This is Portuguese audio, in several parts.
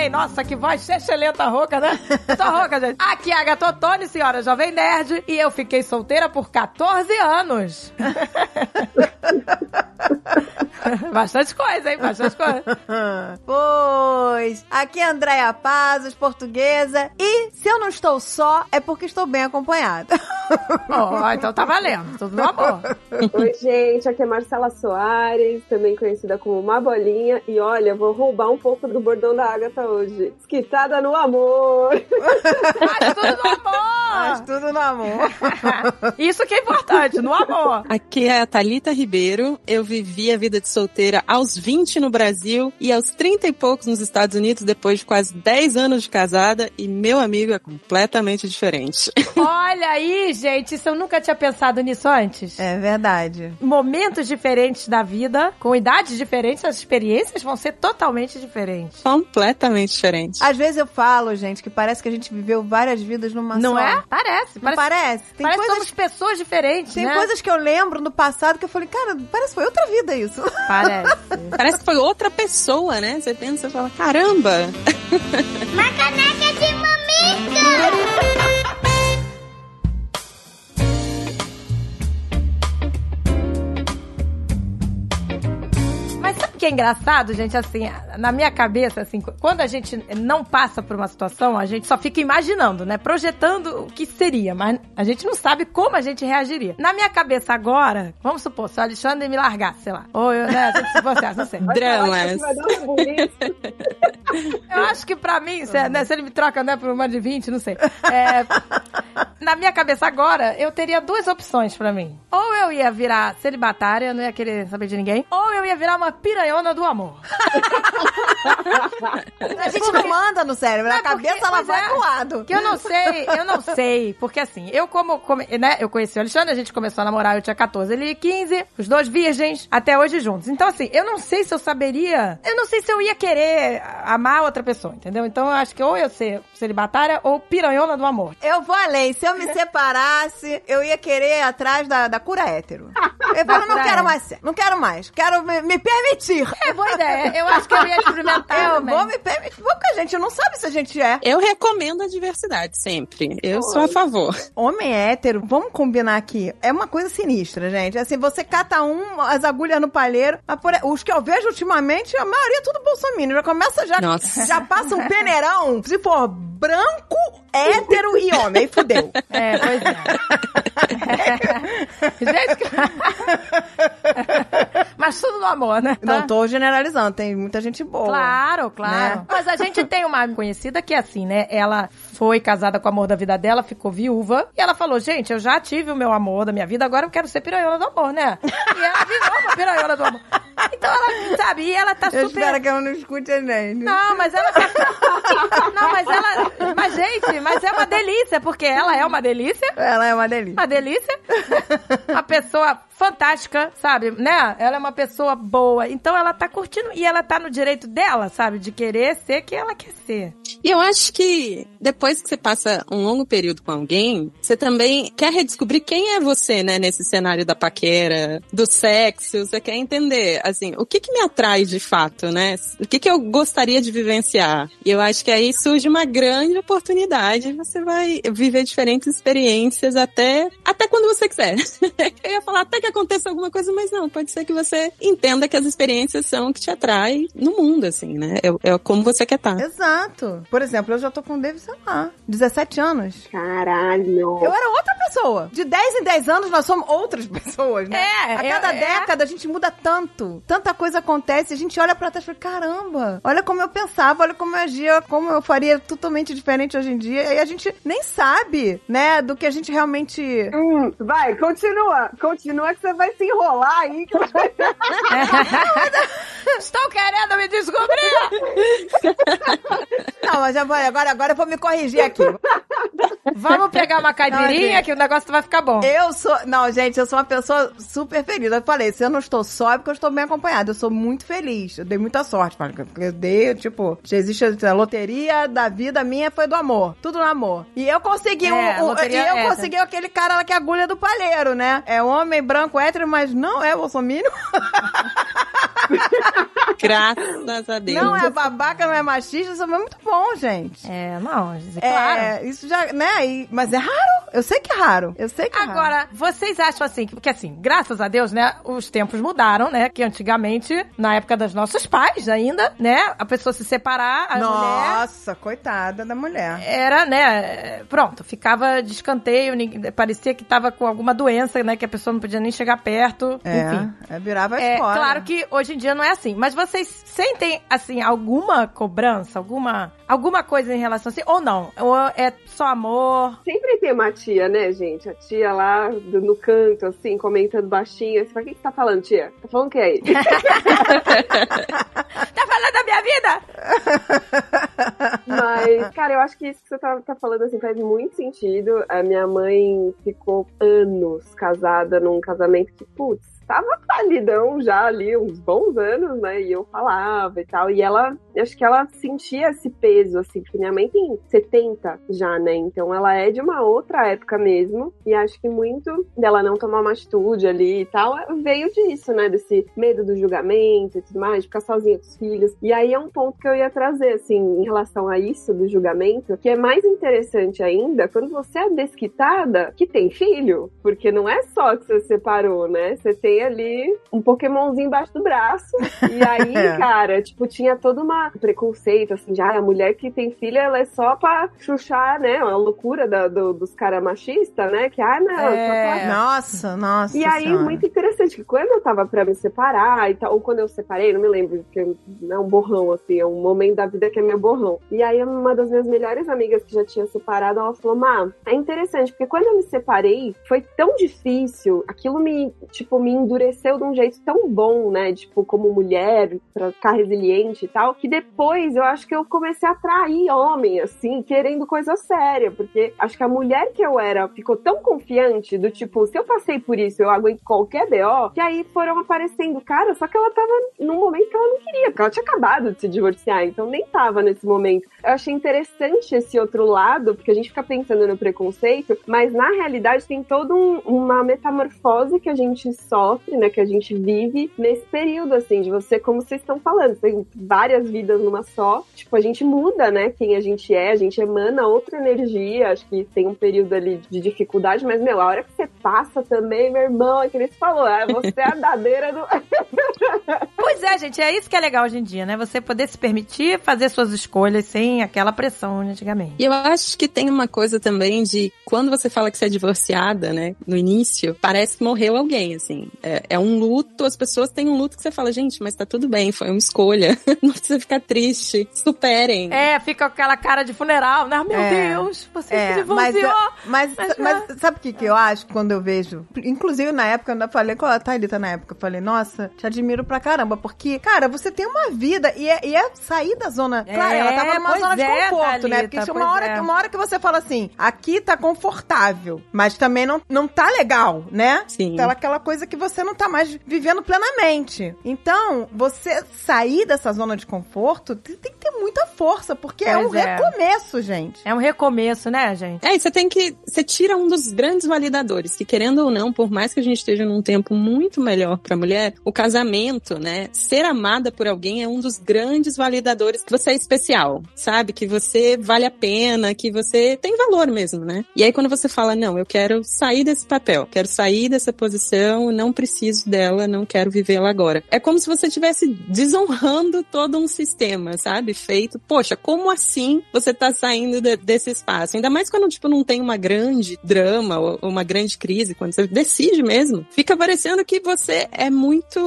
bem? Nossa, que voz excelente rouca, né? Tô rouca, gente. Aqui é a Gatotone, senhora Jovem Nerd, e eu fiquei solteira por 14 anos. Bastante coisa, hein? Bastante coisa. pois, aqui é Andréia Pazos, portuguesa, e se eu não estou só, é porque estou bem acompanhada. oh, então tá valendo, tudo no amor. Oi, gente, aqui é Marcela Soares, também conhecida como Uma Bolinha, e olha, vou roubar um pouco do bordão da Agatha hoje. Esquitada no amor. Faz tudo no amor! Faz tudo no amor. Isso que é importante, no amor. Aqui é a Thalita Ribeiro, eu vivi a vida de solteira aos 20 no Brasil e aos 30 e poucos nos Estados Unidos, depois de quase 10 anos de casada, e meu amigo é completamente diferente. Olha aí, gente, isso eu nunca tinha pensado nisso antes. É verdade. Momentos diferentes da vida, com idades diferentes, as experiências vão ser totalmente diferentes. Completamente diferentes. Às vezes eu falo, gente, que parece que a gente viveu várias vidas numa Não só. é? Parece. Não parece? Tem parece coisas... que somos pessoas diferentes, Tem né? coisas que eu lembro no passado que eu falei, cara, parece que foi outra vida isso. Parece. parece que foi outra pessoa, né? Você pensa e fala, caramba! Uma caneca de mamica! Que é engraçado, gente? Assim, na minha cabeça, assim, quando a gente não passa por uma situação, a gente só fica imaginando, né? Projetando o que seria, mas a gente não sabe como a gente reagiria. Na minha cabeça agora, vamos supor, se o Alexandre me largasse, sei lá. Ou eu, né? Se você, não sei. Dramas. Eu acho que pra mim, se, né, se ele me troca, né, por uma de 20, não sei. É, na minha cabeça agora, eu teria duas opções pra mim. Ou eu ia virar celibatária, não ia querer saber de ninguém, ou eu ia virar uma piranhona do amor. a gente não manda no cérebro, na cabeça ela vai é, pro lado. Que eu não sei, eu não sei, porque assim, eu como, né, eu conheci o Alexandre, a gente começou a namorar, eu tinha 14, ele 15, os dois virgens, até hoje juntos. Então assim, eu não sei se eu saberia, eu não sei se eu ia querer amar outra pessoa, entendeu? Então eu acho que ou eu ser celibatária ou piranhona do amor. Eu vou além, se eu me separasse, eu ia querer ir atrás da, da cura hétero. Eu falo, não quero mais ser, não quero mais, quero me, me permitir. É boa ideia, eu acho que eu ia experimentar Eu também. vou me permitir, porque a gente não sabe se a gente é. Eu recomendo a diversidade sempre, eu Oi. sou a favor. Homem hétero, vamos combinar aqui, é uma coisa sinistra, gente. Assim, você cata um, as agulhas no palheiro, os que eu vejo ultimamente, a maioria é tudo bolsominion, já começa já, Nossa. já passa um peneirão, se for branco, hétero e homem, fudeu. É, pois é. Gente, mas tudo no amor, né? Não tô generalizando, tem muita gente boa. Claro, claro. Né? Mas a gente tem uma conhecida que é assim, né? Ela foi casada com o amor da vida dela, ficou viúva. E ela falou: gente, eu já tive o meu amor da minha vida, agora eu quero ser piranhona do amor, né? E ela virou uma piranhona do amor. Então ela, sabe, e ela tá eu super. espero que ela não escute a gente. Não, mas ela tá. Não, mas ela. Mas, gente, mas é uma delícia, porque ela é uma delícia. Ela é uma delícia. Uma delícia. Uma pessoa fantástica, sabe? Né? Ela é uma pessoa boa. Então ela tá curtindo e ela tá no direito dela, sabe? De querer ser quem ela quer ser. E eu acho que depois que você passa um longo período com alguém, você também quer redescobrir quem é você, né? Nesse cenário da paquera, do sexo. Você quer entender, assim, o que que me atrai de fato, né? O que que eu gostaria de vivenciar? E eu acho que aí surge uma grande oportunidade. Você vai viver diferentes experiências até, até quando você quiser. eu ia falar até que aconteça alguma coisa, mas não, pode ser que você entenda que as experiências são o que te atrai no mundo, assim, né? É, é como você quer estar. Exato. Por exemplo, eu já tô com o David, sei lá, 17 anos. Caralho. Eu era outra pessoa. De 10 em 10 anos nós somos outras pessoas, né? É, A cada é, década a gente muda tanto. Tanta coisa acontece, a gente olha pra trás e fala, caramba, olha como eu pensava, olha como eu agia, como eu faria totalmente diferente hoje em dia. E a gente nem sabe, né, do que a gente realmente... Hum, vai, continua. Continua que você vai se enrolar aí. Que vai... Estão querendo me descobrir? Não, mas já vou, agora, agora eu vou me corrigir aqui. Vamos pegar uma caipirinha não, que o negócio vai ficar bom. Eu sou. Não, gente, eu sou uma pessoa super feliz. Eu falei, se eu não estou só, é porque eu estou bem acompanhada. Eu sou muito feliz. Eu dei muita sorte. Eu dei, tipo, já existe a loteria da vida minha foi do amor. Tudo no amor. E eu consegui é, um. um e eu é consegui essa. aquele cara lá que é agulha do palheiro, né? É homem branco hétero, mas não é bolsominion. Graças a Deus. Não é babaca, não é machista, isso é muito bom, gente. É, não, claro. É, isso já, né? e- mas é raro. Eu sei que é raro. Eu sei que é raro. Agora, vocês acham assim, que- porque assim, graças a Deus, né, os tempos mudaram, né, que antigamente, na época dos nossos pais ainda, né, a pessoa se separar, a mulher Nossa, coitada da mulher. era, né, pronto, ficava de escanteio, parecia que tava com alguma doença, né, que a pessoa não podia nem chegar perto, enfim. É, é virava a É, escola. claro que hoje em dia não é assim, mas vocês sentem, assim, alguma cobrança, alguma, alguma coisa em relação assim, ou não? Ou é só amor? Sempre tem uma tia, né, gente? A tia lá no canto, assim, comentando baixinho. Fala, o que que tá falando, tia? Tá falando o que aí? Tá falando da minha vida? Mas, cara, eu acho que isso que você tá, tá falando, assim, faz muito sentido. A minha mãe ficou anos casada num casamento que, putz, tava falidão já ali, uns bons anos, né? E eu falava e tal. E ela, acho que ela sentia esse peso, assim, porque minha mãe tem 70 já, né? Então ela é de uma outra época mesmo. E acho que muito dela não tomar uma atitude ali e tal veio disso, né? Desse medo do julgamento e tudo mais, de ficar sozinha com os filhos. E aí é um ponto que eu ia trazer, assim, em relação a isso do julgamento, que é mais interessante ainda quando você é desquitada que tem filho. Porque não é só que você separou, né? Você tem ali um Pokémonzinho embaixo do braço. E aí, É. cara, tipo, tinha todo uma preconceito, assim, de ah, a mulher que tem filho, ela é só pra chuchar, né? Uma loucura da- do- dos caras machistas, né? Que, ah, não, É. só pra Nossa, nossa. e aí, senhora. muito interessante, que quando eu tava pra me separar e tal, ou quando eu separei, não me lembro, porque é um borrão, assim, é um momento da vida que é meu borrão. E aí, uma das minhas melhores amigas que já tinha separado, ela falou, Má, é interessante, porque quando eu me separei, foi tão difícil, aquilo me, tipo, me endureceu de um jeito tão bom, né, tipo, como mulher, pra ficar resiliente e tal, que depois eu acho que eu comecei a atrair homem, assim, querendo coisa séria, porque acho que a mulher que eu era ficou tão confiante do tipo, se eu passei por isso, eu aguento qualquer BO, que aí foram aparecendo cara, só que ela tava num momento que ela não queria, porque ela tinha acabado de se divorciar, então nem tava nesse momento. Eu achei interessante esse outro lado, porque a gente fica pensando no preconceito, mas na realidade tem toda um- uma metamorfose que a gente sofre, né, que a gente vive nesse período, assim, de você, como vocês estão falando, tem várias vidas numa só, tipo, a gente muda, né, quem a gente é, a gente emana outra energia, acho que tem um período ali de dificuldade, mas, meu, a hora que você passa também, meu irmão, é que você falou, é, você é a dadeira do... Pois é, gente, é isso que é legal hoje em dia, né? Você poder se permitir fazer suas escolhas sem aquela pressão de antigamente. E eu acho que tem uma coisa também de quando você fala que você é divorciada, né, no início, parece que morreu alguém, assim. É, é um luto, as pessoas têm um luto que você fala, gente, mas tá tudo bem, foi uma escolha. Não precisa ficar triste, superem. É, fica com aquela cara de funeral, né? Meu É. Deus, você É, se mas, divorciou. eu- mas, Mas mas sabe o que, que eu acho quando eu vejo? Inclusive, na época, eu ainda falei com a Thalita na época, eu falei, nossa, te admiro pra caramba, porque, cara, você tem uma vida e é, e é sair da zona. É, claro, ela tava numa pois zona de é, conforto, né? Thalita, Porque isso é pois uma hora, é. que- uma hora que você fala assim, aqui tá confortável, mas também não, não tá legal, né? Sim. Então, aquela coisa que você não tá mais vivendo plenamente. Então, você sair dessa zona de conforto tem, que ter muita força, porque é Pois um é. recomeço, gente. É um recomeço, né, gente? É, e você tem que. Você tira um dos grandes validadores, que querendo ou não, por mais que a gente esteja num tempo muito melhor pra mulher, o casamento, né? Ser amada por alguém é um dos grandes validadores que você é especial, sabe? Que você vale a pena, que você tem valor mesmo, né? E aí quando você fala, não, eu quero sair desse papel, quero sair dessa posição, não preciso dela, não quero vivê-la agora. É como se você estivesse desonrando todo um sistema, sabe? Feito, poxa, como assim você tá saindo de- desse espaço? Ainda mais quando, tipo, não tem uma grande drama ou uma grande crise, quando você decide mesmo, fica parecendo que você é muito...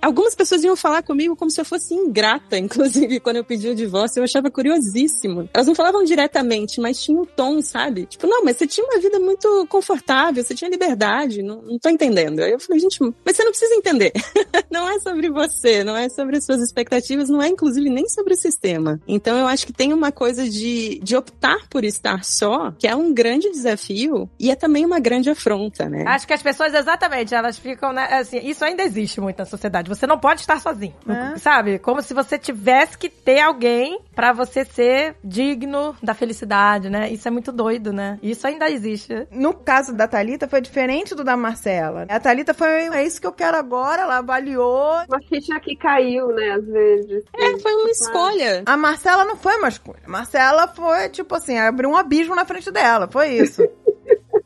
Algumas pessoas iam falar comigo como se eu fosse ingrata, inclusive, quando eu pedi o divórcio, eu achava curiosíssimo. Elas não falavam diretamente, mas tinha um tom, sabe? Tipo, não, mas você tinha uma vida muito confortável, você tinha liberdade, não, não tô entendendo. Aí eu falei, gente, mas você não precisa entender. não é sobre você, não é sobre as suas expectativas, não é inclusive nem sobre o sistema. Então eu acho que tem uma coisa de, de optar por estar só, que é um grande desafio e é também uma grande afronta, né? Acho que as pessoas, exatamente, elas ficam, né, assim, isso ainda existe muito na sociedade. Você não pode estar sozinho, É. sabe? Como se você tivesse que ter alguém pra você ser digno da felicidade, né? Isso é muito doido, né? Isso ainda existe. No caso da Thalita, foi diferente do da Marcela. A Thalita foi, é isso que eu quero agora, ela avaliou. Uma ficha que caiu, né, às vezes. É, foi uma escolha. A Marcela não foi uma escolha. A Marcela foi, tipo assim, abriu um abismo na frente dela. Foi isso.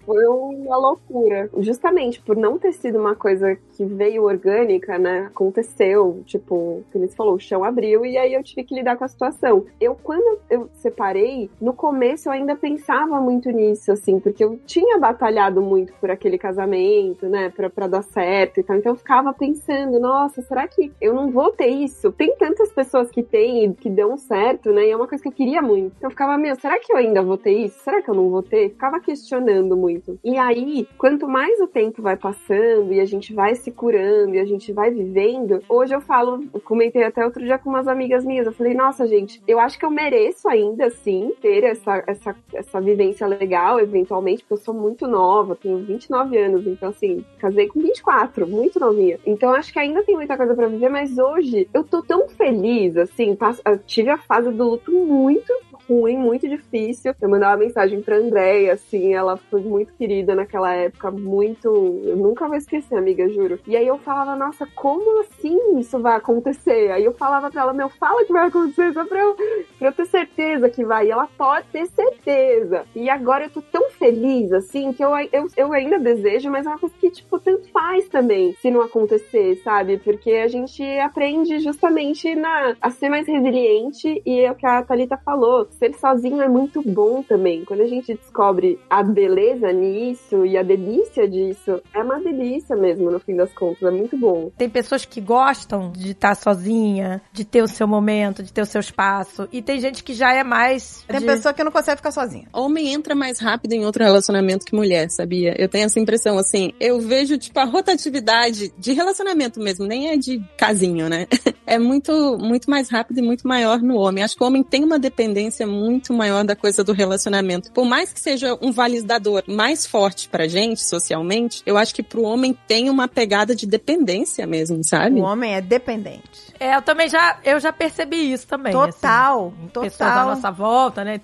Foi uma loucura. Justamente por não ter sido uma coisa que veio orgânica, né? Aconteceu, tipo, como você falou, o chão abriu e aí eu tive que lidar com a situação. Eu, quando eu separei, no começo eu ainda pensava muito nisso, assim, porque eu tinha batalhado muito por aquele casamento, né? Pra, pra dar certo e tal. Então eu ficava pensando, nossa, será que eu não vou ter isso? Tem tantas pessoas que têm e que dão certo, né? E é uma coisa que eu queria muito. Então eu ficava, meu, será que eu ainda vou ter isso? Será que eu não vou ter? Ficava questionando muito. E aí, quanto mais o tempo vai passando e a gente vai se curando e a gente vai vivendo, hoje eu falo, comentei até outro dia com umas amigas minhas, eu falei, nossa, gente, eu acho que eu mereço ainda, sim, ter essa, essa, essa vivência legal, eventualmente, porque eu sou muito nova, tenho 29 anos, então assim, casei com 24, muito novinha. Então acho que ainda tem muita coisa pra viver, mas hoje eu tô tão feliz, assim, passo- tive a fase do luto muito ruim, muito difícil. Eu mandava mensagem pra Andréia, assim, ela foi muito querida naquela época, muito. Eu nunca vou esquecer, amiga, juro. E aí eu falava, nossa, como assim isso vai acontecer? Aí eu falava pra ela, meu, fala que vai acontecer, só pra eu, pra eu ter certeza que vai. E ela pode ter certeza. E agora eu tô tão feliz, assim, que eu, eu, eu ainda desejo, mas é uma coisa que, tipo, tanto faz também se não acontecer, sabe? Porque a gente aprende justamente na, a ser mais resiliente e é o que a Thalita falou. Ser sozinho é muito bom também. Quando a gente descobre a beleza nisso e a delícia disso, é uma delícia mesmo, no fim das contas. É muito bom. Tem pessoas que gostam de estar sozinha, de ter o seu momento, de ter o seu espaço. E tem gente que já é mais. Tem de- pessoa que não consegue ficar sozinha. Homem entra mais rápido em outro relacionamento que mulher, sabia? Eu tenho essa impressão, assim. Eu vejo, tipo, a rotatividade de relacionamento mesmo, nem é de casinho, né? É muito, muito mais rápido e muito maior no homem. Acho que o homem tem uma dependência muito maior da coisa do relacionamento. Por mais que seja um validador mais forte pra gente, socialmente, eu acho que pro homem tem uma pegada de dependência mesmo, sabe? O homem é dependente. É, eu também já, eu já percebi isso também. Total, assim. total. Pessoas à nossa volta, né?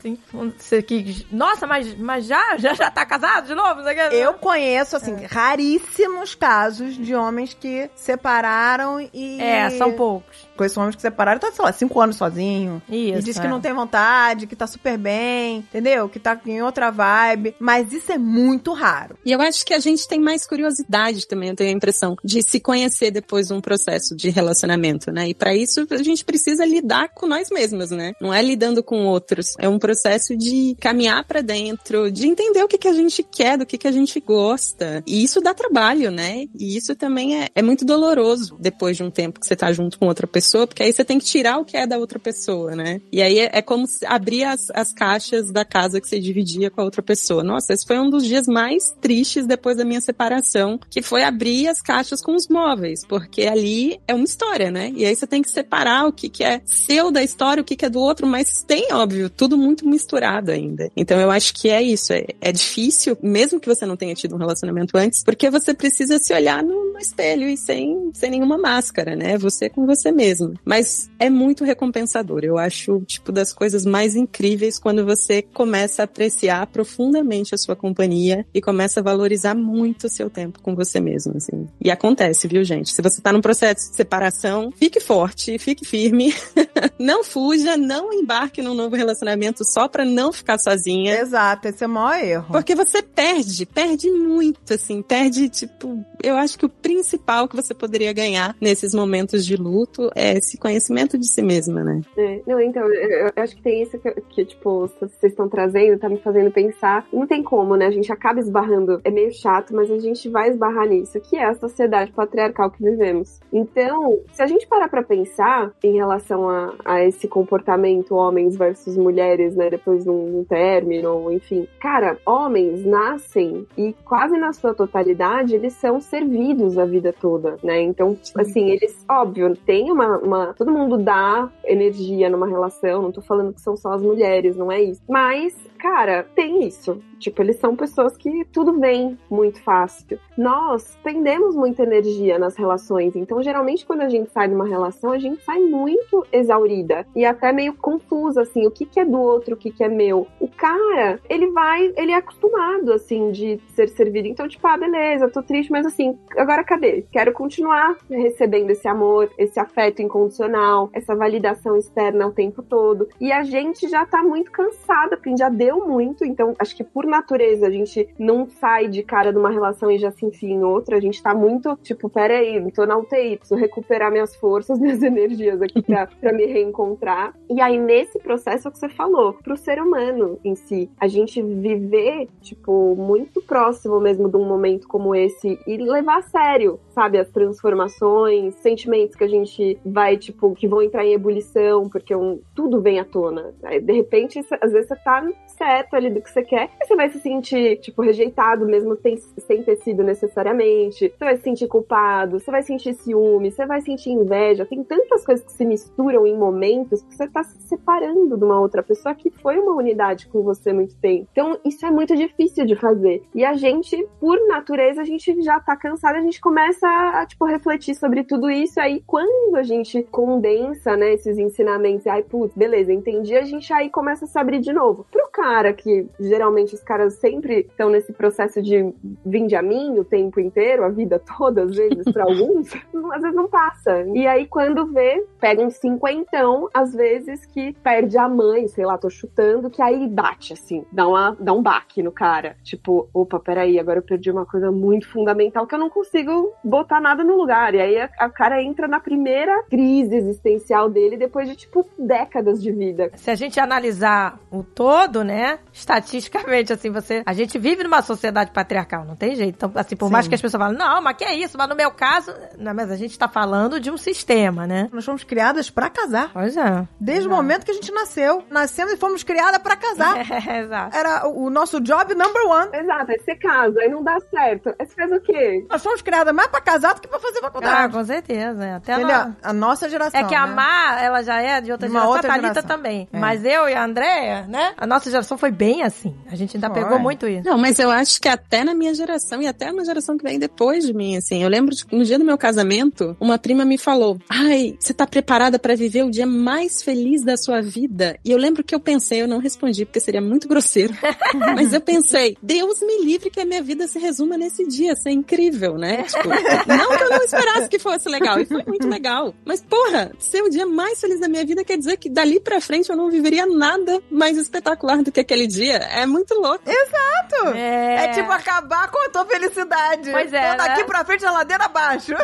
Você que, nossa, mas, mas já, já, já tá casado de novo? Eu conheço, assim, É. raríssimos casos de homens que separaram e. É, são poucos. Conheço homens que separaram, tá, sei lá, cinco anos sozinho. Isso. e diz que é. não tem vontade, que tá super bem, entendeu? Que tá em outra vibe. Mas isso é muito raro. E eu acho que a gente tem mais curiosidade também, eu tenho a impressão, de se conhecer depois de um processo de relacionamento, né? E pra isso a gente precisa lidar com nós mesmos, né? Não é lidando com outros. É um processo de caminhar pra dentro, de entender o que, que a gente quer, do que, que a gente gosta. E isso dá trabalho, né? E isso também é, é muito doloroso depois de um tempo que você tá junto com outra pessoa, porque aí você tem que tirar o que é da outra pessoa, né? E aí é, é como abrir as, as caixas da casa que você dividia com a outra pessoa. Nossa, esse foi um dos dias mais tristes depois da minha separação, que foi abrir as caixas com os móveis, porque ali é uma história, né? E aí você tem que separar o que, que é seu da história, o que, que é do outro, mas tem, óbvio, tudo muito misturado ainda. Então eu acho que é isso. É, é difícil, mesmo que você não tenha tido um relacionamento antes, porque você precisa se olhar no, no espelho e sem, sem nenhuma máscara, né? Você com você mesmo. Mas é muito recompensador. Eu acho, tipo, das coisas mais incríveis quando você começa a apreciar profundamente a sua companhia e começa a valorizar muito o seu tempo com você mesmo, assim. E acontece, viu, gente? Se você tá num processo de separação, fique forte, fique firme. não fuja, não embarque num novo relacionamento só pra não ficar sozinha. Exato, esse é o maior erro. Porque você perde, perde muito, assim, perde, tipo, eu acho que o principal que você poderia ganhar nesses momentos de luto é esse conhecimento de si mesma, né? É, não, então, eu, eu acho que tem isso que, que, tipo, vocês estão trazendo, tá me fazendo pensar. Não tem como, né? A gente acaba esbarrando. É meio chato, mas a gente vai esbarrar nisso, que é a sociedade patriarcal que vivemos. Então, se a gente parar pra pensar em relação a, a esse comportamento homens versus mulheres, né? Depois de um, término, ou enfim. Cara, homens nascem e quase na sua totalidade eles são servidos a vida toda, né? Então, assim, eles, óbvio, tem uma, uma. Todo mundo dá energia numa relação. Não tô falando que são só as mulheres, não é isso. Mas, cara, tem isso. Tipo, eles são pessoas que tudo vem muito fácil. Nós tendemos muita energia nas relações. Então, geralmente, quando a gente sai de uma relação, a gente sai muito exaurida. E até meio confusa, assim, o que, que é do outro, o que, que é meu. O cara, ele vai, ele é acostumado, assim, de ser servido. Então, tipo, ah, beleza, tô triste, mas assim, agora cadê? Quero continuar recebendo esse amor, esse afeto incondicional, essa validação externa o tempo todo. E a gente já tá muito cansada, porque já deu muito. Então, acho que por natureza, a gente não sai de cara de uma relação e já se enfia em outra. A gente tá muito, tipo, peraí, tô na UTI, preciso recuperar minhas forças, minhas energias aqui pra, pra me reencontrar. E aí, nesse processo, é o que você falou, pro ser humano em si, a gente viver, tipo, muito próximo mesmo de um momento como esse e levar a sério, sabe, as transformações, sentimentos que a gente vai, tipo, que vão entrar em ebulição, porque um, tudo vem à tona. De repente, às vezes você tá certo ali do que você quer, e você vai se sentir, tipo, rejeitado mesmo sem, sem ter sido necessariamente. Você vai se sentir culpado, você vai sentir ciúme, você vai sentir inveja. Tem tantas coisas que se misturam em momentos que você tá se separando de uma outra pessoa que foi uma unidade com você muito tempo. Então, isso é muito difícil de fazer. E a gente, por natureza, a gente já tá cansado, a gente começa a, tipo, refletir sobre tudo isso. Aí, quando a gente condensa, né, esses ensinamentos, ai, putz, beleza, entendi, a gente aí começa a se abrir de novo. Pro cara que, geralmente, os caras sempre estão nesse processo de vinde a mim o tempo inteiro, a vida toda, às vezes, pra alguns, às vezes não passa. E aí, quando vê, pega um cinquentão, às vezes, que perde a mãe, sei lá, tô chutando, que aí bate, assim, dá, uma, dá um baque no cara. Tipo, opa, peraí, agora eu perdi uma coisa muito fundamental que eu não consigo botar nada no lugar. E aí a cara entra na primeira crise existencial dele depois de, tipo, décadas de vida. Se a gente analisar o todo, né, estatisticamente, assim, você. A gente vive numa sociedade patriarcal, não tem jeito. Então, assim, por Sim. mais que as pessoas falem, não, mas que é isso? Mas no meu caso. Não, mas a gente tá falando de um sistema, né? Nós fomos criadas pra casar. Pois é. Desde o momento que a gente nasceu. Nascemos e fomos criadas pra casar. É, exato. Era o nosso job number one. Exato, aí você casa, aí não dá certo. Aí você faz o quê? Nós fomos criadas mais pra casar do que pra fazer Ah, faculdade. com certeza. é. Até Entendeu? A nossa geração. É que a né? Má, ela já é de outra De uma geração, outra a Thalita geração. também. É. Mas eu e a Andréia, né? A nossa geração foi bem assim. A gente ainda Foi. pegou muito isso. Não, mas eu acho que até na minha geração e até na geração que vem depois de mim, assim, eu lembro de, no dia do meu casamento, uma prima me falou: "Ai, você tá preparada pra viver o dia mais feliz da sua vida?" E eu lembro que eu pensei, eu não respondi porque seria muito grosseiro. mas eu pensei: "Deus me livre que a minha vida se resuma nesse dia, isso é incrível, né?" Tipo, não que eu não esperasse que fosse legal, e foi muito legal. Mas porra, ser o dia mais feliz da minha vida quer dizer que dali pra frente eu não viveria nada mais espetacular do que aquele dia. É muito louco. Exato. É. É tipo acabar com a tua felicidade. Pois é, Então daqui né? pra frente a ladeira abaixo.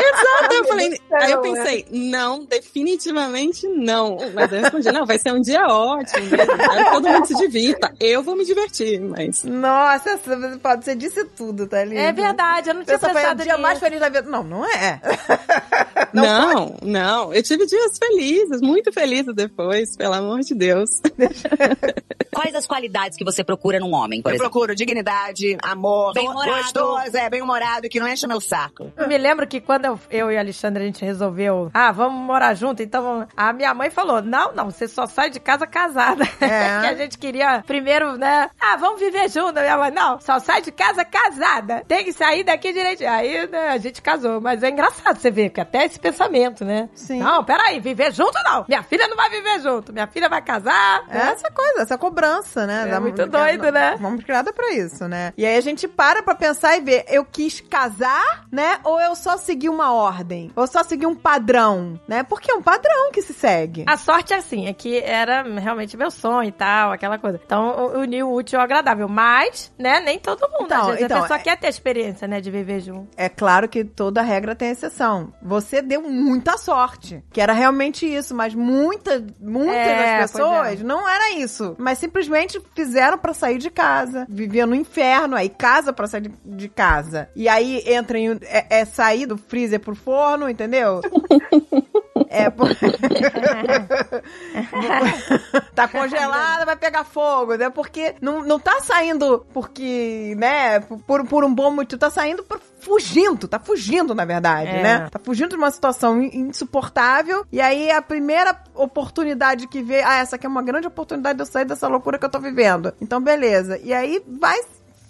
Exato, eu falei, aí eu né? pensei, não, definitivamente não. Mas eu respondi, não, vai ser um dia ótimo, mesmo, quero todo mundo se divirta. Eu vou me divertir, mas. Nossa, pode ser disso tudo, tá lindo? É verdade, eu não tinha Pensa, foi o pensado dia nisso. mais feliz da vida. Não, não é. Não, não, Eu tive dias felizes, muito felizes depois, pelo amor de Deus. Quais as qualidades que você procura num homem, por Eu exemplo? procuro dignidade, amor, Bem-humorado. gostoso, é, bem-humorado, que não enche meu saco. Eu me lembro que quando eu, eu e a Alexandre a gente resolveu, ah, vamos morar junto, então vamos... a minha mãe falou: não, não, você só sai de casa casada. É. que a gente queria primeiro, né? Ah, vamos viver junto. A minha mãe, não, só sai de casa casada. Tem que sair daqui direitinho. Aí, né, a gente casou. Mas é engraçado você ver, que até esse pensamento, né? Sim. Não, peraí, viver junto não. Minha filha não vai viver junto. Minha filha vai casar. É essa coisa, essa cobrança, né? É Da- muito doido, né? Vamos criada pra isso, né? E aí a gente para pra pensar e ver, eu quis casar, né? Ou eu só segui uma ordem? Ou só segui um padrão, né? Porque é um padrão que se segue. A sorte é assim, é que era realmente meu sonho e tal, aquela coisa. Então, uniu o útil ao agradável. Mas, né, nem todo mundo. Então, Às vezes então, a pessoa é- quer ter experiência, né, de viver junto. É claro que toda regra tem exceção. Você deu muita sorte, que era realmente isso, mas muita, muitas É, das pois pessoas é. não era isso. Mas simplesmente fizeram pra sair de casa. Viviam no inferno, aí casa pra sair de, de casa. E aí entra em. É, é sair do freezer pro forno, entendeu? É, por... tá congelada, vai pegar fogo, né? Porque não, não tá saindo porque, né, por, por um bom motivo, tá saindo por fugindo, tá fugindo, na verdade, É. né? Tá fugindo de uma situação in- insuportável. E aí a primeira oportunidade que vê, ah, essa aqui é uma grande oportunidade de eu sair dessa loucura que eu tô vivendo. Então, beleza. E aí vai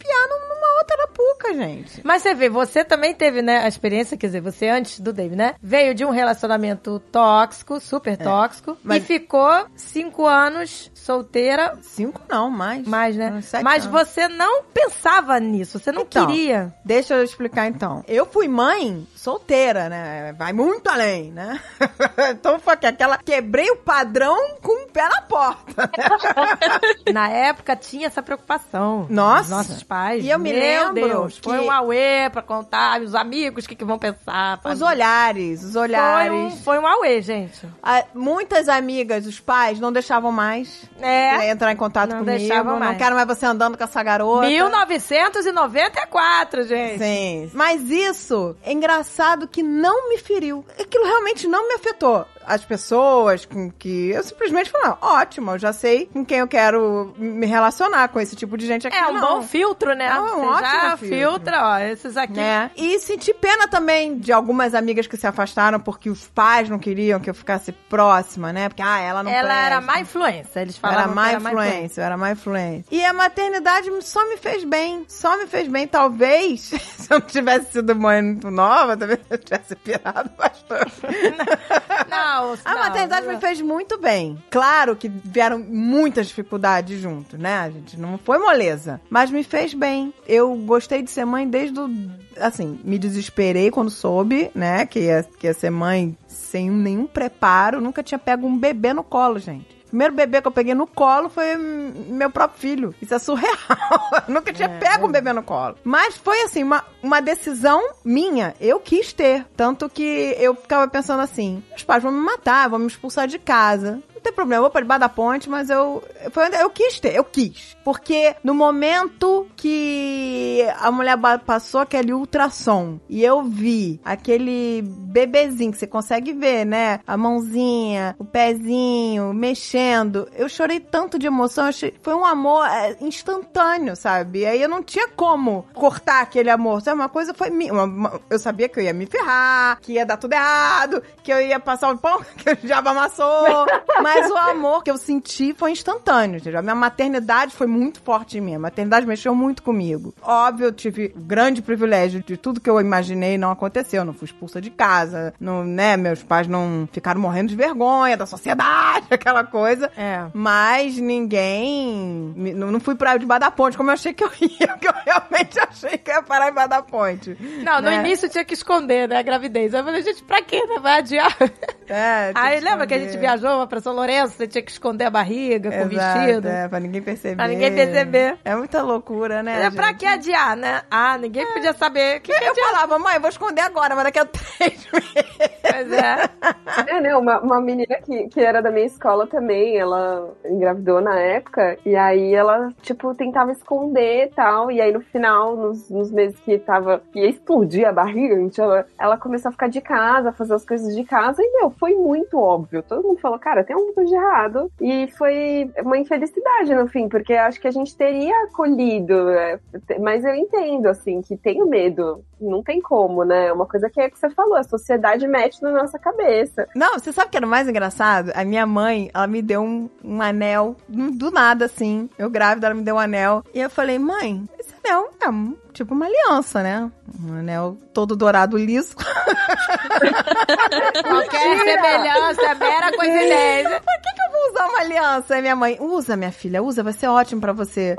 num- numa outra arapuca, gente. Mas você vê, você também teve, né, a experiência, quer dizer, você antes do Dave, né? Veio de um relacionamento tóxico, super tóxico, É. mas- e ficou cinco anos solteira, Cinco não, mais. mais, né? Uns sete Mas anos. você não pensava nisso, você não Então, queria. Deixa eu explicar então. Eu fui mãe solteira, né? Vai muito além, né? então foi que aquela. Quebrei o padrão com o pé na porta. Na época tinha essa preocupação. Nossa. Nossos pais. E eu me Meu lembro Deus, que- foi um auê pra contar, os amigos, o que, que vão pensar. Os família. olhares, os Foi olhares. um, foi um auê, gente. Ah, muitas amigas, os pais, não deixavam mais É. entrar em contato Não comigo. deixavam Não mais. quero mais você andando com essa garota. 1994, gente. Sim. Mas isso é engraçado que não me feriu. Aquilo realmente não me afetou. As pessoas com que eu simplesmente "Ah, ótimo, eu já sei com quem eu quero me relacionar com esse tipo de gente aqui. É um não. bom filtro, né? É um Você ótimo filtro. filtra, ó, esses aqui. né? E senti pena também de algumas amigas que se afastaram porque os pais não queriam que eu ficasse próxima, né? Porque, ah, ela não Ela presta. era má influência, eles Eu falavam era que má era má influência, eu era má influência. E a maternidade só me fez bem. Só me fez bem. Talvez, se eu não tivesse sido mãe muito nova, talvez eu tivesse pirado bastante. Não, A não, maternidade não. me fez muito bem. Claro que vieram muitas dificuldades junto, né? A gente não foi moleza. Mas me fez bem. Eu gostei de ser mãe desde o. Assim, me desesperei quando soube, né? Que ia, que ia ser mãe sem nenhum preparo. Nunca tinha pego um bebê no colo, gente. O primeiro bebê que eu peguei no colo foi meu próprio filho. Isso é surreal. Eu nunca tinha pego um bebê no colo. Mas foi assim, uma, uma decisão minha. Eu quis ter. Tanto que eu ficava pensando assim: os pais vão me matar, vão me expulsar de casa. Não tem problema, eu vou pra debaixo da ponte, mas eu, foi, eu quis ter, eu quis. Porque no momento que a mulher passou aquele ultrassom e eu vi aquele bebezinho que você consegue ver, né? A mãozinha, o pezinho, mexendo. Eu chorei tanto de emoção, achei, foi um amor é, instantâneo, sabe? E aí eu não tinha como cortar aquele amor. Sabe? Uma coisa foi minha. eu sabia que eu ia me ferrar, que ia dar tudo errado, que eu ia passar o pão que o diabo amassou. Mas o amor que eu senti foi instantâneo, entendeu? A minha maternidade foi muito forte em mim. A maternidade mexeu muito comigo. Óbvio, eu tive o grande privilégio de tudo que eu imaginei não aconteceu. Eu não fui expulsa de casa, não, né? Meus pais não ficaram morrendo de vergonha da sociedade, aquela coisa. É. Mas ninguém. Não não fui pra debaixo da ponte como eu achei que eu ia, porque eu realmente achei que eu ia parar embaixo da ponte. Não, no né? início tinha que esconder, né, a gravidez. Eu falei, gente, pra quê, né? Vai adiar. É, Aí lembra que a esconder. gente viajou pra São Lourenço, você tinha que esconder a barriga com o Exato, vestido. É, pra ninguém perceber. Pra ninguém perceber. É muita loucura, né? É, pra que adiar, né? Ah, ninguém podia saber. Que, que Eu adiar? falava, mãe, eu vou esconder agora, mas daqui a três meses. Pois é. É, né? Uma, uma menina que, que era da minha escola também, ela engravidou na época, e aí ela, tipo, tentava esconder e tal, e aí no final, nos, nos meses que tava, que ia explodir a barriga, gente, ela, ela começou a ficar de casa, fazer as coisas de casa, e, meu, foi muito óbvio. Todo mundo falou, cara, tem alguma coisa de errado, e foi uma infelicidade no fim, porque acho que a gente teria acolhido, né? mas eu entendo, assim, que tenho medo, não tem como, né? É uma coisa que é que você falou, a sociedade mete na nossa cabeça. Não, você sabe o que era mais engraçado? A minha mãe, ela me deu um, um anel, do nada, assim. Eu grávida, ela me deu um anel. E eu falei, mãe, esse anel é um- tipo uma aliança, né? Um anel todo dourado liso. Qualquer semelhança é mera coincidência. Por que, que eu vou usar uma aliança? Aí minha mãe, usa, minha filha, usa, vai ser ótimo pra você.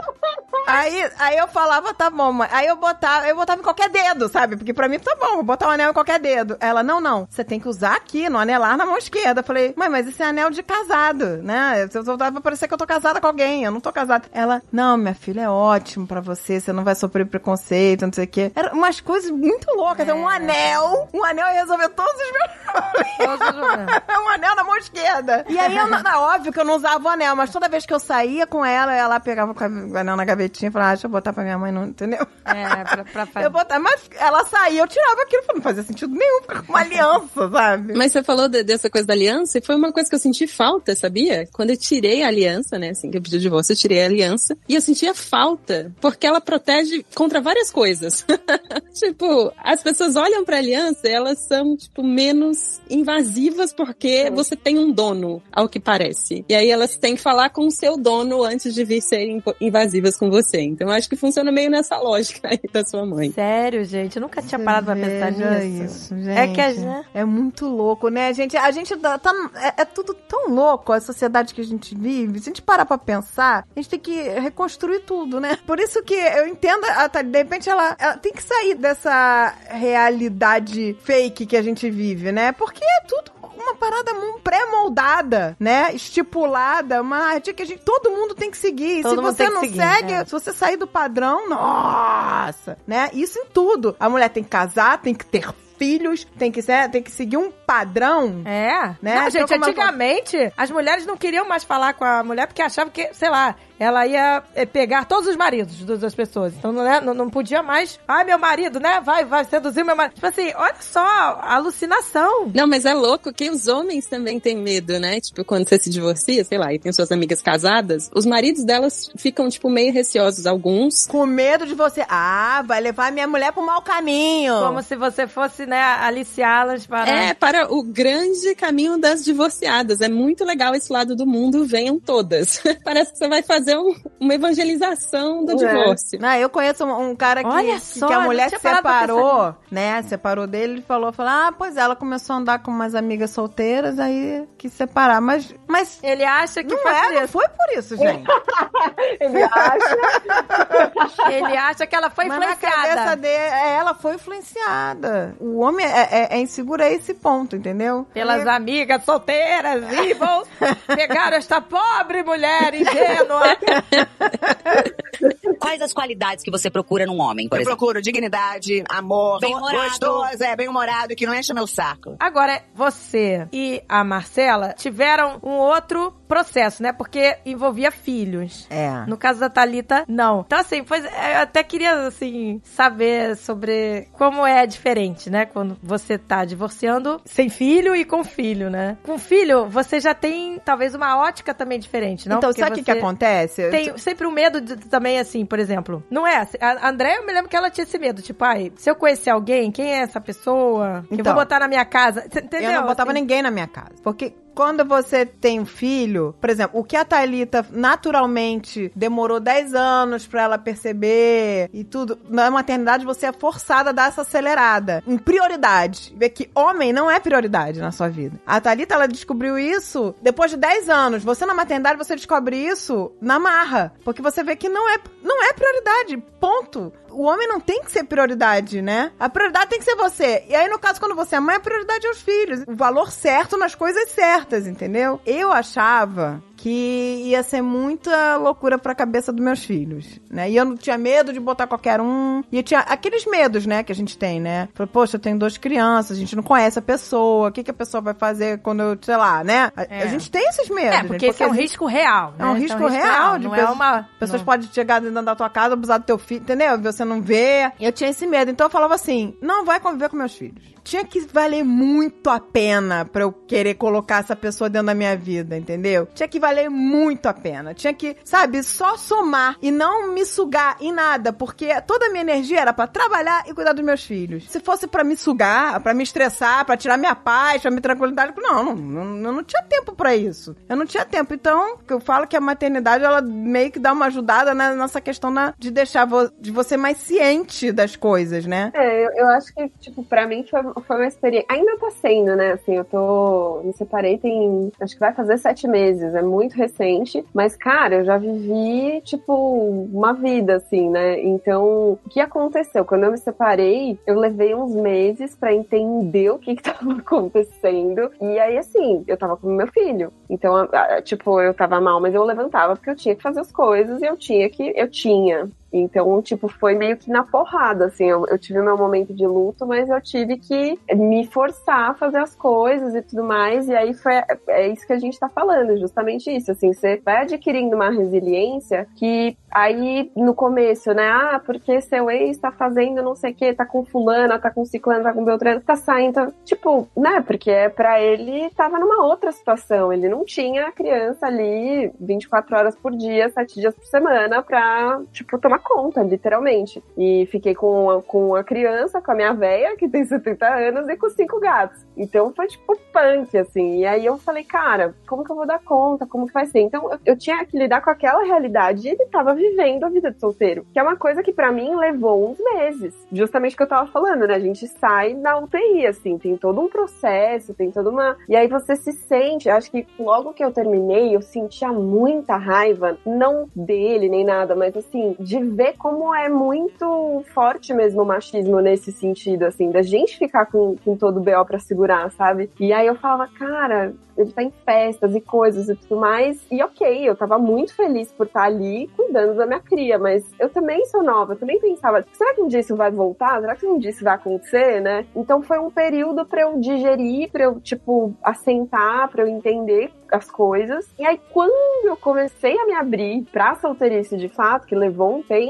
aí, aí eu falava, tá bom, mãe. Aí eu botava, eu botava em qualquer dedo, sabe? Porque pra mim tá bom, vou botar o anel em qualquer dedo. Ela, não, não, você tem que usar aqui, no anelar na mão esquerda. Eu falei, mãe, mas esse é anel de casado, né? Eu eu tava parecer que eu tô casada com alguém, eu não tô casada. Ela, não, minha filha, é ótimo pra você, você não vai sofrer preconceito, não sei o quê. Eram umas coisas muito loucas, é. um anel, um anel ia resolver todos os meus problemas. É um anel na mão esquerda. E aí, eu, não, óbvio que eu não usava o anel, mas toda vez que eu saía com ela, ela pegava o anel na gavetinha e falava, ah, deixa eu botar pra minha mãe, não, entendeu? É, pra, pra fazer. Eu botava, mas ela saía, eu tirava aquilo, não fazia sentido nenhum ficar com uma aliança, sabe? Mas você falou de- dessa coisa da aliança e foi uma coisa que eu senti falta, sabia? Quando eu tirei a aliança, né? Assim que eu pedi o divórcio, eu tirei a aliança e eu sentia falta, porque ela protege contra várias coisas. tipo, as pessoas olham pra aliança e elas são, tipo, menos invasivas porque você tem um dono, ao que parece. E aí elas têm que falar com o seu dono antes de vir serem invasivas com você. Então eu acho que funciona meio nessa lógica aí da sua mãe. Sério, gente, eu nunca tinha parado pra pensar nisso. Isso, gente. É que a gente. É muito louco, né, gente? A gente tá. é, é tudo tão louco, a sociedade que a gente vive. Se a gente parar pra pensar, a gente tem que reconstruir tudo, né? Por isso que eu entendo, a Thalia, de repente ela, ela tem que sair dessa realidade fake que a gente vive, né? Porque é tudo uma parada pré-moldada, né? Estipulada, uma arte que a gente, todo mundo tem que seguir. Todo se você não seguir, segue, é. se você sair do padrão, nossa, né? Isso em tudo. A mulher tem que casar, tem que ter filhos, tem que ser, tem que seguir um padrão. É. Né? Não, Então, gente, como eu- antigamente as mulheres não queriam mais falar com a mulher porque achavam que, sei lá, ela ia eh, pegar todos os maridos das pessoas. Então não, é- não, não podia mais. Ai, meu marido, né? Vai, vai seduzir meu marido. Tipo assim, olha só, a alucinação. Não, mas é louco que os homens também têm medo, né? Tipo, quando você se divorcia, sei lá, e tem suas amigas casadas, os maridos delas ficam, tipo, meio receosos, alguns. Com medo de você. Ah, vai levar minha mulher pro mau caminho. Como se você fosse, né, aliciá-las para. É, para o grande caminho das divorciadas. É muito legal esse lado do mundo, venham todas. Parece que você vai fazer um- uma evangelização do É. divórcio. Não, eu conheço um, um cara que, Olha só, que a mulher separou, né? Separou dele e falou, falou, ah, pois é, ela começou a andar com umas amigas solteiras, aí quis separar. Mas, mas Ele acha que não foi é, não foi por isso, gente. Ele acha. Ele acha que ela foi Mas na cabeça influenciada. dele, é, ela foi influenciada. O homem é, é- é inseguro a esse ponto, entendeu? Pelas amigas solteiras e vão pegar esta pobre mulher ingênua. Quais as qualidades que você procura num homem, por Eu exemplo? procuro dignidade, amor, Bem-humorado. gostoso, é, bem-humorado, que não enche meu saco. Agora, você e a Marcela tiveram um outro processo, né? Porque envolvia filhos. É. No caso da Thalita, não. Então, assim, pois, eu até queria, assim, saber sobre como é diferente, né? Quando você tá divorciando sem filho e com filho, né? Com filho, você já tem, talvez, uma ótica também diferente, não? então, Porque sabe o que, que você? Tem sempre um medo de- também, assim, por exemplo. Não é? A André, eu me lembro que ela tinha esse medo. Tipo, ai, se eu conhecer alguém, quem é essa pessoa? Que eu Então. vou botar na minha casa. Entendeu? Eu não botava Assim, ninguém na minha casa. Porque quando você tem um filho, por exemplo, o que a Thalita naturalmente demorou 10 anos pra ela perceber e tudo, na maternidade você é forçada a dar essa acelerada. Em prioridade. Ver que homem não é prioridade na sua vida. A Thalita, ela descobriu isso depois de 10 anos. Você na maternidade, você descobre isso na marra. Porque você vê que não é, não é prioridade. Ponto. O homem não tem que ser prioridade, né? A prioridade tem que ser você. E aí, no caso, quando você é mãe, a prioridade é os filhos. O valor certo nas coisas certas, entendeu? Eu achava que ia ser muita loucura pra cabeça dos meus filhos, né? E eu não tinha medo de botar qualquer um. E eu tinha aqueles medos, né, que a gente tem, né? Falei, poxa, eu tenho duas crianças, a gente não conhece a pessoa, o que, que a pessoa vai fazer quando eu, sei lá, né? A, É. a gente tem esses medos. É, porque esse é um gente- risco real. é um né? Esse risco real de Não é pessoas- uma. Pessoas não. podem chegar dentro da tua casa, abusar do teu filho, entendeu? Você não vê. Eu tinha esse medo. Então eu falava assim: não vai conviver com meus filhos. Tinha que valer muito a pena pra eu querer colocar essa pessoa dentro da minha vida, entendeu? Tinha que valer muito a pena. Tinha que, sabe, só somar e não me sugar em nada, porque toda a minha energia era pra trabalhar e cuidar dos meus filhos. Se fosse pra me sugar, pra me estressar, pra tirar minha paz, pra me tranquilidade, não, não, não, eu não tinha tempo pra isso. Eu não tinha tempo. Então, eu falo que a maternidade, ela meio que dá uma ajudada né, nessa questão na- de deixar vo- de você mais ciente das coisas, né? É, eu, eu acho que, tipo, pra mim foi, foi uma experiência. Ainda tá sendo, né? Assim, eu tô. Me separei tem. Acho que vai fazer sete meses. É muito recente. Mas, cara, eu já vivi, tipo, uma vida, assim, né? Então, o que aconteceu? Quando eu me separei, eu levei uns meses pra entender o que que tava acontecendo. E aí, assim, eu tava com meu filho. Então, tipo, eu tava mal, mas eu levantava porque eu tinha que fazer as coisas e eu tinha que. Eu tinha Então, tipo, foi meio que na porrada, assim. Eu, eu tive meu momento de luto, mas eu tive que me forçar a fazer as coisas e tudo mais. E aí foi é isso que a gente tá falando, justamente isso. Assim, você vai adquirindo uma resiliência que aí no começo, né? Ah, porque seu ex tá fazendo não sei o que, tá com fulana, tá com ciclano, tá com beltrano, tá saindo. Tipo, né? Porque pra ele tava numa outra situação. Ele não tinha a criança ali 24 horas por dia, 7 dias por semana pra, tipo, tomar conta, literalmente. E fiquei com a, com a criança, com a minha véia, que tem 70 anos, e com cinco gatos. Então foi tipo punk, assim. E aí eu falei, cara, como que eu vou dar conta? Como que vai ser? Então eu, eu tinha que lidar com aquela realidade e ele tava vivendo a vida de solteiro. Que é uma coisa que pra mim levou uns meses. Justamente o que eu tava falando, né? A gente sai da UTI, assim, tem todo um processo, tem toda uma. E aí você se sente, acho que logo que eu terminei, eu sentia muita raiva, não dele nem nada, mas assim, de ver como é muito forte mesmo o machismo nesse sentido, assim, da gente ficar com, com todo o BO pra segurar, sabe? E aí eu falava, cara, ele tá em festas e coisas e tudo mais. E ok, eu tava muito feliz por estar ali cuidando da minha cria, mas eu também sou nova, também pensava, será que um dia isso vai voltar? Será que um dia isso vai acontecer, né? Então foi um período pra eu digerir, pra eu, tipo, assentar, pra eu entender as coisas. E aí, quando eu comecei a me abrir pra solteirice de fato, que levou um tempo,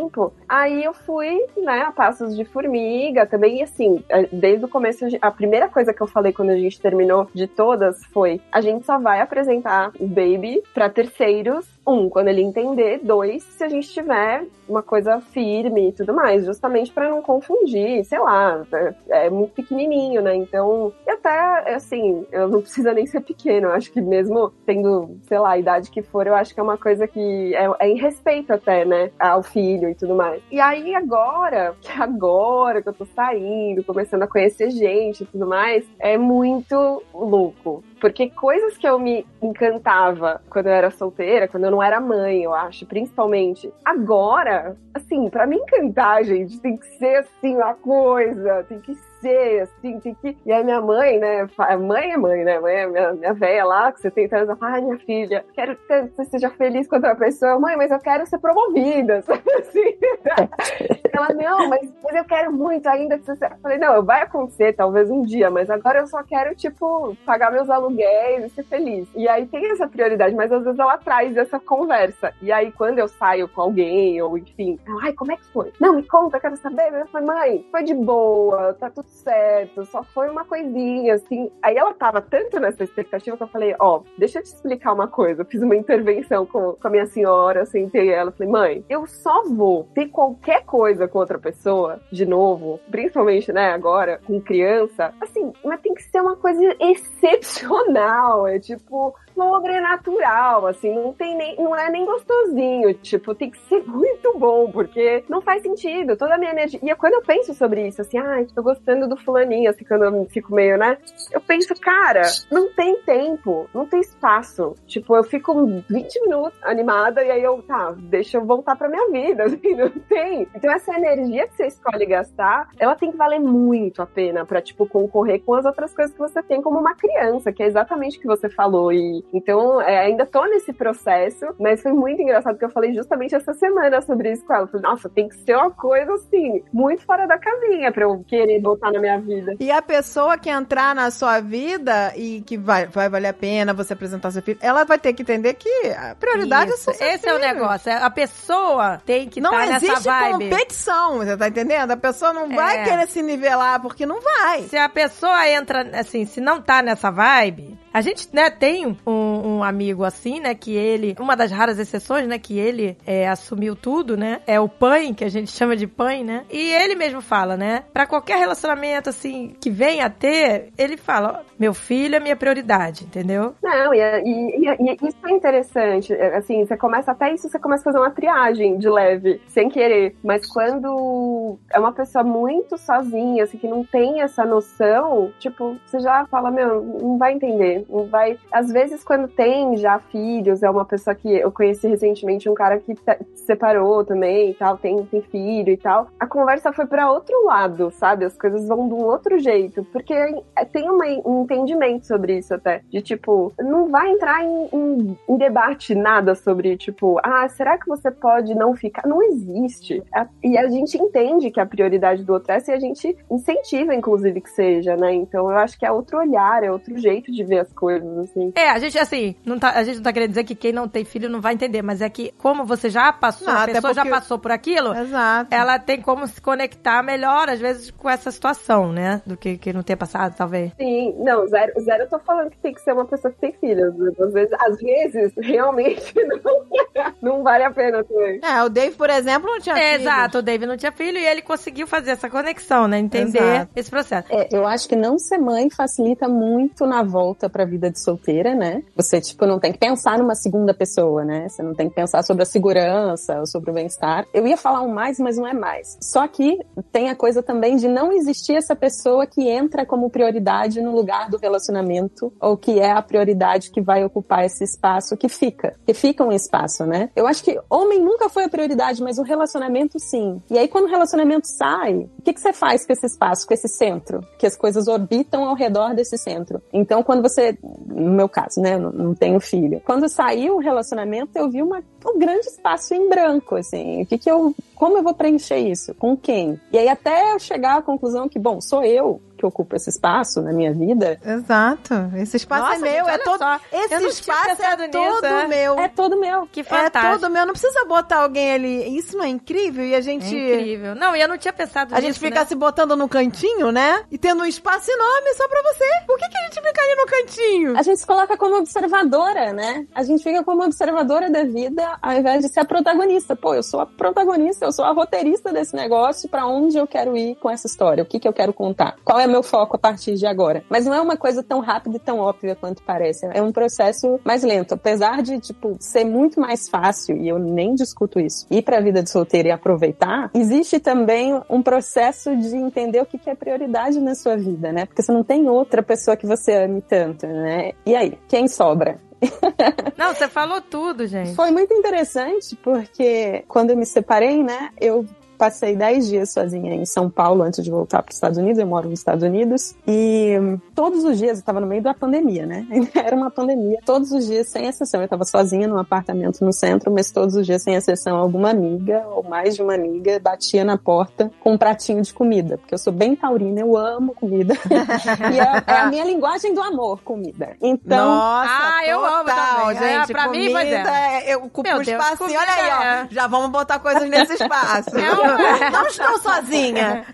aí eu fui, né, a passos de formiga também. Assim, desde o começo, a primeira coisa que eu falei quando a gente terminou de todas foi: a gente só vai apresentar o baby pra terceiros. Um, quando ele entender. Dois, se a gente tiver uma coisa firme e tudo mais, justamente pra não confundir, sei lá, é, é muito pequenininho, né? Então, e até, assim, eu não precisa nem ser pequeno, eu acho que mesmo tendo, sei lá, a idade que for, eu acho que é uma coisa que é, é em respeito até, né, ao filho e tudo mais. E aí agora, que agora que eu tô saindo, começando a conhecer gente e tudo mais, é muito louco. Porque coisas que eu me encantava quando eu era solteira, quando eu não era mãe, eu acho, principalmente. Agora, assim, pra me encantar, gente, tem que ser assim uma coisa, tem que ser assim, tem que. E aí minha mãe, né? Mãe é mãe, né? Mãe é minha, minha velha lá, com 70 anos, ela fala, ai, minha filha, quero que você seja feliz com outra pessoa. Mãe, mas eu quero ser promovida, sabe assim? Ela, não, mas, mas eu quero muito ainda que você. Eu falei, não, vai acontecer, talvez um dia, mas agora eu só quero, tipo, pagar meus aluguéis e ser feliz. E aí tem essa prioridade, mas às vezes ela traz essa conversa. E aí, quando eu saio com alguém, ou enfim, ela, ai, como é que foi? Não, me conta, eu quero saber. Eu falei, mãe, foi de boa, tá tudo certo, só foi uma coisinha, assim. Aí ela tava tanto nessa expectativa que eu falei, ó, deixa eu te explicar uma coisa. Eu fiz uma intervenção com, com a minha senhora, sentei ela, falei, mãe, eu só vou ter qualquer coisa com outra pessoa, de novo, principalmente, né, agora, com criança, assim, mas tem que ser uma coisa excepcional, é tipo sobrenatural, assim, não tem nem, não é nem gostosinho, tipo, tem que ser muito bom, porque não faz sentido, toda a minha energia, e quando eu penso sobre isso, assim, ai, tô gostando do fulaninho, assim, quando eu fico meio, né, eu penso, cara, não tem tempo, não tem espaço, tipo, eu fico 20 minutos animada, e aí eu, tá, deixa eu voltar pra minha vida, assim, não tem, então essa energia que você escolhe gastar, ela tem que valer muito a pena pra, tipo, concorrer com as outras coisas que você tem como uma criança, que é exatamente o que você falou, e então, é, ainda tô nesse processo, mas foi muito engraçado que eu falei justamente essa semana sobre isso com ela. Eu falei, nossa, tem que ser uma coisa assim, muito fora da casinha pra eu querer voltar na minha vida. E a pessoa que entrar na sua vida e que vai, vai valer a pena você apresentar seu filho, ela vai ter que entender que a prioridade Isso, é seu esse é o filho. negócio. A pessoa tem que Não estar nessa existe vibe. competição, você tá entendendo? A pessoa não vai É. querer se nivelar, porque não vai. Se a pessoa entra, assim, se não tá nessa vibe, a gente, né, tem um, um amigo assim, né, que ele, uma das raras exceções, né, que ele é, assumiu tudo, né, é o pai, que a gente chama de pai, né, e ele mesmo fala, né, pra qualquer relacionamento, assim, que venha a ter, ele fala, meu filho é minha prioridade, entendeu? Não, e, e- e- e isso é interessante. é, Assim, você começa até isso, você começa a fazer uma triagem de leve, sem querer. Mas quando é uma pessoa muito sozinha, assim, que não tem essa noção, tipo, você já fala, meu, não vai entender. Vai. Às vezes, quando tem já filhos, é uma pessoa que eu conheci recentemente, um cara que tá- se separou também e tal, tem, tem filho e tal. A conversa foi pra outro lado, sabe? As coisas vão de um outro jeito. Porque é, tem uma- um entendimento sobre isso até. De tipo, não vai entrar em, em- em debate nada sobre, tipo, ah, será que você pode não ficar? Não existe. E a gente entende que a prioridade do outro é essa e a gente incentiva, inclusive, que seja, né? Então eu acho que é outro olhar, é outro jeito de ver as coisas, assim. É, a gente, assim, não tá, a gente não tá querendo dizer que quem não tem filho não vai entender, mas é que, como você já passou, Não, a pessoa já passou por aquilo, Exato. ela tem como se conectar melhor, às vezes, com essa situação, né? Do que, que não ter passado, talvez. Sim, não, zero, zero eu tô falando que tem que ser uma pessoa que tem filhos. Às vezes, às vezes realmente não, não vale a pena também. É, o Dave, por exemplo, não tinha É, filhos. exato, o David não tinha filho e ele conseguiu fazer essa conexão, né? Entender Exato. esse processo. É, eu acho que não ser mãe facilita muito na volta pra vida de solteira, né? Você, tipo, não tem que pensar numa segunda pessoa, né? Você não tem que pensar sobre a segurança ou sobre o bem-estar. Eu ia falar um mais, mas não é mais. Só que tem a coisa também de não existir essa pessoa que entra como prioridade no lugar do relacionamento ou que é a prioridade que vai ocupar esse espaço que fica. Que fica um espaço, né? Eu acho que homem nunca foi a prioridade, mas o relacionamento sim. E aí quando o relacionamento sai, o que, que você faz com esse espaço, com esse centro? Que as coisas orbitam ao redor desse centro. Então quando você, no meu caso, né, não, não tenho filho. Quando saiu o relacionamento, eu vi uma, um grande espaço em branco, assim. O que que eu, como eu vou preencher isso? Com quem? E aí até eu chegar à conclusão que, bom, sou eu que ocupo esse espaço na minha vida, Exato. Esse espaço Nossa, é meu, gente, é todo. só. Esse espaço é nisso, todo é. meu. é todo meu. Que É fantástico. todo meu. Não precisa botar alguém ali. Isso não é incrível? E a gente. É incrível. Não, e eu não tinha pensado A gente nisso, fica né? se botando no cantinho, né? E tendo um espaço enorme só pra você. Por que, que a gente fica ali no cantinho? A gente se coloca como observadora, né? A gente fica como observadora da vida ao invés de ser a protagonista. Pô, eu sou a protagonista, eu sou a roteirista desse negócio, pra onde eu quero ir com essa história, o que, que eu quero contar, qual é meu foco a partir de agora. Mas não é uma coisa tão rápida e tão óbvia quanto parece. É um processo mais lento. Apesar de, tipo, ser muito mais fácil, e eu nem discuto isso, ir pra vida de solteiro e aproveitar, existe também um processo de entender o que, que é prioridade na sua vida, né? Porque você não tem outra pessoa que você ame tanto, né? E aí, quem sobra? Não, você falou tudo, gente. Foi muito interessante porque quando eu me separei, né, eu passei 10 dias sozinha em São Paulo antes de voltar para os Estados Unidos. Eu moro nos Estados Unidos e todos os dias eu estava no meio da pandemia, né? Era uma pandemia. Todos os dias, sem exceção, eu estava sozinha num apartamento no centro, mas todos os dias, sem exceção, alguma amiga ou mais de uma amiga batia na porta com um pratinho de comida, porque eu sou bem taurina, eu amo comida. e é, é a minha linguagem do amor, comida. Então, Nossa, Ah, eu amo também. É, gente. pra mim, pois é. comida, Eu Meu Deus, espacinho. comida Olha aí, ó. é- Já vamos botar coisas nesse espaço. É um- Não estou sozinha.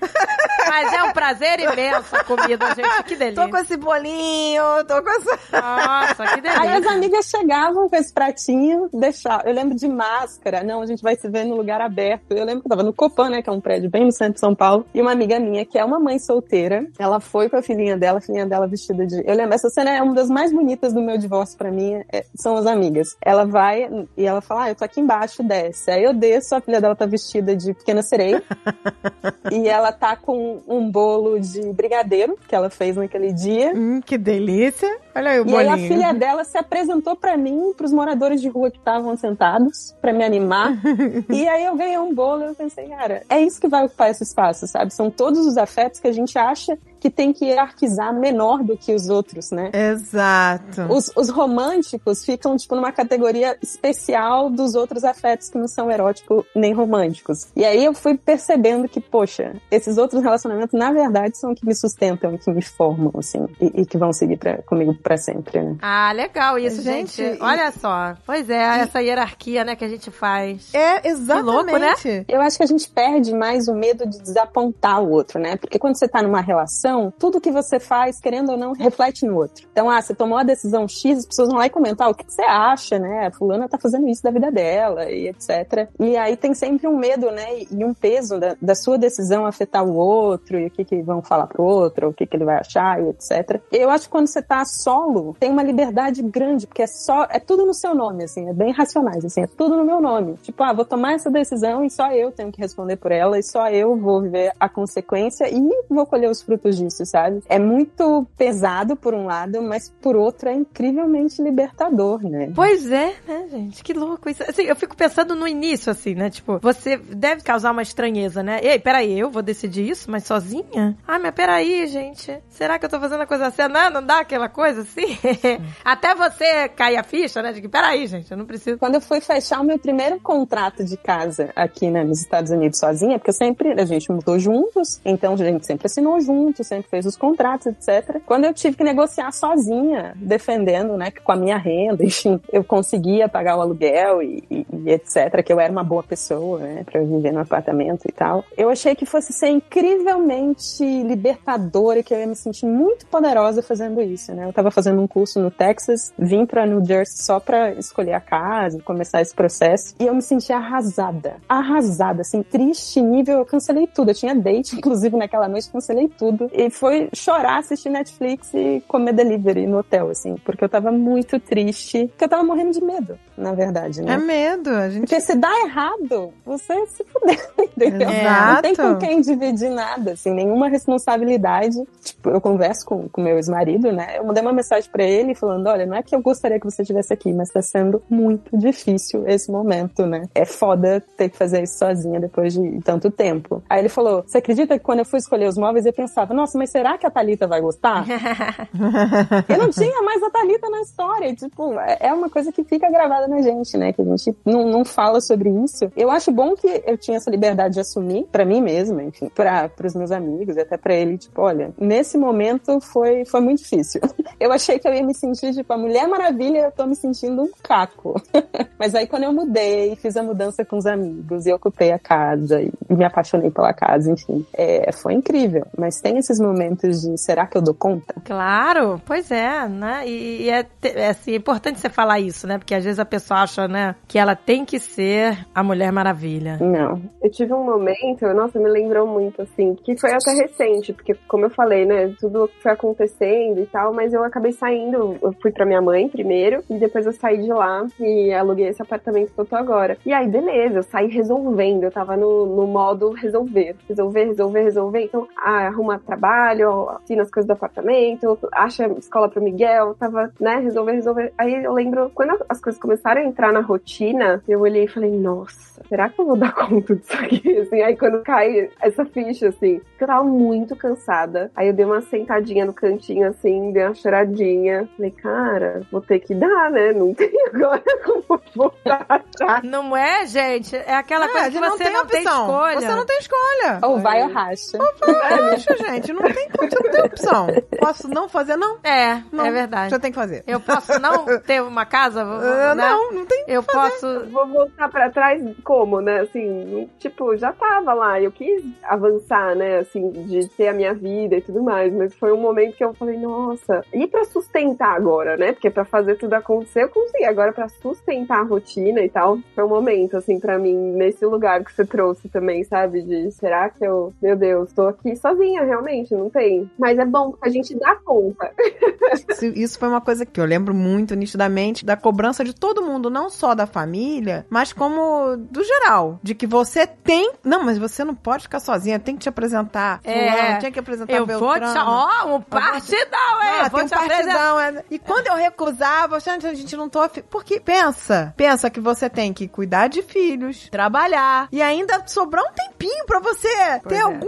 Mas é um prazer imenso a comida, gente. Que delícia. Tô com esse bolinho, tô com essa... Nossa, que delícia. Aí as amigas chegavam com esse pratinho, deixavam. Eu lembro de máscara. Não, a gente vai se ver no lugar aberto. Eu lembro que eu tava no Copan, né? Que é um prédio bem no centro de São Paulo. E uma amiga minha, que é uma mãe solteira, ela foi com a filhinha dela, a filhinha dela vestida de. Eu lembro, essa cena é uma das mais bonitas do meu divórcio pra mim, é- são as amigas. Ela vai e ela fala: Ah, eu tô aqui embaixo, desce. Aí eu desço, a filha dela tá vestida de pequena sereia. e ela tá com um bolo de brigadeiro que ela fez naquele dia. Hum, que delícia. Olha aí o E aí bolinho. a filha dela se apresentou pra mim, pros moradores de rua que estavam sentados, pra me animar. e aí eu ganhei um bolo e eu pensei, cara, é isso que vai ocupar esse espaço, sabe? São todos os afetos que a gente acha que tem que hierarquizar menor do que os outros, né? Exato. Os, os românticos ficam, tipo, numa categoria especial dos outros afetos que não são eróticos nem românticos. E aí eu fui percebendo que, poxa, esses outros relacionamentos, na verdade, são que me sustentam e que me formam, assim, e, e que vão seguir pra, comigo pra sempre, né? Ah, legal isso, gente. Gente, e- Olha só. Pois é, essa hierarquia, né, que a gente faz. É, exatamente. louco, né? Eu acho que a gente perde mais o medo de desapontar o outro, né? Porque quando você tá numa relação, tudo que você faz, querendo ou não, reflete no outro. Então, ah, você tomou a decisão X, as pessoas vão lá e comentar o que que você acha, né? Fulana tá fazendo isso da vida dela e etc. E aí tem sempre um medo, né? E um peso da, da sua decisão afetar o outro e o que que vão falar pro outro, o que que ele vai achar e etc. Eu acho que quando você tá solo, tem uma liberdade grande, porque é só, é tudo no seu nome, assim, é bem racionais, assim, é tudo no meu nome. Tipo, ah, vou tomar essa decisão e só eu tenho que responder por ela e só eu vou viver a consequência e vou colher os frutos disso, sabe? É muito pesado por um lado, mas por outro é incrivelmente libertador, né? Pois é, né, gente? Que louco isso. Assim, eu fico pensando no início, assim, né? Tipo, você deve causar uma estranheza, né? Ei, peraí, eu vou decidir isso, mas sozinha? Ah, mas peraí, gente. Será que eu tô fazendo a coisa certa? Não, não dá aquela coisa assim? Até você cair a ficha, né? De que, peraí, gente, eu não preciso. Quando eu fui fechar o meu primeiro contrato de casa aqui né, nos Estados Unidos sozinha, porque eu sempre, a gente mudou juntos, então a gente sempre assinou juntos, sempre fez os contratos, etc. Quando eu tive que negociar sozinha, defendendo, né, que com a minha renda, enfim, eu conseguia pagar o aluguel e, e- e etc, que eu era uma boa pessoa, né, eu viver no apartamento e tal. Eu achei que fosse ser incrivelmente libertador e que eu ia me sentir muito poderosa fazendo isso, né. Eu tava fazendo um curso no Texas, vim pra New Jersey só pra escolher a casa, começar esse processo, e eu me senti arrasada. Arrasada, assim, triste nível, eu cancelei tudo. Eu tinha date, inclusive, naquela noite, cancelei tudo. E foi chorar, assistir Netflix e comer delivery no hotel, assim, porque eu tava muito triste, porque eu tava morrendo de medo, na verdade, né? É medo, a gente. Porque se dá errado, você se fudeu, entendeu? Exato. Não tem com quem dividir nada, assim, nenhuma responsabilidade. Tipo, eu converso com o meu ex-marido, né? Eu mandei uma mensagem pra ele falando, olha, não é que eu gostaria que você estivesse aqui, mas tá sendo muito difícil esse momento, né? É foda ter que fazer isso sozinha depois de tanto tempo. Aí ele falou, você acredita que quando eu fui escolher os móveis, eu pensava, nossa, mas será que a Thalita vai gostar? Eu não tinha mais a Thalita na história. Tipo, é uma coisa que fica gravada na gente, né? Que a gente não, não fala sobre isso. Eu acho bom que eu tinha essa liberdade de assumir pra mim mesma, enfim, para os meus amigos e até pra ele, tipo, olha, nesse momento foi, foi muito difícil. Eu achei que eu ia me sentir, tipo, a Mulher Maravilha, eu tô me sentindo um caco. Mas aí quando eu mudei, fiz a mudança com os amigos e ocupei a casa e me apaixonei pela casa, enfim, é, foi incrível. Mas tem esses momentos de será que eu dou conta? Claro, pois é, né? E, e é, é, assim, importante você falar isso, né? Porque às vezes a pessoa acha, né, que ela tem que ser a Mulher Maravilha. Não. Eu tive um momento, nossa, me lembrou muito, assim, que foi até recente, porque, como eu falei, né, tudo foi acontecendo e tal, mas eu acabei saindo, eu fui pra minha mãe primeiro, e depois eu saí de lá e aluguei esse apartamento que eu tô agora. E aí, beleza, eu saí resolvendo, eu tava no, no modo resolver, resolver, resolver, resolver. Então, ah, arruma trabalho, assina as coisas do apartamento, acha escola pro Miguel, tava, né, resolver, resolver. Aí eu lembro, quando as coisas começaram a entrar na rotina, eu olhei e falei, nossa, será que eu vou dar conta disso aqui? Assim, aí quando cai essa ficha, assim, eu tava muito cansada. Aí eu dei uma sentadinha no cantinho, assim, dei uma choradinha. Falei, cara, vou ter que dar, né? Não tem agora como voltar atrás. Não é, gente? É aquela Ah, coisa que você não tem não tem opção. escolha. Você não tem escolha. Ou vai ou racha. É, bicho, gente, não tem, você não tem opção. Posso não fazer, não? É, Não. é verdade. Já tem que fazer. Eu posso não ter uma casa? Ah, né? Não, não tem. Eu posso. Vou voltar pra trás como, né? Assim, tipo, já tava lá. Eu quis avançar, né? Assim, de ter a minha vida e tudo mais. Mas foi um momento que eu falei, nossa. E pra sustentar agora, né? Porque pra fazer tudo acontecer, eu consegui. Agora, pra sustentar a rotina e tal, foi um momento, assim, pra mim, nesse lugar que você trouxe também, sabe? De será que eu, meu Deus, tô aqui sozinha, realmente, não tem. Mas é bom que a gente dá conta. Isso, foi uma coisa que eu lembro muito nitidamente da cobrança de todo mundo, não só da família, mas como do geral. De que você tem. Não, mas você não pode ficar sozinha, tem que te apresentar. É. fulano, Tinha que apresentar Eu vou te. Ó, um partidão, hein? Ah, tem um partidão, é. E quando eu recusava, gente, a gente não tô. Porque pensa, pensa que você tem que cuidar de filhos, trabalhar e ainda sobrar um tempinho pra você Pois ter é. algum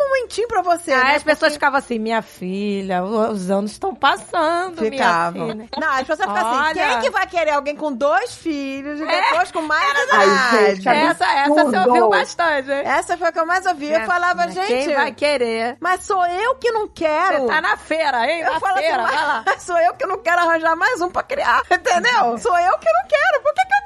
momentinho pra você, Aí né? as pessoas ficavam assim, minha filha, os anos estão passando, Ficavam. minha filha. Não, as pessoas ficam assim, Olha. É. quem que vai querer alguém com dois filhos e depois com mais Ai, idade? gente, Essa, essa você ouviu bastante, hein? Essa foi a que eu mais ouvi. Eu falava, Mas gente, Quem vai querer? mas sou eu que não quero. Você tá na feira, hein? Eu na falo assim, feira, vai lá. mas sou eu que não quero arranjar mais um pra criar, entendeu? Sou eu que não quero. Por que, que eu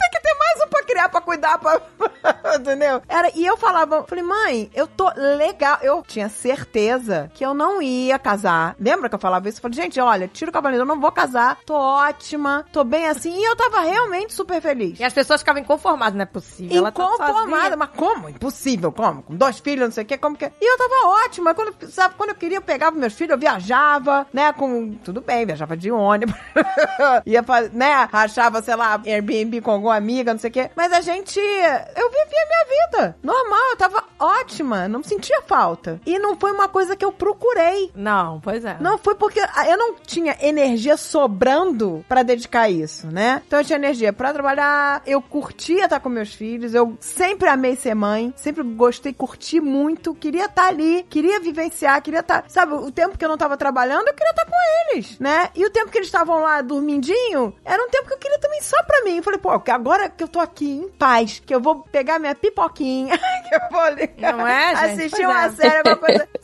criar, pra cuidar, pra... entendeu? Era, e eu falava, falei, mãe, eu tô legal. Eu tinha certeza que eu não ia casar. Lembra que eu falava isso? Eu falei, gente, olha, tira o cavaleiro, eu não vou casar. Tô ótima, tô bem assim. E eu tava realmente super feliz. E as pessoas ficavam inconformadas, não é possível. Tá Inconformada, sozinha. mas como? Impossível, como? Com dois filhos, não sei o que, como que. E eu tava ótima. Quando, sabe, quando eu queria, eu pegava meus filhos, eu viajava, né? Com. Tudo bem, viajava de ônibus. Ia fazer, né? Rachava, sei lá, Airbnb com alguma amiga, não sei o que. Mas a gente. Eu vivia a minha vida. Normal, eu tava ótima. não sentia falta. E não foi uma coisa que eu procurei. Não, pois é. Não foi porque eu não tinha energia sobrando pra dedicar a isso, né? Então eu tinha energia pra trabalhar, eu curtia estar com meus filhos, eu sempre amei ser mãe, sempre gostei, curti muito, queria estar ali, queria vivenciar, queria estar, sabe, o tempo que eu não tava trabalhando, eu queria estar com eles, né? E o tempo que eles estavam lá dormindinho, era um tempo que eu queria também só pra mim. Eu falei, pô, agora que eu tô aqui em paz, que eu vou pegar minha pipoquinha, que eu vou ligar, Não é, gente? assistir Pois uma é. série, alguma coisa.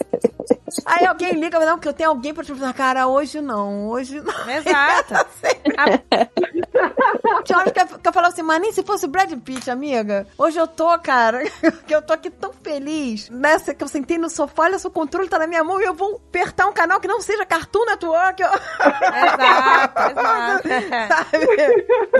Aí alguém liga, não, que eu tenho alguém pra te falar, cara, hoje não, hoje não. Exato. Tinha hora que eu, que eu falava assim, mas nem se fosse o Brad Pitt, amiga. Hoje eu tô, cara, que eu tô aqui tão feliz. Nessa que eu sentei no sofá, olha, seu controle tá na minha mão e eu vou apertar um canal que não seja Cartoon Network. Eu... Exato, exato. Sabe?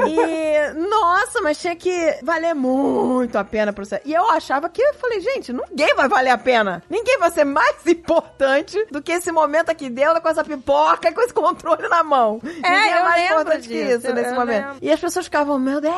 E, nossa, mas tinha que valer muito a pena pro céu. E eu achava que, eu falei, gente, ninguém vai valer a pena. Ninguém vai ser mais importante do que esse momento aqui dentro com essa pipoca e com esse controle na mão. ninguém é eu mais importante que disso, isso eu- nesse eu momento. lembro. E as pessoas ficavam, meu Deus,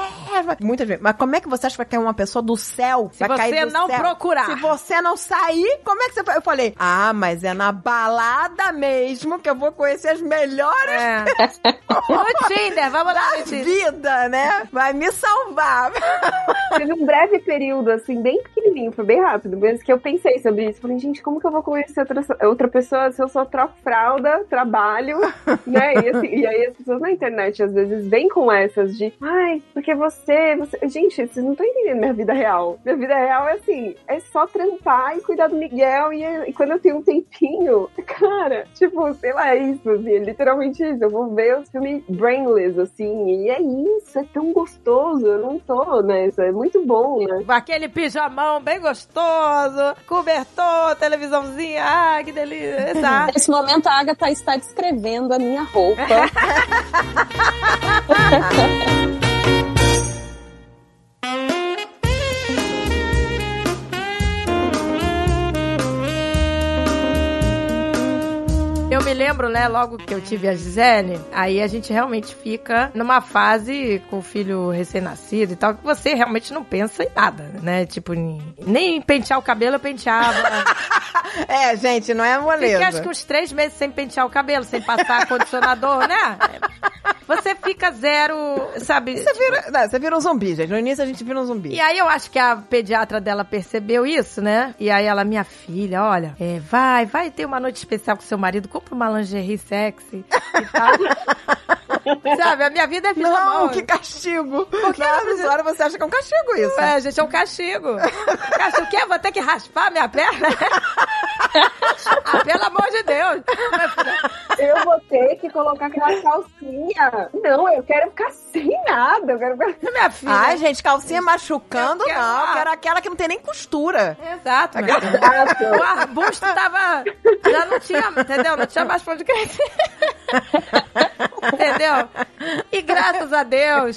muitas vezes. Mas como é que você acha que vai cair uma pessoa do céu? Se vai você não céu? procurar. Se você não sair, como é que você? Eu falei, ah, mas é na balada mesmo que eu vou conhecer as melhores É. No Tinder, vamos lá da vida, né? Vai me salvar. Teve um breve período, assim, bem pequenininho, foi bem rápido, mas que eu pensei sobre isso. Falei, gente, como que eu vou conhecer outra, outra pessoa se eu só troco fralda, trabalho, né? E, assim, e aí as pessoas na internet às vezes vêm com essas de, ai, porque você, você. Gente, vocês não estão entendendo minha vida real. Minha vida real é assim, é só trampar e cuidar do Miguel. E, e quando eu tenho um tempinho, cara, tipo, sei lá, é isso, assim, é literalmente isso. Eu vou ver os filmes brainless, assim, e é isso, é tão gostoso. Eu não tô nessa, é muito bom, né? Aquele pijamão bem gostoso, cobertor, televisãozinha, ah, que delícia. Exato. Nesse momento, a Agatha está descrevendo a minha roupa. Eu me lembro, né, logo que eu tive a Gisele, aí a gente realmente fica numa fase com o filho recém-nascido e tal, que você realmente não pensa em nada, né? Tipo, nem, nem em pentear o cabelo eu penteava. É, gente, não é moleza. Fiquei acho que uns três meses sem pentear o cabelo, sem passar condicionador, né? Você fica zero, sabe? Você vira, não, você vira um zumbi, gente. No início a gente vira um zumbi. E aí eu acho que a pediatra dela percebeu isso, né? E aí ela, minha filha, olha, é, vai, vai ter uma noite especial com seu marido, compra uma lingerie sexy e tal. Sabe, a minha vida é vida Não, que castigo. Porque nessa hora você acha que é um castigo isso. É, gente, é um castigo. Castigo o quê? Vou ter que raspar minha perna? ah, pelo amor de Deus. Eu vou ter que colocar aquela calcinha. Não, eu quero ficar sem nada. Eu quero ficar... Minha filha. Ai, gente, calcinha machucando, Eu quero- não. Eu quero aquela que não tem nem costura. Exato, minha filha. O arbusto tava. Já não tinha, entendeu? Não tinha mais pra onde crescer. entendeu? E graças a Deus,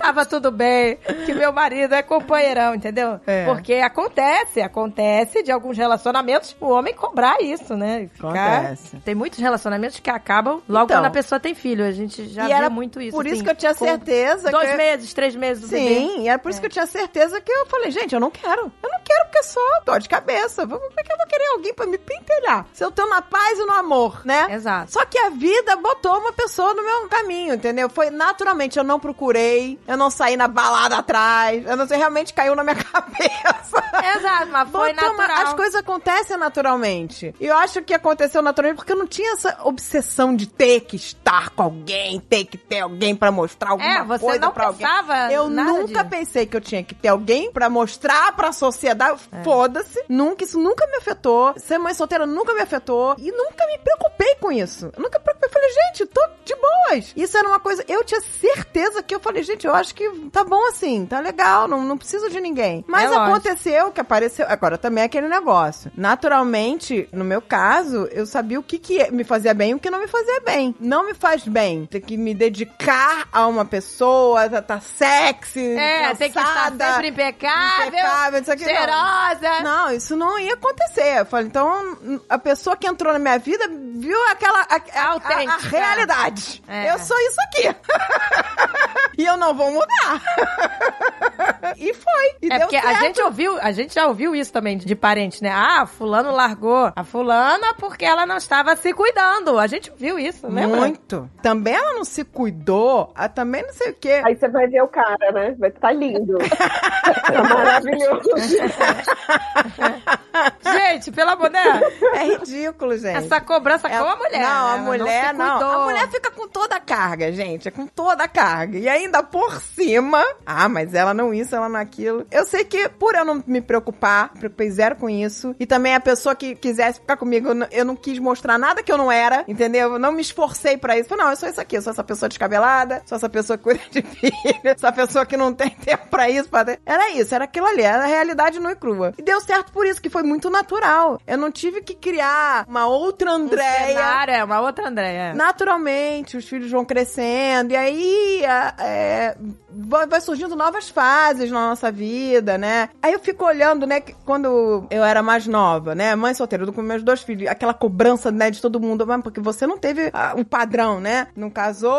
tava tudo bem. Que meu marido é companheirão, entendeu? É. Porque acontece, acontece de alguns relacionamentos o homem cobrar isso, né? Ficar... Acontece. Tem muitos relacionamentos que acabam logo Então. quando a pessoa tem filho. A gente já E viu era muito isso. por isso assim, que eu tinha certeza Dois que- meses, três meses do bebê. Sim, e era por isso que eu tinha certeza que eu falei, gente, eu não quero. Eu não quero porque é só dor de cabeça. Por que eu vou querer alguém pra me pentelhar? Se eu tô na paz e no amor, né? Exato. Só que a vida botou uma pessoa no meu caminho, entendeu? Foi naturalmente, eu não procurei, eu não saí na balada atrás, eu não sei, realmente caiu na minha cabeça. Exato, mas foi Botou uma- natural. As coisas acontecem naturalmente. E eu acho que aconteceu naturalmente porque eu não tinha essa obsessão de ter que estar com alguém, ter que ter alguém pra mostrar alguma É, você coisa não pra alguém. Eu nunca disso. pensei que eu tinha que ter alguém pra mostrar pra sociedade. Foda-se. Nunca, isso nunca me afetou. Ser mãe solteira nunca me afetou. E nunca me preocupei com isso. Eu nunca me preocupei. Falei, gente, tô de boas. Isso era uma coisa. Eu tinha certeza que eu falei, gente, eu acho que tá bom assim, tá legal, não, não preciso de ninguém. Mas É lógico. aconteceu que apareceu. Agora também é aquele negócio. Naturalmente, no meu caso, eu sabia o que, que me fazia bem e o que não me fazia bem. Não me faz bem ter que me dedicar a uma pessoa, tá, tá sexy, É, tem que estar sempre impecável, impecável, isso aqui, não. cheirosa. Não, isso não ia acontecer. Eu falei, então, a pessoa que entrou na minha vida viu aquela. A, a- a- a realidade. É. Eu sou isso aqui. e eu não vou mudar. e foi. E É porque a certo. gente ouviu, a gente já ouviu isso também de parente, né? Ah, fulano largou a fulana porque ela não estava se cuidando. A gente ouviu isso, lembra? Muito. Também ela não se cuidou, ah, também não sei o quê. Aí você vai ver o cara, né? Vai estar lindo. tá maravilhoso. Gente, pelo amor de Deus, É ridículo, gente. essa cobrança É- com a mulher. Não, a né? mulher se não. cuidou. A mulher fica com toda a carga, gente. É com toda a carga. E ainda por cima. Ah, mas ela não isso, ela não aquilo. Eu sei que por eu não me preocupar, me preocupei zero com isso. E também a pessoa que quisesse ficar comigo, eu não, eu não quis mostrar nada que eu não era, entendeu? Eu não me esforcei pra isso. Falei, não, eu sou isso aqui. Eu sou essa pessoa descabelada, sou essa pessoa que cuida de filho, essa pessoa que não tem tempo pra isso. Pra. Era isso, era aquilo ali. Era a realidade nua e crua. E deu certo por isso, que foi muito natural. Eu não tive que criar uma outra Um Andréia. cenário, é uma outra Andréia. Naturalmente, os filhos vão crescendo, e aí é, vai surgindo novas fases na nossa vida, né? Aí eu fico olhando, né, quando eu era mais nova, né, mãe solteira, com meus dois filhos, aquela cobrança, né, de todo mundo, mas porque você não teve ah, um padrão, né? Não casou,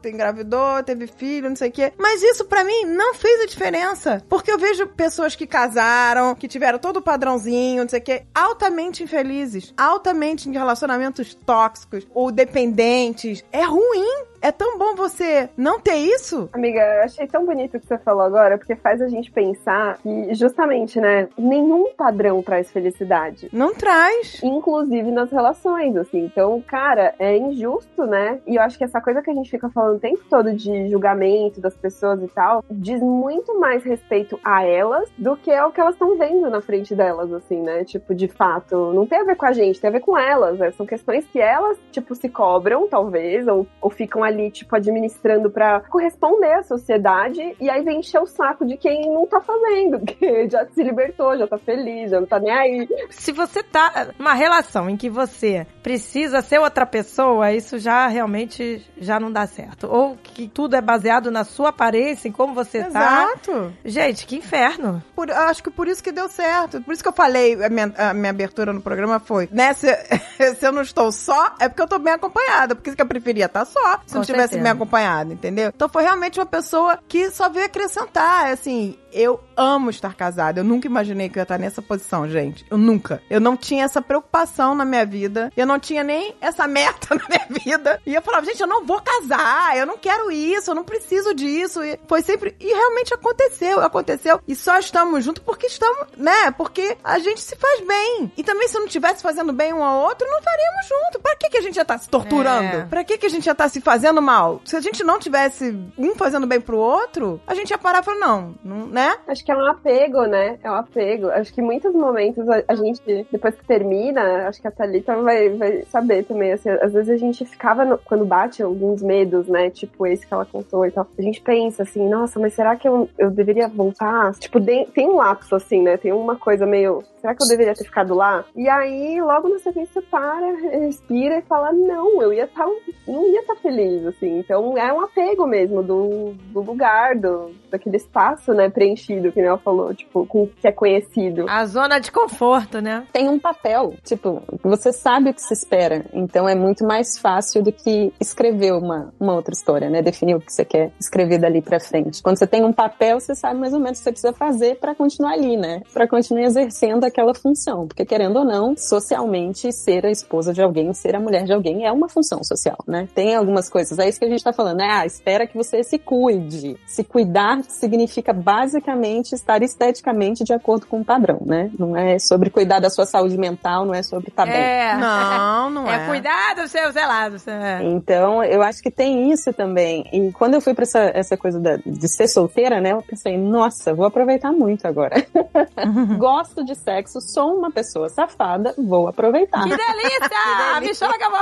te engravidou, teve filho, não sei o quê. Mas isso pra mim não fez a diferença, porque eu vejo pessoas que casaram, que tiveram todo o padrãozinho, não sei o quê, altamente infelizes, altamente em relacionamentos tóxicos ou dependentes. É ruim. É tão bom você não ter isso. Amiga, eu achei tão bonito o que você falou agora, porque faz a gente pensar que, justamente, né, nenhum padrão traz felicidade. Não traz. Inclusive nas relações, assim. Então, cara, é injusto, né? E eu acho que essa coisa que a gente fica falando o tempo todo de julgamento das pessoas e tal, diz muito mais respeito a elas do que ao que elas estão vendo na frente delas, assim, né? Tipo, de fato, não tem a ver com a gente, tem a ver com elas. né? São questões que elas, tipo, se cobram, talvez, ou, ou ficam ali, tipo, administrando pra corresponder à sociedade, e aí vem encher o saco de quem não tá fazendo, que já se libertou, já tá feliz, já não tá nem aí. Se você tá numa relação em que você precisa ser outra pessoa, isso já realmente já não dá certo. Ou que tudo é baseado na sua aparência, em como você tá. Exato. Gente, que inferno. Por- acho que por isso que deu certo. Por isso que eu falei, a minha, a minha abertura no programa foi, né, se, se eu não estou só, é porque eu tô bem acompanhada. Porque isso que eu preferia estar só, se Com não tivesse certeza. bem acompanhada, entendeu? Então foi realmente uma pessoa que só veio acrescentar, assim, eu amo estar casada. Eu nunca imaginei que eu ia estar nessa posição, gente. Eu nunca. Eu não tinha essa preocupação na minha vida. Eu não tinha nem essa meta na minha vida. E eu falava, gente, eu não vou casar. Eu não quero isso. Eu não preciso disso. E foi sempre. E realmente aconteceu. Aconteceu. E só estamos juntos porque estamos, né? Porque a gente se faz bem. E também, se eu não estivesse fazendo bem um ao outro, não estaríamos juntos. Pra que, que a gente ia estar se torturando? É. Pra que, que a gente ia estar se fazendo mal? Se a gente não tivesse um fazendo bem pro outro, a gente ia parar e falar, não, não né? Acho que é um apego, né? É um apego. Acho que muitos momentos a, a gente, depois que termina, acho que a Thalita vai, vai saber também, assim, às vezes a gente ficava, no- quando bate alguns medos, né? Tipo esse que ela contou e tal. A gente pensa assim, nossa, mas será que eu, eu deveria voltar? Tipo, de- tem um lapso, assim, né? Tem uma coisa meio, será que eu deveria ter ficado lá? E aí, logo na sequência, para, respira e fala, não, eu ia estar, não ia estar feliz, assim. Então, é um apego mesmo do, do lugar, do, daquele espaço, né, preenchido, que ela falou, tipo, com o que é conhecido. A zona de conforto, né? tem um papel, tipo, você sabe o que se espera, então é muito mais fácil do que escrever uma, uma outra história, né? Definir o que você quer escrever dali pra frente. Quando você tem um papel, você sabe mais ou menos o que você precisa fazer pra continuar ali, né? Pra continuar exercendo aquela função, porque querendo ou não, socialmente ser a esposa de alguém, ser a mulher de alguém é uma função social, né? Tem algumas coisas, é isso que a gente tá falando, né? Ah, espera que você se cuide. Se cuidar significa basicamente estar esteticamente de acordo com o padrão, né? Não é sobre cuidar da sua saúde mental, não é sobre estar bem. É. Não, não é. É cuidar do seu zelado. É. Então, eu acho que tem isso também. E quando eu fui pra essa, essa coisa da- de ser solteira, né? Eu pensei, nossa, vou aproveitar muito agora. Gosto de sexo, sou uma pessoa safada, vou aproveitar. Que delícia! Me chama que eu vou.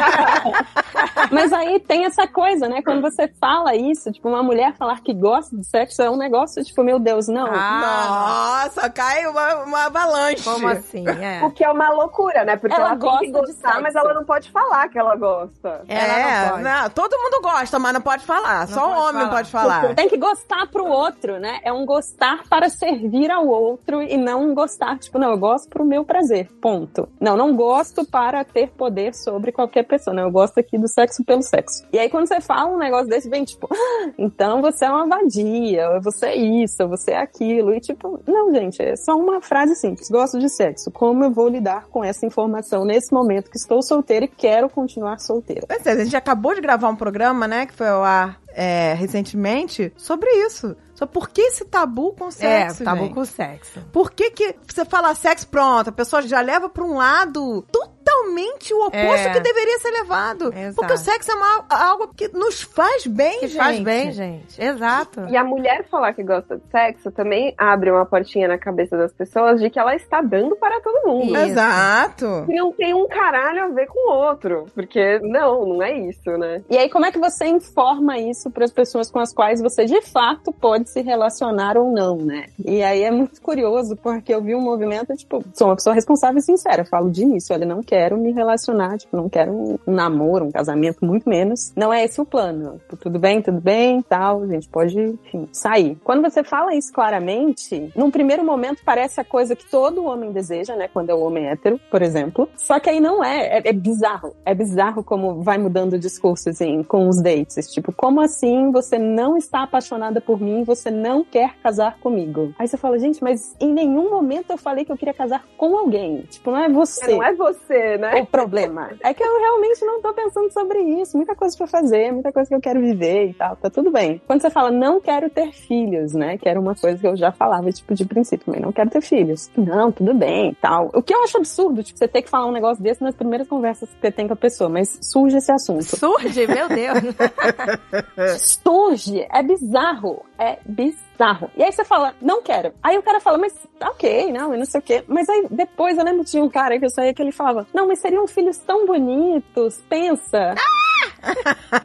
Mas aí tem essa coisa, né? Quando você fala isso, tipo, uma mulher falar que gosta de sexo é um negócio, tipo, meu Deus, não. Ah, Nossa, cai uma, uma avalanche. como assim? É. O que é uma loucura, né? Porque Ela ela, tem que gosta de gostar, sexo. mas ela não pode falar que ela gosta. Ela é, não pode. todo mundo gosta, mas não pode falar. Só o homem falar. não pode falar. Tem que gostar pro outro, né? É um gostar para servir ao outro e não um gostar, tipo, não, eu gosto pro meu prazer, ponto. Não, não gosto para ter poder sobre qualquer pessoa, né? Eu gosto aqui do sexo pelo sexo. E aí, quando você fala um negócio desse, vem tipo, "Ah, então você é uma vadia, você é isso, você é aquilo. E tipo, não, gente, é só uma frase simples. Gosto de sexo. Como eu vou lidar com essa informação nesse momento que estou solteira e quero continuar solteira? Pois é, a gente acabou de gravar um programa, né, que foi ao ar é, recentemente, sobre isso. Sobre por que esse tabu com sexo, é, tabu gente? com sexo. Por que que você fala sexo, pronto, a pessoa já leva pra um lado totalmente o oposto É. que deveria ser levado. Exato. Porque o sexo é uma- algo que nos faz bem, Que gente. faz bem, gente. Exato. E a mulher falar que gosta de sexo também abre uma portinha na cabeça das pessoas de que ela está dando para todo mundo. Isso. Exato. Que não tem um caralho a ver com o outro. Porque não, não é isso, né? E aí, como é que você informa isso para as pessoas com as quais você de fato pode se relacionar ou não, né? E aí é muito curioso, porque eu vi um movimento, tipo, sou uma pessoa responsável e sincera. Falo de início, olha, não quero me relacionar, tipo, não quero um, um namoro, um casamento, muito menos. Não é esse o plano. Tipo, tudo bem, tudo bem, tal, a gente pode, enfim, sair. Quando você fala isso claramente, num primeiro momento parece a coisa que todo homem deseja, né? Quando é o homem hétero, por exemplo. Só que aí não é, é, é bizarro. É bizarro como vai mudando o discurso, assim, com os dates. Tipo, como assim você não está apaixonada por mim, você não quer casar comigo? Aí você fala, gente, mas em nenhum momento eu falei que eu queria casar com alguém. Tipo, não é você. Não é você, né? O problema é que eu realmente não tô pensando sobre isso. Muita coisa pra fazer, muita coisa que eu quero viver e tal. Tá tudo bem. Quando você fala, não quero ter filhos, né? Que era uma coisa que eu já falava, tipo, de princípio também. Não quero ter filhos. Não, tudo bem e tal. O que eu acho absurdo, tipo, você ter que falar um negócio desse nas primeiras conversas que você tem com a pessoa. Mas surge esse assunto. Surge, meu Deus. Surge. É bizarro. É bizarro. E aí você fala, não quero. Aí o cara fala, mas tá ok, não, e não sei o quê. Mas aí depois eu lembro de um cara que eu saía que ele falava, não, mas seriam filhos tão bonitos, pensa.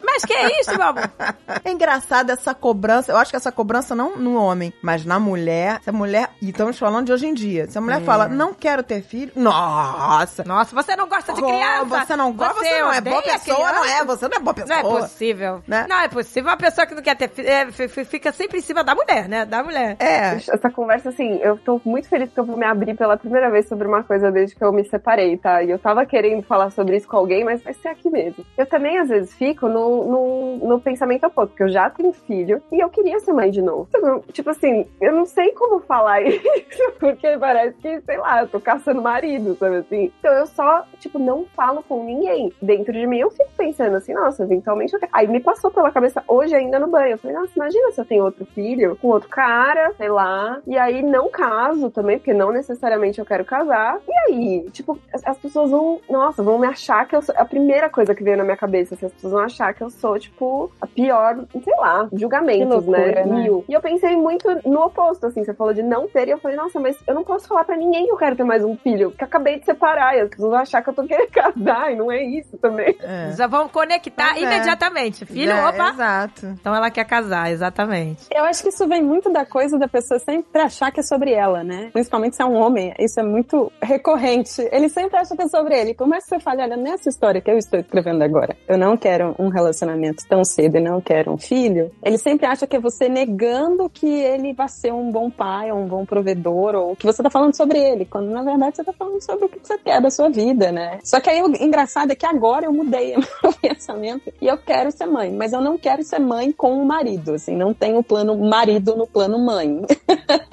Mas que é isso, meu amor? É engraçado essa cobrança. Eu acho que essa cobrança não no homem, mas na mulher. Se a mulher. E estamos falando de hoje em dia. Se a mulher É. fala, não quero ter filho. Nossa! Nossa, você não gosta de Oh, criança. Você não gosta, você, não é boa pessoa, não é? criança. Você não é boa Não pessoa. é possível. Né? Não é possível. Uma pessoa que não quer ter filho é, fica sempre em cima da mulher, né? Da mulher. É. Essa conversa, assim, eu tô muito feliz que eu vou me abrir pela primeira vez sobre uma coisa desde que eu me separei, tá? E eu tava querendo falar sobre isso com alguém, mas vai ser aqui mesmo. Eu também, às vezes, fico no, no, no pensamento oposto, porque eu já tenho filho e eu queria ser mãe de novo. Tipo, assim, eu não sei como falar isso, porque parece que, sei lá, eu tô caçando marido, sabe assim? Então eu só, tipo, não falo com ninguém. Dentro de mim eu fico pensando assim, nossa, eventualmente eu quero. Aí me passou pela cabeça hoje ainda no banho. Eu falei, nossa, imagina se eu tenho outro filho com outro cara, sei lá. E aí não caso também, porque não necessariamente eu quero casar. E aí, tipo, as, as pessoas vão, nossa, vão me achar que eu sou. A primeira coisa que veio na minha cabeça, assim, as pessoas vão achar que eu sou, tipo, a pior, sei lá, julgamentos, Que loucura, né? né? Mil. E eu pensei muito no oposto, assim, você falou de não ter, e eu falei, nossa, mas eu não posso falar pra ninguém que eu quero ter mais um filho, porque eu acabei de separar, e as pessoas vão achar que eu tô querendo casar, e não é isso também. é. Já vão conectar Pois é. imediatamente. Filho, É, opa. Exato. Então ela quer casar, exatamente. Eu acho que isso vem muito da coisa da pessoa sempre achar que é sobre ela, né? Principalmente se é um homem, isso é muito recorrente. Ele sempre acha que é sobre ele. Por mais que você fale, olha, nessa história que eu estou escrevendo agora, eu não quero um relacionamento tão cedo e não quero um filho, ele sempre acha que é você negando que ele vai ser um bom pai, ou um bom provedor, ou que você tá falando sobre ele, quando na verdade você tá falando sobre o que você quer da sua vida, né? Só que aí o engraçado é que agora eu mudei meu pensamento e eu quero ser mãe, mas eu não quero ser mãe com o marido, assim, não tem o plano marido no plano mãe.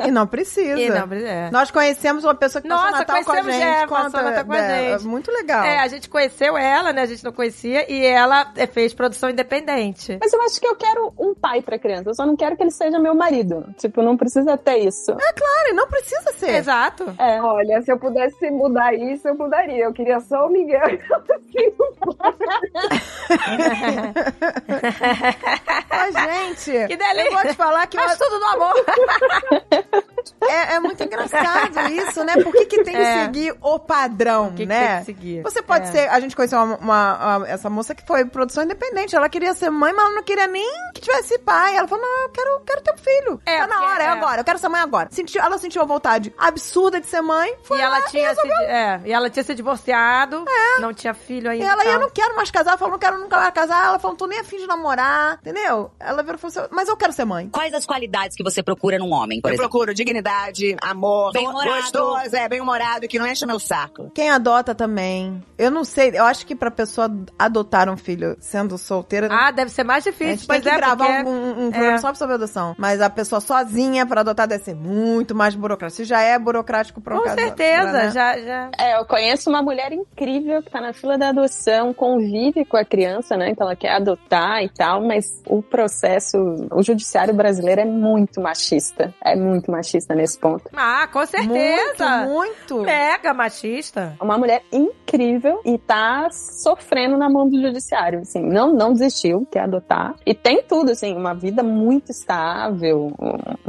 E não precisa. E não, é. Nós conhecemos uma pessoa que passou Nossa, Natal com a conhecemos, gente. é, passou conta- Natal com a é, gente. Muito legal. É, a gente conheceu ela, né? A gente não conhecia. E ela é, fez produção independente. Mas eu acho que eu quero um pai pra criança, eu só não quero que ele seja meu marido. Tipo, não precisa ter isso. Claro, e não precisa ser. Exato. É. Olha, se eu pudesse mudar isso, eu mudaria. Eu queria só o Miguel. Assim, Mas, gente, Que delícia. eu vou te falar que Faz tudo no amor. é, é muito engraçado isso, né? Por que, que tem que É. seguir o padrão, O que que né? tem que seguir? Você pode É. ser. A gente conheceu uma, uma- uma- essa moça que foi produção independente. Ela queria ser mãe, mas ela não queria nem que tivesse pai. Ela falou: não, eu quero, quero ter um filho. É, tá na hora, é, é. agora. Eu quero ser mãe agora. Sentiu, ela sentiu a vontade absurda de ser mãe. Foi E ela, lá tinha se, resolveu. é, e ela tinha se divorciado, não tinha filho E ainda. ela, e e eu não quero mais casar. Ela falou, não quero nunca mais casar. Ela falou, não tô nem afim de namorar. Entendeu? Ela virou e falou assim, mas eu quero ser mãe. Quais as qualidades que você procura num homem, por Eu exemplo? procuro dignidade, amor, Bem-humorado. gostoso, é, bem-humorado, que não enche meu saco. Quem adota também. Eu não sei, eu acho que pra pessoa adotar um filho sendo solteira. Ah, deve ser mais a difícil. gente tem pois que é, gravar porque- um, um programa é. só sobre adoção. Mas a pessoa sozinha pra adotar deve ser muito mais burocrático. Se já é burocrático pra um Com certeza, né? já, já. É, eu conheço uma mulher incrível que tá na fila da adoção, convive com a criança, né? Então ela quer adotar e tal, mas o processo, o judiciário brasileiro é muito machista. É muito machista nesse ponto. Ah, com certeza. Muito, muito. Mega machista. Uma mulher incrível e tá sofrendo na mão do judiciário, assim, não, não desistiu, quer adotar. E tem tudo, assim, uma vida muito estável,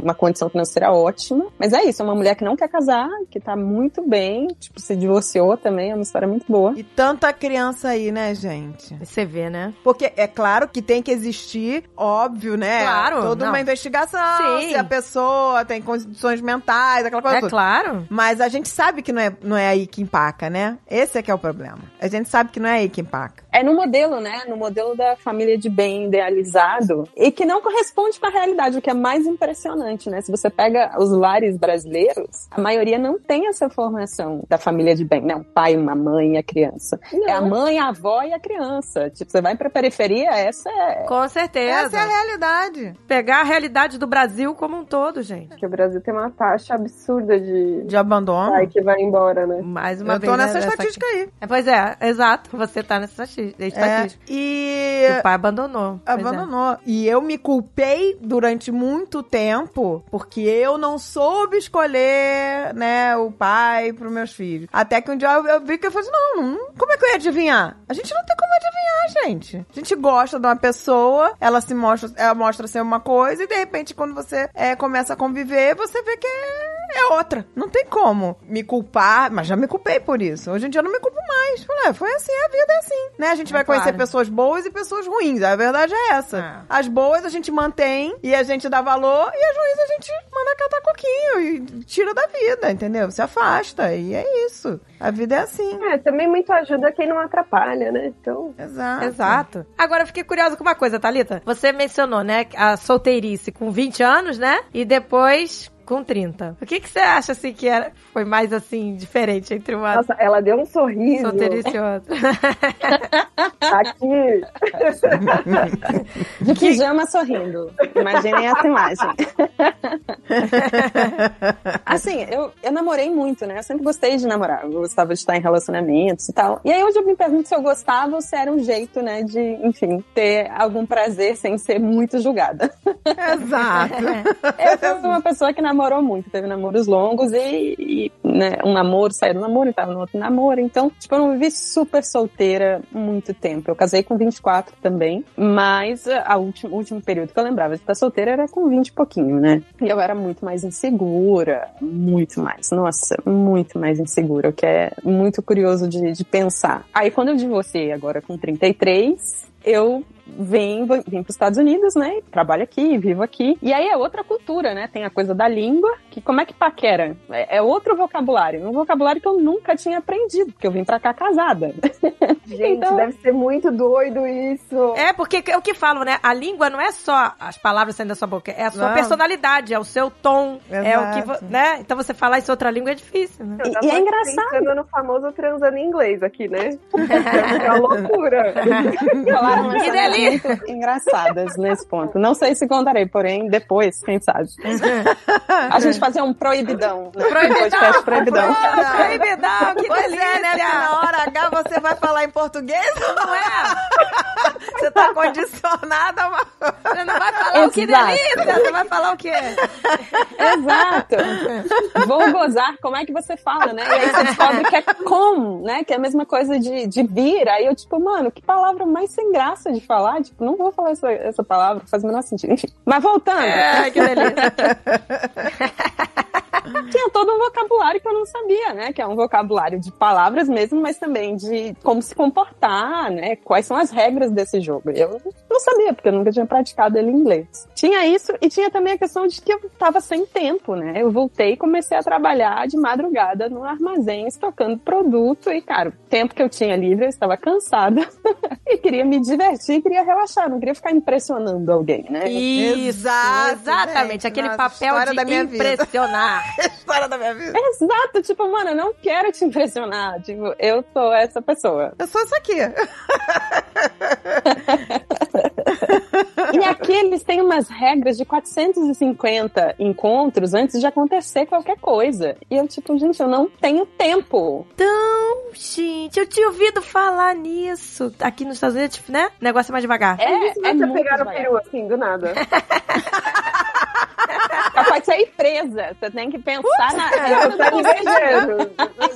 uma condição financeira ótima. Mas é isso, é uma mulher que não quer casar, que tá muito bem, tipo, se divorciou também, é uma história muito boa. E tanta criança aí, né, gente? Você vê, né? Porque é claro que tem que existir, óbvio, né? Claro, Toda não. uma investigação, Sim. se a pessoa tem condições mentais, aquela coisa É toda. claro. Mas a gente sabe que não é, não é aí que empaca, né? Esse é que é o problema. A gente sabe que não é aí que empaca. É no modelo, né? No modelo da família de bem idealizado e que não corresponde com a realidade, o que é mais impressionante, né? Se você pega os lares brasileiros, a maioria não tem essa formação da família de bem, né? Um pai, uma mãe e a criança. É a mãe, a avó e a criança. Tipo, você vai pra periferia, essa é. Com certeza. Essa é a realidade. Pegar a realidade do Brasil como um todo, gente. Porque o Brasil tem uma taxa absurda de De abandono. pai que vai embora, né? Mais uma Eu vez. tô né, nessa dessa estatística aí. aqui. É, Pois é, exato. Você tá nessa estatística. É, estatística. e O pai abandonou. É. abandonou. E eu me culpei durante muito tempo porque eu não soube escolher, né, o pai pros meus filhos. Até que um dia eu, eu vi que eu falei assim, não, não, como é que eu ia adivinhar? A gente não tem como adivinhar, gente. A gente gosta de uma pessoa, ela se mostra, ela mostra ser uma coisa e de repente quando você é, começa a conviver, você vê que é, é outra. Não tem como me culpar, mas já me culpei por isso. Hoje em dia eu não me culpo mais. Falei, ah, foi assim, a vida é assim, né? A gente vai conhecer claro. pessoas boas e pessoas ruins. A verdade é essa. É. As boas a gente mantém e a gente dá valor, e as ruins a gente manda catar coquinho e tira da vida, entendeu? Se afasta. E é isso. A vida é assim. É, também muito ajuda quem não atrapalha, né? Então, Exato. Exato. Agora eu fiquei curiosa com uma coisa, Thalita. Você mencionou, né, a solteirice com 20 anos, né? E depois com 30. O que, que você acha, assim, que era, foi mais, assim, diferente entre uma nossa, ela deu um sorriso solteirice e outra? aqui. De pijama sorrindo. Imaginem essa imagem. assim, eu, eu namorei muito, né? Eu sempre gostei de namorar. Eu gostava de estar em relacionamentos e tal. E aí hoje eu me pergunto se eu gostava ou se era um jeito, né, de, enfim, ter algum prazer sem ser muito julgada. Exato. Eu fui uma pessoa que namorou muito, teve namoros longos e, e, né, um namoro, saiu do namoro e tava no outro namoro. Então, tipo, eu não vivi super solteira muito tempo. Eu casei com 24 também, mas a última, o último período que eu lembrava de estar solteira era com 20 e pouquinho, né? E eu era muito mais insegura, muito mais, nossa, muito mais insegura, o que é muito curioso de, de pensar. Aí quando eu divorciei agora com 33, eu vim, vim para os Estados Unidos, né? Trabalho aqui, vivo aqui. E aí é outra cultura, né? Tem a coisa da língua, que como é que paquera? É, é outro vocabulário, um vocabulário que eu nunca tinha aprendido, porque eu vim pra cá casada. Gente, Então- deve ser muito doido isso. É, porque é o que falam, né? A língua não é só as palavras saindo da sua boca, é a sua Não. personalidade, é o seu tom, é o que, Exato. né? Então você falar isso em outra língua é difícil, né? Eu já E- e é engraçado. pensando no famoso transando em inglês aqui, né? É uma loucura. Falaram Que delícia! muito engraçadas nesse ponto. Não sei se contarei, porém, depois, quem sabe. A gente fazer um proibidão. Né? Um podcast proibidão. Proibidão, que Pois delícia! é, né? Porque na hora H você vai falar em português ou não é? Você tá condicionada a uma... Você não vai falar o que Exato. delícia, você vai falar o quê? Exato. Vou gozar, como é que você fala, né? E aí você descobre que é com, né? Que é a mesma coisa de, de vir. Aí eu, tipo, mano, que palavra mais sem graça de falar. Tipo, não vou falar essa, essa palavra, faz o menor sentido. Enfim. Mas voltando. É, que delícia. tinha todo um vocabulário que eu não sabia, né? Que é um vocabulário de palavras mesmo, mas também de como se comportar, né? Quais são as regras desse jogo. Eu não sabia, porque eu nunca tinha praticado ele em inglês. Tinha isso e tinha também a questão de que eu tava sem tempo, né? Eu voltei e comecei a trabalhar de madrugada no armazém, estocando produto e, cara, o tempo que eu tinha livre, eu estava cansada. e queria me divertir, queria relaxar, não queria ficar impressionando alguém, né? Isso, Exato, exatamente. Aquele Nossa, papel de da minha vida. impressionar. História da minha vida. Exato, tipo, mano, eu não quero te impressionar. Tipo, eu sou essa pessoa. Eu sou isso aqui. E aqui eles têm umas regras de 450 encontros antes de acontecer qualquer coisa. E eu, tipo, gente, eu não tenho tempo. Então, gente, eu tinha ouvido falar nisso. Aqui nos Estados Unidos, né? O negócio é mais devagar. É, é você muito pegar no devagar. peru assim, do nada. Pode ser presa. Você tem que pensar na. tá me beijando.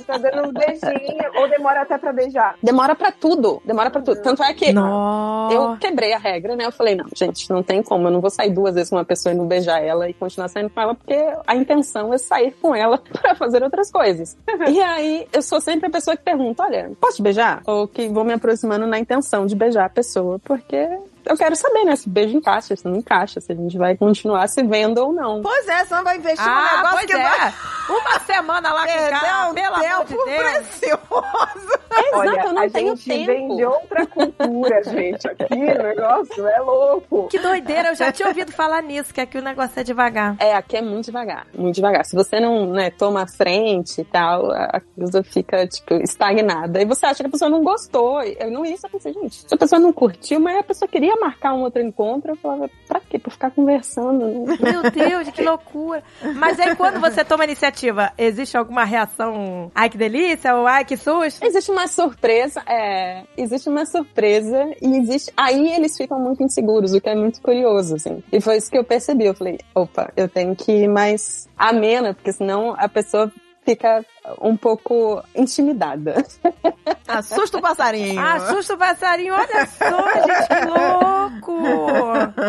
Tá dando um beijinho. Ou demora até pra beijar. Demora pra tudo. Demora pra tudo. Tanto é que Nossa. eu quebrei a regra, né? Eu falei, não, gente, não tem como. Eu não vou sair duas vezes com uma pessoa e não beijar ela e continuar saindo com ela, porque a intenção é sair com ela pra fazer outras coisas. e aí, eu sou sempre a pessoa que pergunta, olha, posso te beijar? Ou que vou me aproximando na intenção de beijar a pessoa, porque eu quero saber, né? Se o beijo encaixa, se não encaixa, se a gente vai continuar se vendo ou não. Pois é, você não vai investir num Ah, negócio pois que é. vai Uma semana lá com o perder cara, pelo amor de Deus. precioso. Olha, Exato, eu não a tenho gente tempo. vem de outra cultura, gente. Aqui o negócio é louco. Que doideira, eu já tinha ouvido falar nisso, que aqui o negócio é devagar. É, aqui é muito devagar, muito devagar. Se você não, né, toma frente e tal, a coisa fica, tipo, estagnada. E você acha que a pessoa não gostou. Eu não isso, eu pensei, gente, se a pessoa não curtiu, mas a pessoa queria marcar um outro encontro, eu falava, pra quê? Pra ficar conversando? né? Meu Deus, que loucura. Mas aí quando você toma a iniciativa, existe alguma reação? Ai, que delícia, ou ai, que susto? Existe uma surpresa, é, existe uma surpresa e existe, aí eles ficam muito inseguros, o que é muito curioso, assim. E foi isso que eu percebi, eu falei, opa, eu tenho que ir mais amena, porque senão a pessoa fica um pouco intimidada. Assusta o passarinho. Assusta o passarinho, olha só, gente, que louco.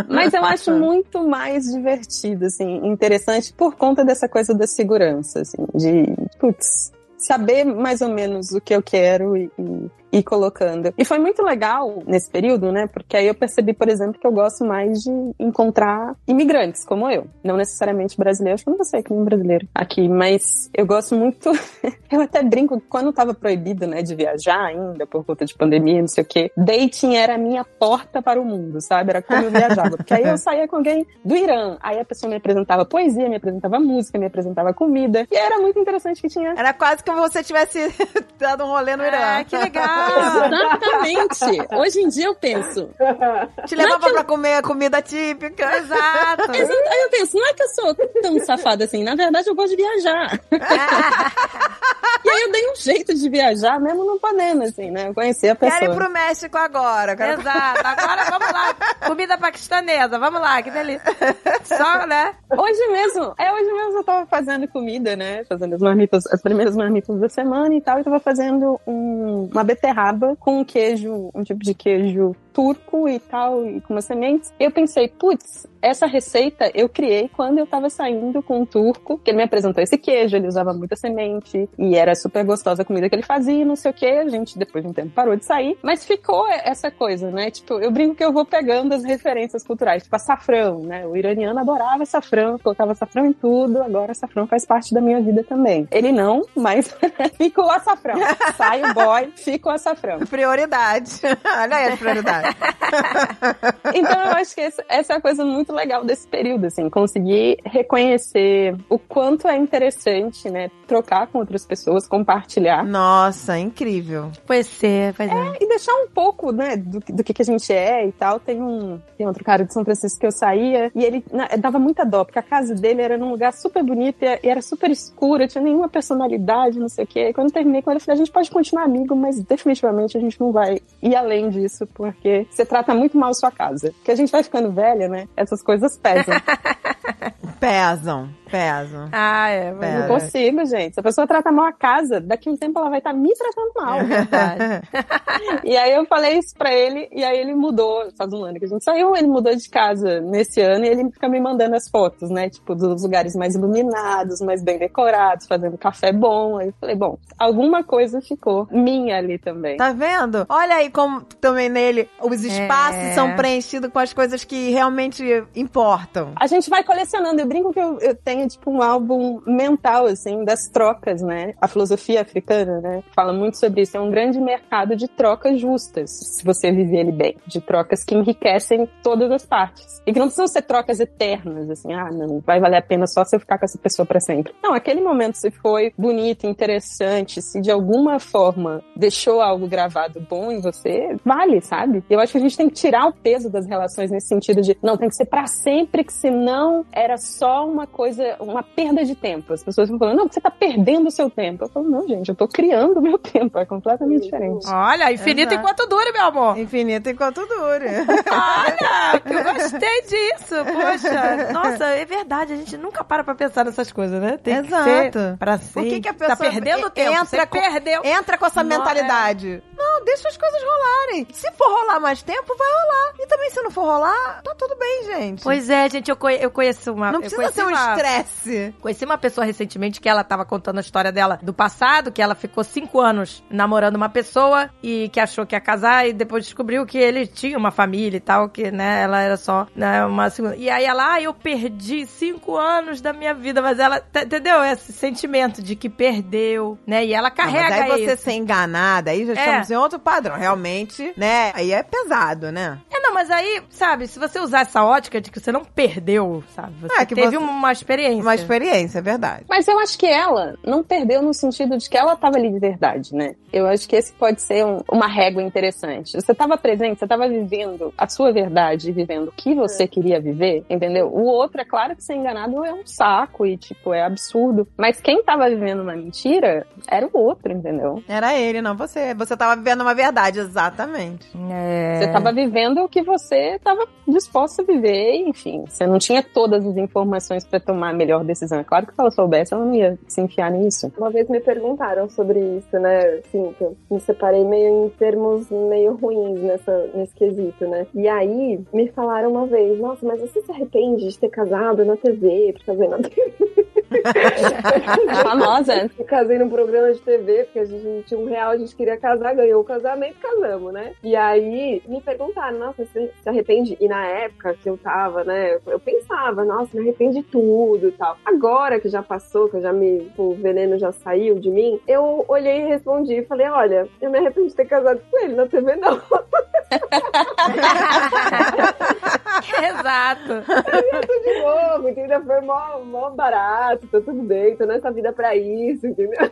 Mas eu acho muito mais divertido, assim, interessante por conta dessa coisa da segurança, assim, de, putz, saber mais ou menos o que eu quero e, e ir colocando. E foi muito legal nesse período, né? Porque aí eu percebi, por exemplo, que eu gosto mais de encontrar imigrantes como eu. Não necessariamente brasileiros, eu não sei que nem brasileiro aqui, mas eu gosto muito. eu até brinco que quando tava proibido, né, de viajar ainda por conta de pandemia, não sei o quê, dating era a minha porta para o mundo, sabe? Era como eu viajava. Porque aí eu saía com alguém do Irã, aí a pessoa me apresentava poesia, me apresentava música, me apresentava comida. E era muito interessante que tinha Era quase como você tivesse dado um rolê no Irã. Ah, que legal. Exatamente. Hoje em dia eu penso. Te levava pra comer comida típica. Exato. Exato. Aí eu penso, não é que eu sou tão safada assim. Na verdade, eu gosto de viajar. e aí eu dei um jeito de viajar, mesmo não podendo, assim, né? Eu conheci a pessoa. Quero ir pro México agora. Quero... Exato. Agora vamos lá. Comida paquistanesa. Vamos lá, que delícia. Só, né? Hoje mesmo, é hoje mesmo eu tava fazendo comida, né? Fazendo as marmitas, as primeiras marmitas da semana e tal. E tava fazendo um- uma beterraba com queijo, um tipo de queijo turco e tal, e com umas sementes. Eu pensei, putz, essa receita eu criei quando eu tava saindo com um turco, que ele me apresentou esse queijo, ele usava muita semente, e era super gostosa a comida que ele fazia, não sei o que, a gente depois de um tempo parou de sair, mas ficou essa coisa, né? Tipo, eu brinco que eu vou pegando as referências culturais, tipo açafrão, né? O iraniano adorava açafrão, colocava açafrão em tudo, agora açafrão faz parte da minha vida também. Ele não, mas fica o açafrão. Sai o boy, fica o açafrão. Prioridade. Olha aí as Então eu acho que essa, essa é a coisa muito legal desse período, assim, conseguir reconhecer o quanto é interessante, né, trocar com outras pessoas, compartilhar. Nossa, incrível. Pois é, pois é. E deixar um pouco, né, do, que- do que, que a gente é e tal. Tem um tem outro cara de São Francisco que eu saía e ele na- dava muita dó, porque a casa dele era num lugar super bonito e, e era super escura, tinha nenhuma personalidade, não sei o quê. E quando eu terminei com ele, eu falei, a gente pode continuar amigo, mas definitivamente a gente não vai ir além disso, porque você trata muito mal sua casa. Porque a gente vai ficando velha, né? Essas coisas pesam. Pesam, pesam. Ah, é. É. Mas Não consigo, gente. Se a pessoa trata mal a casa, daqui a um tempo ela vai estar me tratando mal. é verdade. E aí eu falei isso pra ele, e aí ele mudou, faz um ano que a gente saiu, ele mudou de casa nesse ano, e ele fica me mandando as fotos, né? Tipo, dos lugares mais iluminados, mais bem decorados, fazendo café bom. Aí eu falei, bom, alguma coisa ficou minha ali também. Tá vendo? Olha aí como também nele os espaços É. são preenchidos com as coisas que realmente importam. A gente vai colecionando, e brinco que eu, eu tenho, tipo, um álbum mental, assim, das trocas, né? A filosofia africana, né? Fala muito sobre isso. É um grande mercado de trocas justas, se você viver ele bem. De trocas que enriquecem todas as partes. E que não precisam ser trocas eternas, assim, ah, não, vai valer a pena só se eu ficar com essa pessoa pra sempre. Não, aquele momento se foi bonito, interessante, se de alguma forma deixou algo gravado bom em você, vale, sabe? Eu acho que a gente tem que tirar o peso das relações nesse sentido de, não, tem que ser pra sempre, que senão era só uma coisa, uma perda de tempo. As pessoas vão falando, não, você tá perdendo o seu tempo. Eu falo, não, gente, eu tô criando o meu tempo, é completamente diferente. Olha, infinito Exato. enquanto dure, meu amor. Infinito enquanto dure. Olha, que eu gostei disso. Poxa, nossa, é verdade. A gente nunca para pra pensar nessas coisas, né? Tem Exato. que ser pra sempre. Por que, que a pessoa tá perdendo tempo? entra Você com, perdeu. entra com essa Não, é. Não, deixa as coisas rolarem. Se for rolar mais tempo, vai rolar. E também se não for rolar, tá tudo bem, gente. Pois é, gente, eu, conhe- eu conheço uma. não precisa ser um uma- estresse. Conheci uma pessoa recentemente que ela tava contando a história dela do passado, que ela ficou cinco anos namorando uma pessoa e que achou que ia casar e depois descobriu que ele tinha uma família e tal, que, né, ela era só, né, uma segunda. E aí ela, ah, eu perdi cinco anos da minha vida, mas ela, entendeu? Esse sentimento de que perdeu, né? E ela Não, carrega mas aí você isso. ser enganada, aí já É. estamos em outro padrão. Realmente, né? Aí é pesado, né? É, não, mas aí, sabe, se você usar essa ótica de que você não perdeu, sabe? Você É, que teve você- uma experiência. Uma experiência, é verdade. Mas eu acho que ela não perdeu no sentido de que ela tava ali de verdade, né? Eu acho que esse pode ser um- uma régua interessante. Você tava presente, você tava vivendo a sua verdade, vivendo o que você queria viver, entendeu? O outro, é claro que ser enganado é um saco e, tipo, é absurdo. Mas quem tava vivendo uma mentira era o outro, entendeu? Era ele, não você. Você tava vivendo uma verdade, exatamente. É. Você tava vivendo que você tava disposto a viver, enfim. Você não tinha todas as informações pra tomar a melhor decisão. É claro que se ela soubesse, ela não ia se enfiar nisso. Uma vez me perguntaram sobre isso, né? Assim, que eu me separei meio em termos meio ruins nessa, nesse quesito, né? E aí me falaram uma vez, nossa, mas você se arrepende de ter casado na TV? Porque casei na TV. Famosa. Eu casei num programa de TV, porque a gente não tinha um real, a gente queria casar, ganhou o casamento, casamos, né? E aí me perguntaram, nossa, você se arrepende? E na época que eu tava, né, eu pensava, nossa, me arrepende de tudo e tal. Agora que já passou, que eu já me, o veneno já saiu de mim, eu olhei e respondi, falei, olha, eu me arrependo de ter casado com ele na TV, não. Exato. Tudo de novo, entendeu? Foi mó, mó barato, tá tudo bem, tô nessa vida pra isso, entendeu?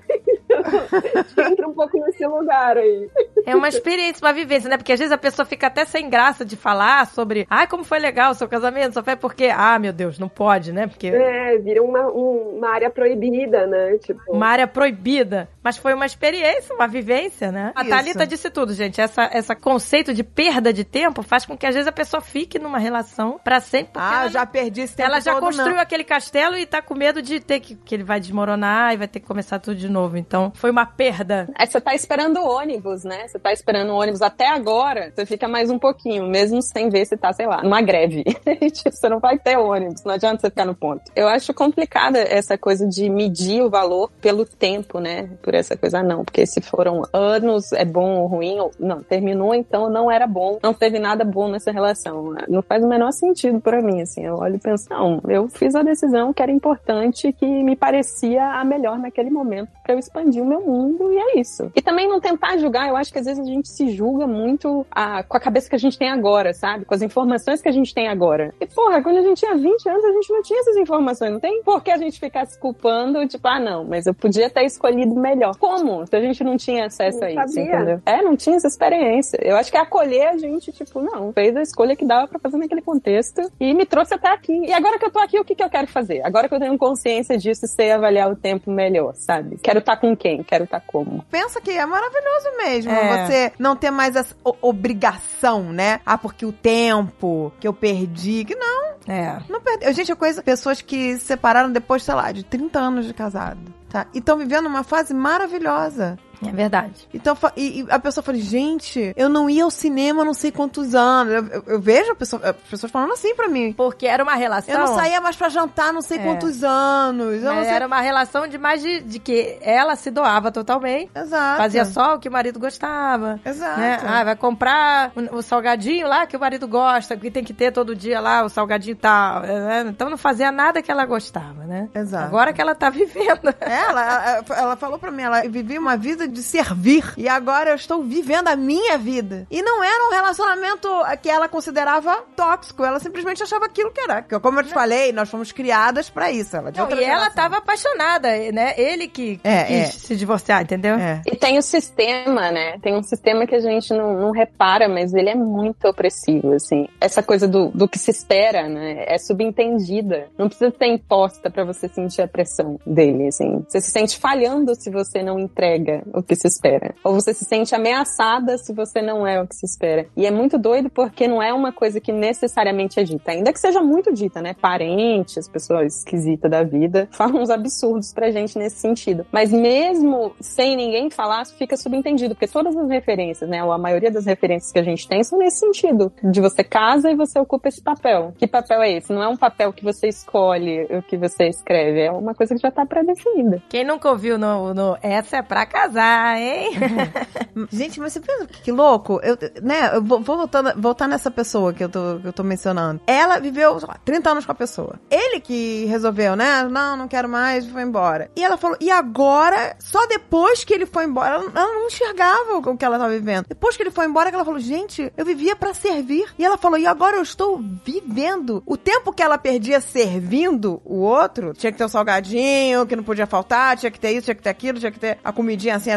Que entra um pouco nesse lugar aí. É uma experiência, uma vivência, né? Porque às vezes a pessoa fica até sem graça de falar sobre, ai, como foi legal o seu casamento, só foi porque, ah, meu Deus, não pode, né? Porque É, vira uma, um- uma área proibida, né? Tipo, uma área proibida. Mas foi uma experiência, uma vivência, né? A Isso. Thalita disse tudo, gente. Essa, essa conceito de perda de tempo faz com que às vezes a pessoa fique numa relação pra sempre. Porque Ah, ela, já perdi esse tempo ela já todo, construiu não. aquele castelo e tá com medo de ter que, que ele vai desmoronar e vai ter que começar tudo de novo. Então, foi uma perda. Aí você tá esperando o ônibus, né? Você tá esperando o ônibus até agora, você fica mais um pouquinho, mesmo sem ver se tá, sei lá, numa greve. Você não vai ter ônibus, não adianta você ficar no ponto. Eu acho complicada essa coisa de medir o valor pelo tempo, né? Por essa coisa, não, porque se foram anos, é bom ou ruim, ou não, terminou, então não era bom, não teve nada bom nessa relação. Não faz o menor sentido pra mim, assim. Eu olho e penso, não, eu fiz a decisão que era importante, que me parecia a melhor naquele momento pra eu expandir o meu mundo e é isso. E também não tentar julgar, eu acho que às vezes a gente se julga muito ah, com a cabeça que a gente tem agora, sabe? Com as informações que a gente tem agora. E porra, quando a gente tinha 20 anos, a gente não tinha essas informações, não tem por que a gente ficar se culpando, tipo, ah, não, mas eu podia ter escolhido melhor. Como? Se a gente não tinha acesso Não a isso, sabia. entendeu? É, não tinha essa experiência. Eu acho que é acolher a gente, tipo, não, fez a escolha que dava pra fazer naquele contexto e me trouxe até aqui. E agora que eu tô aqui, o que, que eu quero fazer? Agora que eu tenho consciência disso e sei avaliar o tempo melhor, sabe? Quero estar com quem? Quero estar como? Pensa que é maravilhoso mesmo. É. Você não ter mais essa obrigação, né? Ah, porque o tempo que eu perdi. Que não, É. não perdeu. Gente, eu conheço pessoas que se separaram depois, sei lá, de 30 anos de casado. Tá? E estão vivendo uma fase maravilhosa. É verdade. Então, e, e a pessoa fala, gente, eu não ia ao cinema não sei quantos anos. Eu, eu- eu vejo a pessoa- as pessoas falando assim pra mim. Porque era uma relação. Eu não saía mais pra jantar não sei É. quantos anos. Sei... era uma relação de mais de, de que ela se doava totalmente. Exato. Fazia só o que o marido gostava. Exato. né? Ah, vai comprar o, o salgadinho lá que o marido gosta, que tem que ter todo dia lá o salgadinho e tal. né? Então não fazia nada que ela gostava, né? Exato. Agora que ela tá vivendo. Ela, ela, ela falou pra mim, ela vivia uma vida de servir e agora eu estou vivendo a minha vida. E não era um relacionamento que ela considerava tóxico, ela simplesmente achava aquilo que era. Que, Como eu te falei, nós fomos criadas pra isso. Ela de Não, outra e ela geração. tava apaixonada, né? Ele que É, quis é. se divorciar, entendeu? É. E tem o sistema, né? Tem um sistema que a gente não, não repara, mas ele é muito opressivo, assim. Essa coisa do, do que se espera, né? É subentendida. Não precisa ser imposta pra você sentir a pressão dele, assim. Você se sente falhando se você não entrega o que se espera. Ou você se sente ameaçada se você não é o que se espera. E é muito doido porque não é uma coisa que necessariamente é dita. Ainda que seja muito dita, né? Parentes, pessoas esquisitas da vida, falam uns absurdos pra gente nesse sentido. Mas mesmo sem ninguém falar, fica subentendido, porque todas as referências, né? Ou a maioria das referências que a gente tem são nesse sentido. De você casa e você ocupa esse papel. Que papel é esse? Não é um papel que você escolhe o que você escreve, é uma coisa que já tá pré-definida. Quem nunca ouviu no, no Essa é pra casar, hein? Gente, mas você pensa que, louco? Eu, né, eu vou, vou voltando, voltar nessa pessoa que eu, tô, que eu tô mencionando. Ela viveu, lá, 30 anos com a pessoa. Ele que resolveu, né? Não, não quero mais, foi embora. E ela falou, e agora, só depois que ele foi embora, ela, ela não enxergava o que ela tava vivendo. Depois que ele foi embora, ela falou, gente, eu vivia pra servir. E ela falou, e agora eu estou vivendo. O tempo que ela perdia servindo o outro, tinha que ter o salgadinho, que não podia faltar, tinha que ter isso, tinha que ter aquilo, tinha que ter a comidinha assim,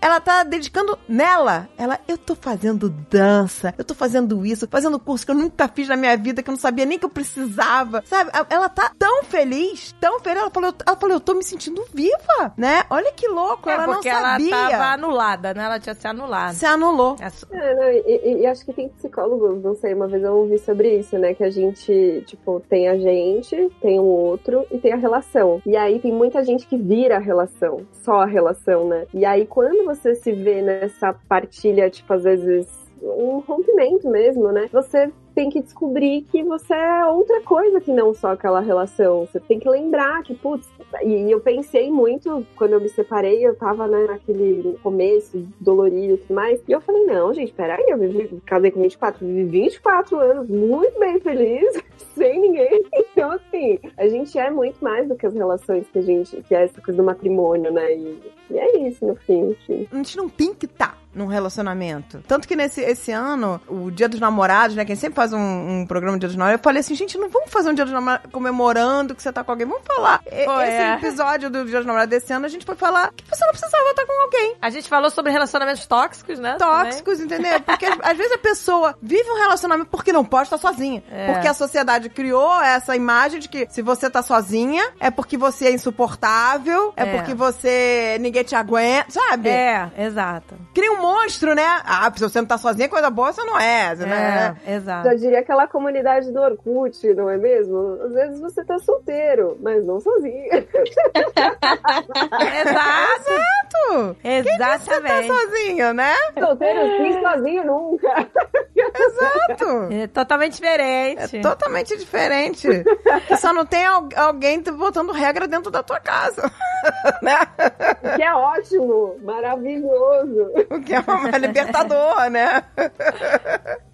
Ela tá dedicando nela. Ela, eu tô fazendo dança, eu tô fazendo isso, fazendo curso que eu nunca fiz na minha vida, que eu não sabia nem que eu precisava. Sabe? Ela tá tão feliz, tão feliz. Ela falou, ela falou, eu tô me sentindo viva, né? Olha que louco, É, ela não porque sabia. ela tava anulada, né? Ela tinha se anulado. Se anulou. É É, não, e, e- e acho que tem psicólogos, não sei, uma vez eu ouvi sobre isso, né? Que a gente, tipo, tem a gente, tem o outro e tem a relação. E aí tem muita gente que vira a relação, só a relação, né? E aí quando você se vê nessa partilha, tipo, às vezes um rompimento mesmo, né? Você tem que descobrir que você é outra coisa que não só aquela relação. Você tem que lembrar que, putz, e eu pensei muito quando eu me separei, eu tava né, naquele começo dolorido e tudo mais. E eu falei, não, gente, peraí, eu vivi, casei com 24, vivi 24 anos muito bem feliz, sem ninguém. Então, assim, a gente é muito mais do que as relações que a gente, que é essa coisa do matrimônio, né? E, e é isso, no fim. enfim. a gente não tem que estar num relacionamento. Tanto que nesse esse ano, o Dia dos Namorados, né? Quem sempre faz um, um programa Dia dos Namorados, eu falei assim, gente, não vamos fazer um Dia dos Namorados comemorando que você tá com alguém. Vamos falar. E- Pô, esse é. episódio do Dia dos Namorados desse ano, a gente foi falar que você não precisava estar com alguém. A gente falou sobre relacionamentos tóxicos, né? Tóxicos, entendeu? Porque às às vezes a pessoa vive um relacionamento porque não pode estar sozinha. É. Porque a sociedade criou essa imagem de que se você tá sozinha, é porque você é insuportável, é, É. porque você. ninguém te aguenta, sabe? É, exato. Cria um monstro, né? Ah, se você não tá sozinha, coisa boa você não é, né? É, exato. Já diria aquela comunidade do Orkut, não é mesmo? Às vezes você tá solteiro, mas não sozinho. Exato. Tá Exatamente. sozinho, né? solteiro sim, sozinho nunca. Exato. É totalmente diferente. É totalmente diferente. Só não tem al- alguém botando regra dentro da tua casa. né? Que é ótimo, maravilhoso. O que é uma libertador, né?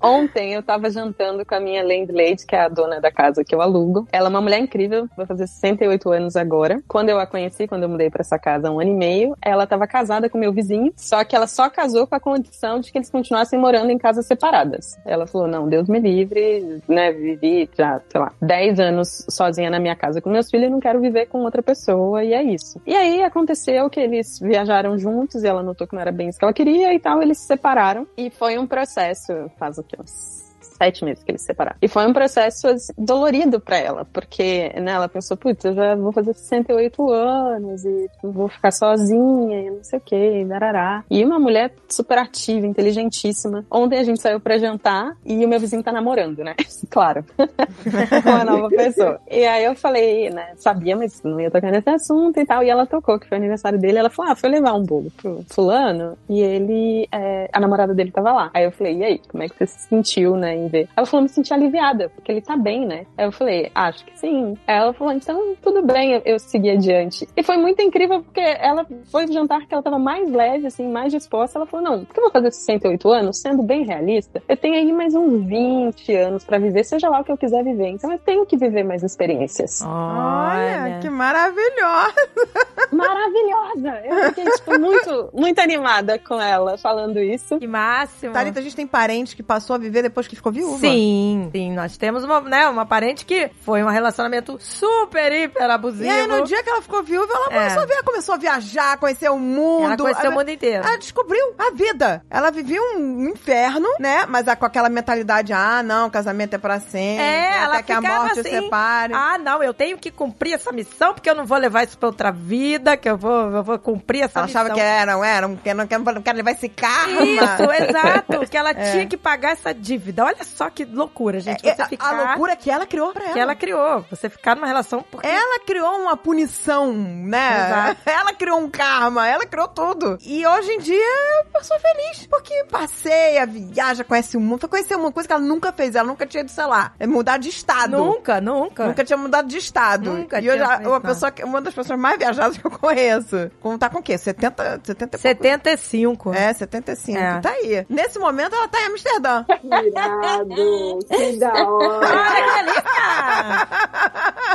Ontem eu tava jantando com a minha landlady, que é a dona da casa que eu alugo. Ela é uma mulher incrível, vai fazer 68 anos agora. Quando eu a conheci, quando eu mudei pra essa casa há um ano e meio, ela tava casada com meu vizinho, só que ela só casou com a condição de que eles continuassem morando em casas separadas. Ela falou: não, Deus me livre, né? Vivi já, sei lá, 10 anos sozinha na minha casa com meus filhos e não quero viver com outra pessoa, e é isso. E aí aconteceu que eles viajaram juntos e ela notou que não era bem isso que ela queria e tal, eles se separaram. E foi um processo, faz o que? Uns sete meses que eles se separaram. E foi um processo assim, dolorido pra ela, porque né, ela pensou, putz, eu já vou fazer 68 anos e vou ficar sozinha e não sei o que, darará. E uma mulher super ativa, inteligentíssima. Ontem a gente saiu pra jantar e o meu vizinho tá namorando, né? Claro. uma nova pessoa. E aí eu falei, né, sabia, mas não ia tocar nesse assunto e tal. E ela tocou, que foi aniversário dele. Ela falou, ah, foi levar um bolo pro fulano. E ele, é, a namorada dele tava lá. Aí eu falei, e aí, como é que você se sentiu, né, em ver? Ela falou, me senti aliviada, porque ele tá bem, né? Aí eu falei, acho que sim. Aí ela falou, então tudo bem, eu, eu segui adiante. E foi muito incrível, porque ela foi um jantar que ela tava mais leve, assim, mais disposta. Ela falou, não, porque eu vou fazer 68 anos, sendo bem realista, eu tenho aí mais uns 20 anos pra viver, seja lá o que eu quiser viver. Então eu tenho que viver mais experiências. Olha, que maravilhosa. Maravilhosa! Eu fiquei, tipo, muito, muito animada com ela falando isso. Que máximo. Thalita, a gente tem parente que passou a viver depois que ficou viúva. Sim, sim. Nós temos uma, né, uma parente que foi um relacionamento super, hiper abusivo. E aí, no dia que ela ficou viúva, ela É. começou, a via- começou a viajar, conhecer o mundo. Ela conheceu o Ela- mundo inteiro. Ela descobriu a vida. Ela vivia um inferno, né? Mas com aquela mentalidade, ah, não, casamento é pra sempre. É, ela até que a morte assim, separe. Ah, não, eu tenho que cumprir essa missão, porque eu não vou levar isso pra outra vida, que eu vou, eu vou cumprir essa ela missão. achava que era, era, um- que não, não quero levar esse karma. Isso, exato. Que ela tinha que pagar essa dívida. Olha só que loucura, gente. É, Você a- ficar... A loucura que ela criou pra ela. que ela criou. Você ficar numa relação porque... Ela criou uma punição, né? Exato. Ela criou um karma, ela criou tudo. E hoje em dia eu sou feliz, porque passeia, viaja, conhece o mundo. Foi conhecer uma coisa que ela nunca fez, ela nunca tinha ido, sei lá, é mudar de estado. Nunca, nunca. Nunca tinha mudado de estado. Nunca e hoje tinha uma pessoa que- uma das pessoas mais viajadas que eu conheço. Com, tá com o quê? 70, 70 e pouco? 75. É, 75. É. Tá aí. Nesse momento ela tá em Amsterdã. Irado, que da hora. Olha que delícia!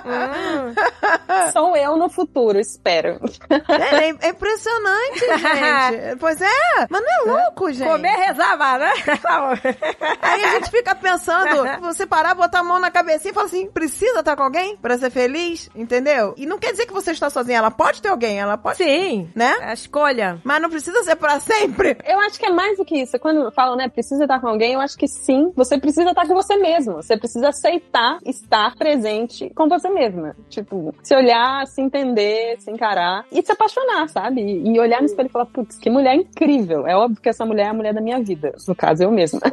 Hum. Sou eu no futuro, espero. É, é- é impressionante, gente. pois é, mas não é louco, gente. Comer, rezar, amar, né? Aí a gente fica pensando, você parar, botar a mão na cabecinha e falar assim, precisa estar com alguém pra ser feliz, entendeu? E não quer dizer que você está sozinha, ela pode ter alguém, ela pode, Sim. né? A escolha. Mas não precisa ser pra sempre. Eu acho que é mais do que isso. Quando falam, né, precisa estar com alguém, eu acho que sim, você precisa estar com você mesmo. Você precisa aceitar estar presente com você mesma. Tipo, se olhar, se entender, se encarar e se apaixonar, sabe? E e olhar no espelho e falar, putz, que mulher incrível. É óbvio que essa mulher é a mulher da minha vida. No caso, eu mesma.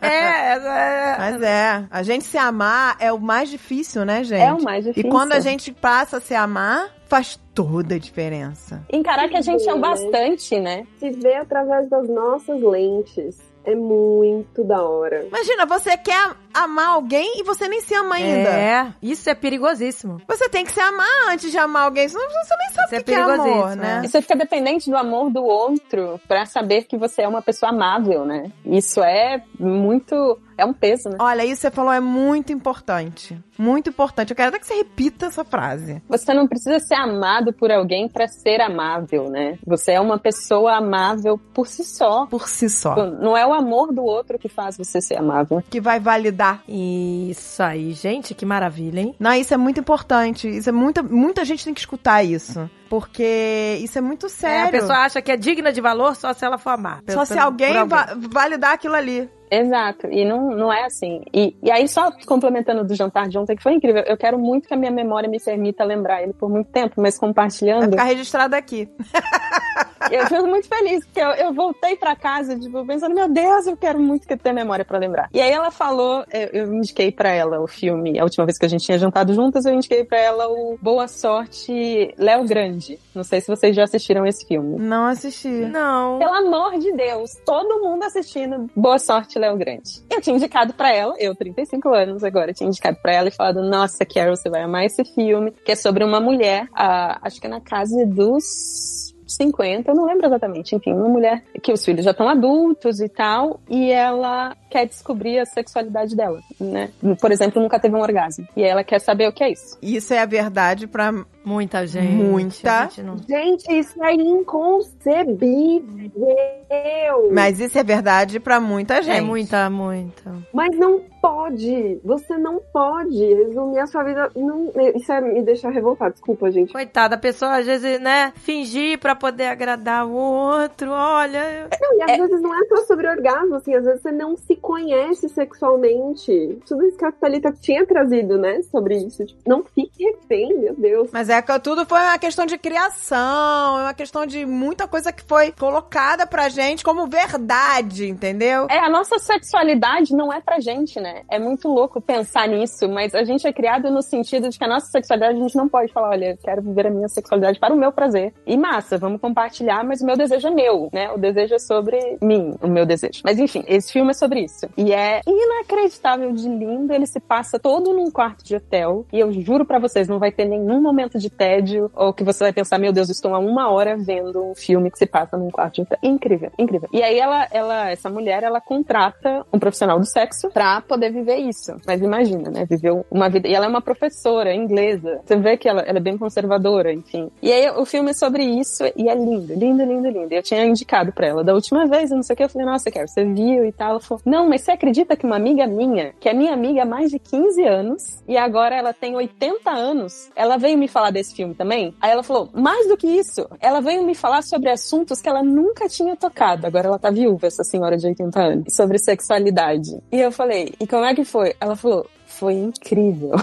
É, é, Mas é, a gente se amar é o mais difícil, né, gente? É o mais difícil. E quando a gente passa a se amar, faz toda a diferença. Encarar que a gente é bastante, né? Se vê através das nossas lentes é muito da hora. Imagina, você quer amar alguém e você nem se ama ainda. É, isso é perigosíssimo. Você tem que se amar antes de amar alguém, senão você nem sabe o é que que é amor, né? E você fica dependente do amor do outro pra saber que você é uma pessoa amável, né? Isso é muito. É um peso, né? Olha, isso que você falou é muito importante. Muito importante. Eu quero até que você repita essa frase. Você não precisa ser amado por alguém pra ser amável, né? Você é uma pessoa amável por si só. Por si só. Não é o amor do outro que faz você ser amável. Que vai validar. Isso aí, gente, que maravilha, hein? Não, isso é muito importante. Isso é muita, muita gente tem que escutar isso. Porque isso é muito É, a sério. pessoa acha que é digna de valor só se ela for amar. Só se alguém, por va- validar aquilo ali. Exato. E não, não é assim. E, e aí, só complementando do jantar de ontem, que foi incrível. Eu quero muito que a minha memória me permita lembrar ele por muito tempo, mas Vai compartilhando. ficar registrado aqui. Eu fico muito feliz, porque eu, eu voltei pra casa, tipo, pensando, meu Deus, eu quero muito que ter memória pra lembrar. E aí ela falou, eu, eu indiquei pra ela o filme, a última vez que a gente tinha jantado juntas, eu indiquei pra ela o Boa Sorte Léo Grande. Não sei se vocês já assistiram esse filme. Não assisti. Não. Pelo amor de Deus, todo mundo assistindo Boa Sorte, Léo Grande. Eu tinha indicado pra ela, eu, 35 anos agora, tinha indicado pra ela e falado: Nossa, Carol, você vai amar esse filme, que é sobre uma mulher, ah, acho que é na casa dos. 50, eu não lembro exatamente, enfim, uma mulher que os filhos já estão adultos e tal, e ela quer descobrir a sexualidade dela, né? Por exemplo, nunca teve um orgasmo. E ela quer saber o que é isso. Isso é a verdade pra. Muita gente. Muita. A gente não- Gente, isso é inconcebível. Mas isso é verdade pra muita gente. É muita, muita. Mas não pode. Você não pode resumir a sua vida. Não, isso é, me deixa revoltada. Desculpa, gente. Coitada, a pessoa às vezes, né, fingir pra poder agradar o outro, olha. Não, e às vezes não é só sobre orgasmo, assim, às vezes você não se conhece sexualmente. Tudo isso que a Thalita tinha trazido, né, sobre isso. Tipo, não fique refém, meu Deus. Mas é que tudo foi uma questão de criação, é uma questão de muita coisa que foi colocada pra gente como verdade, entendeu? É, a nossa sexualidade não é pra gente, né? É muito louco pensar nisso, mas a gente é criado no sentido de que a nossa sexualidade a gente não pode falar, olha, quero viver a minha sexualidade para o meu prazer. E massa, vamos compartilhar, mas o meu desejo é meu, né? O desejo é sobre mim, o meu desejo. Mas enfim, esse filme é sobre isso. E é inacreditável de lindo, ele se passa todo num quarto de hotel, e eu juro para vocês, não vai ter nenhum momento de tédio ou que você vai pensar, meu Deus, estou há uma hora vendo um filme que se passa num quarto de hotel. Incrível, incrível. E aí ela, ela, essa mulher, ela contrata um profissional do sexo pra poder viver isso. Mas imagina, né? Viveu uma vida. E ela é uma professora inglesa. Você vê que ela, ela é bem conservadora, enfim. E aí o filme é sobre isso e é lindo, lindo, lindo, lindo. Eu tinha indicado pra ela da última vez, eu não sei o que, eu falei, nossa, quero, você viu e tal. Ela falou, não, mas você acredita que uma amiga minha, que é minha amiga há mais de 15 anos, e agora ela tem 80 anos, ela veio me falar desse filme também? Aí ela falou, mais do que isso, ela veio me falar sobre assuntos que ela nunca tinha tocado. Agora ela tá viúva, essa senhora de 80 anos. Sobre sexualidade. E eu falei, e como é que foi? Ela falou, foi incrível.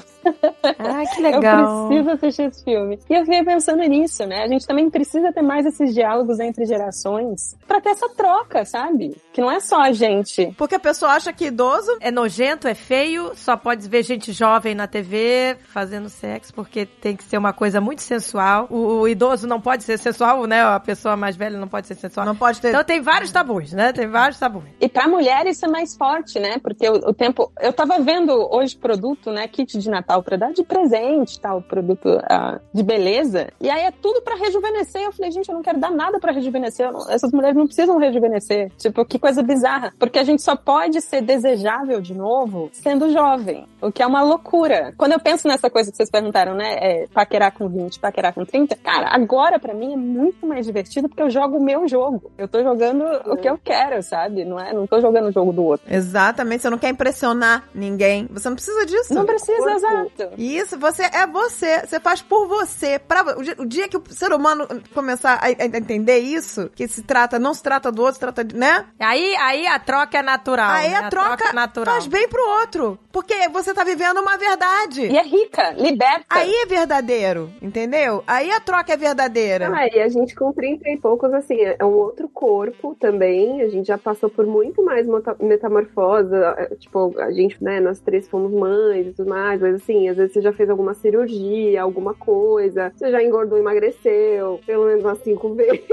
Ah, que legal. Eu preciso assistir esse filme. E eu fiquei pensando nisso, né? A gente também precisa ter mais esses diálogos entre gerações pra ter essa troca, sabe? Que não é só a gente. Porque a pessoa acha que idoso É nojento, é feio, só pode ver gente jovem na TV fazendo sexo, porque tem que ser uma coisa muito sensual. O, o idoso não pode ser sensual, né? A pessoa mais velha não pode ser sensual. não pode ter. Então tem vários tabus, né? Tem vários tabus. E pra mulher isso é mais forte, né? Porque o, o tempo. Eu tava vendo hoje produto, né? Kit de Natal pra dar de presente, tal, produto ah, de beleza. E aí é tudo pra rejuvenescer. Eu falei, gente, eu não quero dar nada pra rejuvenescer. Não- essas mulheres não precisam rejuvenescer. Tipo, que coisa bizarra. Porque a gente só pode ser desejável de novo sendo jovem. O que é uma loucura. Quando eu penso nessa coisa que vocês perguntaram, né? É, paquerar com 20, paquerar com 30. Cara, agora pra mim é muito mais divertido porque eu jogo o meu jogo. Eu tô jogando o que eu quero, sabe? Não é? Não tô jogando o jogo do outro. Exatamente, você não quer impressionar ninguém. Você não precisa disso. Não precisa, exato. Isso, você é você. Você faz por você. Pra, o, dia, o dia que o ser humano começar a, a entender isso, que se trata, não se trata do outro, se trata de, né? Aí, aí a troca é natural. Aí né? a troca, é natural. faz bem pro outro. Porque você tá vivendo uma verdade. E é rica, liberta. Aí é verdadeiro, entendeu? Aí a troca é verdadeira. Ah, e a gente com 30 e poucos, assim, é é um outro corpo também. A gente já passou por muito mais metamorfose. é, Tipo, a gente, né, nós três fomos mães e tudo mais, mas assim, às vezes você já fez alguma cirurgia, alguma coisa, você já engordou, emagreceu, pelo menos umas cinco vezes.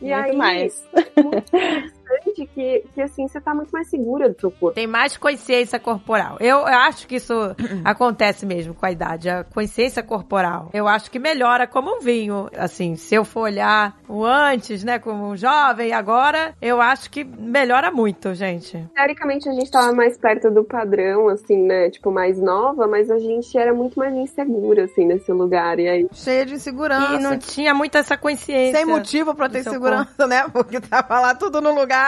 E Muito aí, mais. muito interessante que, que, assim, você tá muito mais segura do seu corpo. Tem mais consciência corporal. Eu, eu acho que isso acontece mesmo com a idade. A consciência corporal. Eu acho que melhora como um vinho. Assim, se eu for olhar o antes, né, como um jovem, agora, eu acho que melhora muito, gente. Teoricamente a gente tava mais perto do padrão, assim, né? Tipo, mais nova, mas a gente era muito mais insegura, assim, nesse lugar. E aí, Cheia de insegurança. E não tinha muito essa consciência. Sem motivo pra ter segurança, né? Porque tava lá tudo no lugar.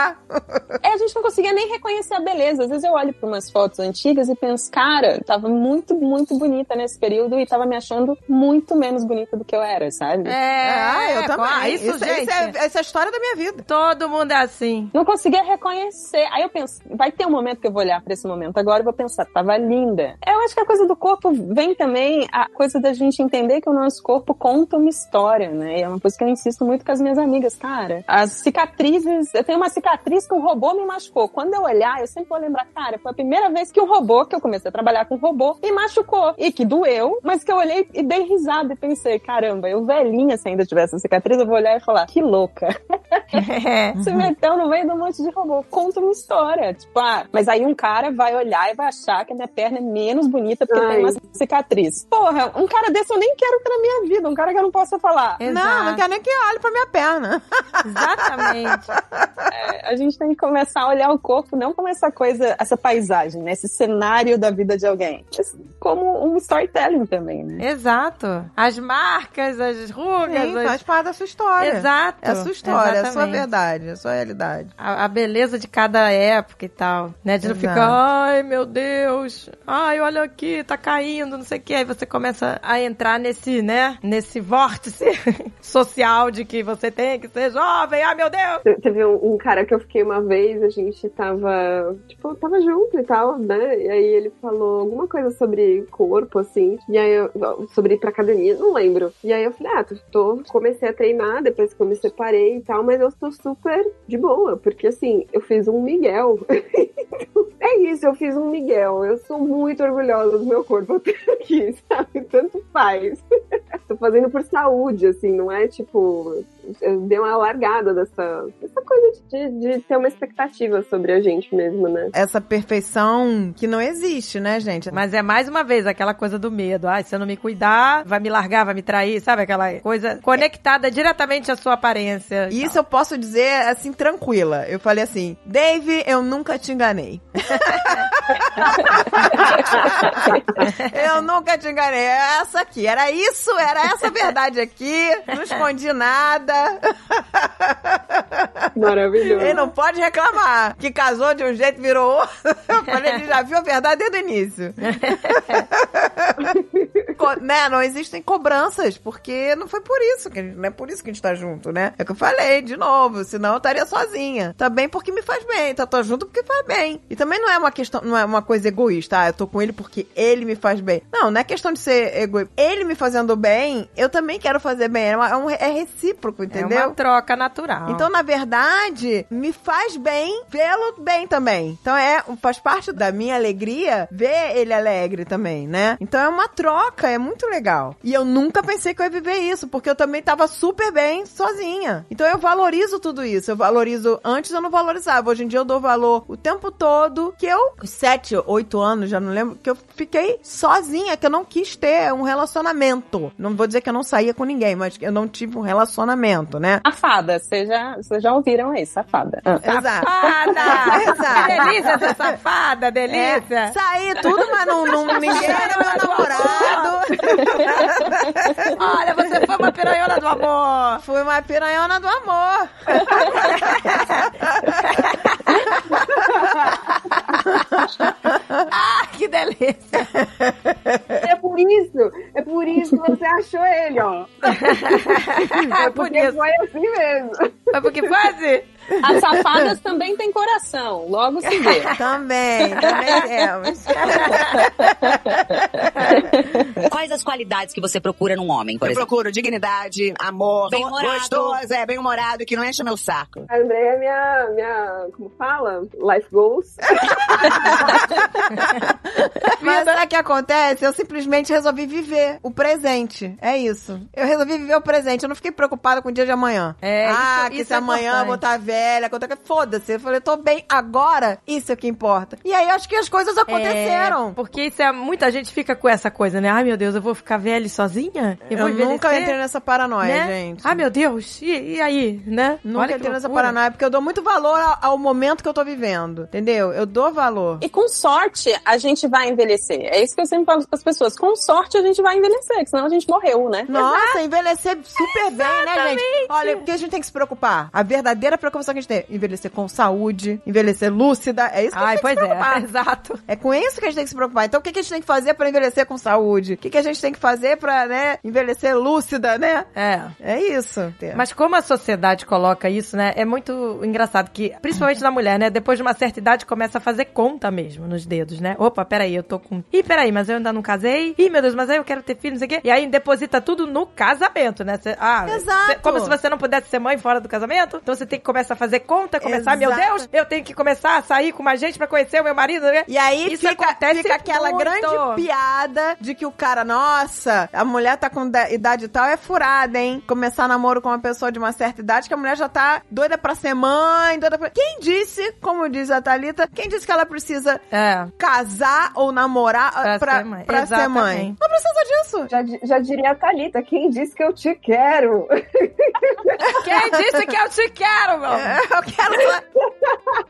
É, a gente não conseguia nem reconhecer a beleza. Às vezes eu olho para umas fotos antigas e penso, cara, tava muito, muito bonita nesse período e tava me achando muito menos bonita do que eu era, sabe? É, ah, eu também. ah, Isso, isso, gente. isso é, essa é a história da minha vida. Todo mundo é assim. Não conseguia reconhecer. Aí eu penso, vai ter um momento que eu vou olhar pra esse momento agora e vou pensar, tava linda. Eu acho que a coisa do corpo vem também a coisa da gente entender que o nosso corpo conta uma história, né? E é uma coisa que eu insisto muito com as minhas amigas, cara. As cicatrizes, eu tenho uma cicatriz que um robô me machucou. Quando eu olhar, eu sempre vou lembrar, cara, foi a primeira vez que um robô, que eu comecei a trabalhar com um robô, me machucou. E que doeu, mas que eu olhei e dei risada e pensei, caramba, eu velhinha, se ainda tivesse essa cicatriz, eu vou olhar e falar, que louca. É. se meteu no meio de um monte de robô. Conta uma história. Tipo, ah, mas aí um cara vai olhar e vai achar que a minha perna é menos bonita porque Ai. tem uma cicatriz. Porra, um cara desse eu nem quero na minha vida. Um cara que eu não possa falar. Não, não quero nem que olhe pra minha perna. Exatamente. É, a gente tem que começar a olhar o corpo não como essa coisa, essa paisagem, né? Esse cenário da vida de alguém. Mas como um storytelling também, né? Exato. As marcas, as rugas. Sim, as- faz parte da sua história. Exato. É a sua história, é a sua Exatamente. verdade, é a sua realidade. A, a beleza de cada época e tal, né? De não Exato. ficar, ai meu Deus, ai olha aqui, tá caindo, não sei o que. Aí você começa a entrar nesse, né? Nesse vórtice social de que você tem que ser jovem, ai meu Deus. Te- Teve um, um cara que eu fiquei uma vez, a gente tava, tipo, tava junto e tal, né? E aí ele falou alguma coisa sobre corpo, assim. E aí eu, sobre ir pra academia, não lembro. E aí eu falei, ah, tô, comecei a treinar depois que eu me separei e tal, mas eu estou super de boa, porque assim, eu fiz um Miguel. é isso, eu fiz um Miguel. Eu sou muito orgulhosa do meu corpo até aqui, sabe? Tanto faz. Tô fazendo por saúde, assim, não é tipo. Eu dei uma largada dessa, dessa coisa de, de ter uma expectativa sobre a gente mesmo, né? Essa perfeição que não existe, né, gente? Mas é mais uma vez aquela coisa do medo. Ai, se eu não me cuidar, vai me largar, vai me trair, sabe? Aquela coisa conectada diretamente à sua aparência. e Isso eu posso dizer assim, tranquila. Eu falei assim, Dave, eu nunca te enganei. eu nunca te enganei. Essa aqui. Era isso, era essa verdade aqui. Não escondi nada. Maravilhoso. Ele não pode reclamar. Que casou de um jeito, virou outro. Ele já viu a verdade desde o início. Co- né? Não existem cobranças, porque não foi por isso, que a gente- não é por isso que a gente tá junto, né? É o que eu falei, de novo, senão eu estaria sozinha. Também porque me faz bem, tá? Tô junto porque faz bem. E também não é uma questão, não é uma coisa egoísta, ah, eu tô com ele porque ele me faz bem. Não, não é questão de ser egoísta. Ele me fazendo bem, eu também quero fazer bem. É, uma- é um- é recíproco, É entendeu? uma troca natural. Então, na verdade, me faz bem vê-lo bem também. Então, é faz parte da minha alegria ver ele alegre também, né? Então, é uma troca, é muito legal. E eu nunca pensei que eu ia viver isso, porque eu também tava super bem sozinha. Então, eu valorizo tudo isso. Eu valorizo. Antes eu não valorizava. Hoje em dia eu dou valor o tempo todo. Que eu, sete, oito anos, já não lembro, que eu fiquei sozinha, que eu não quis ter um relacionamento. Não vou dizer que eu não saía com ninguém, mas que eu não tive um relacionamento, né? Safada, vocês já, já ouviram aí, safada. Ah. Exato. Safada! Exato. Que delícia essa safada, delícia! É, saí tudo, mas não, não, ninguém era meu namorado. Olha, você foi uma piranhona do amor! Fui uma piranhona do amor. Ah, que delícia! É por isso, é por isso que você achou ele, ó. É Por porque isso. foi assim mesmo. Foi porque quase? As safadas também têm coração, logo se vê. Também, também temos. Quais as qualidades que você procura num homem, por Eu exemplo? procuro dignidade, amor, Bem-humorado. gostoso, é, bem-humorado, que não enche meu saco. A Andrea é minha, minha, como fala? Life goals. Mas sabe o que acontece? Eu simplesmente resolvi viver o presente. É isso. Eu resolvi viver o presente. Eu não fiquei preocupada com o dia de amanhã. É, ah, isso- que isso se é amanhã eu vou importante. estar velha, quanto que foda-se. Eu falei, tô bem agora. Isso é o que importa. E aí eu acho que as coisas aconteceram. É, porque isso é, muita gente fica com essa coisa, né? Ai, meu Deus, eu vou ficar velha e sozinha? Eu, vou nunca entrei nessa paranoia, né? gente. Ai, meu Deus, e, e aí, né? Nunca Olha entrei nessa paranoia, porque eu dou muito valor ao, ao momento que eu tô vivendo. Entendeu? Eu dou valor. E com sorte, a gente vai envelhecer. É isso que eu sempre falo para as pessoas. Com sorte, a gente vai envelhecer, que senão a gente morreu, né? Nossa, envelhecer super bem, né, gente? Olha, porque a gente tem que se preocupar. A verdadeira preocupação que a gente tem. Envelhecer com saúde, envelhecer lúcida. É isso que a Ai, gente tem que se preocupar. é, exato. É com isso que a gente tem que se preocupar. Então, o que, que a gente tem que fazer pra envelhecer com saúde? O que, que a gente tem que fazer pra, né, envelhecer lúcida, né? É. É isso. Mas como a sociedade coloca isso, né? É muito engraçado que, principalmente na mulher, né? Depois de uma certa idade, começa a fazer conta mesmo nos dedos, né? Opa, peraí, eu tô com. Ih, peraí, mas eu ainda não casei. Ih, meu Deus, mas aí eu quero ter filho, não sei o quê. E aí deposita tudo no casamento, né? Cê- ah, Exato. cê- como se você não pudesse ser mãe fora do casamento. Então você tem que começar a fazer conta, começar, meu Exato. Deus, eu tenho que começar a sair com mais gente pra conhecer o meu marido, né? E aí Isso fica, acontece fica aquela muito. grande piada de que o cara, nossa, a mulher tá com da- idade tal, é furada, hein? Começar namoro com uma pessoa de uma certa idade, que a mulher já tá doida pra ser mãe, doida pra... Quem disse, como diz a Thalita, quem disse que ela precisa É. casar ou namorar Pra pra, pra, ser mãe. pra ser mãe? Não precisa disso. Já, já diria a Thalita, quem disse que eu te quero? Quem disse que eu te quero, meu? Eu quero.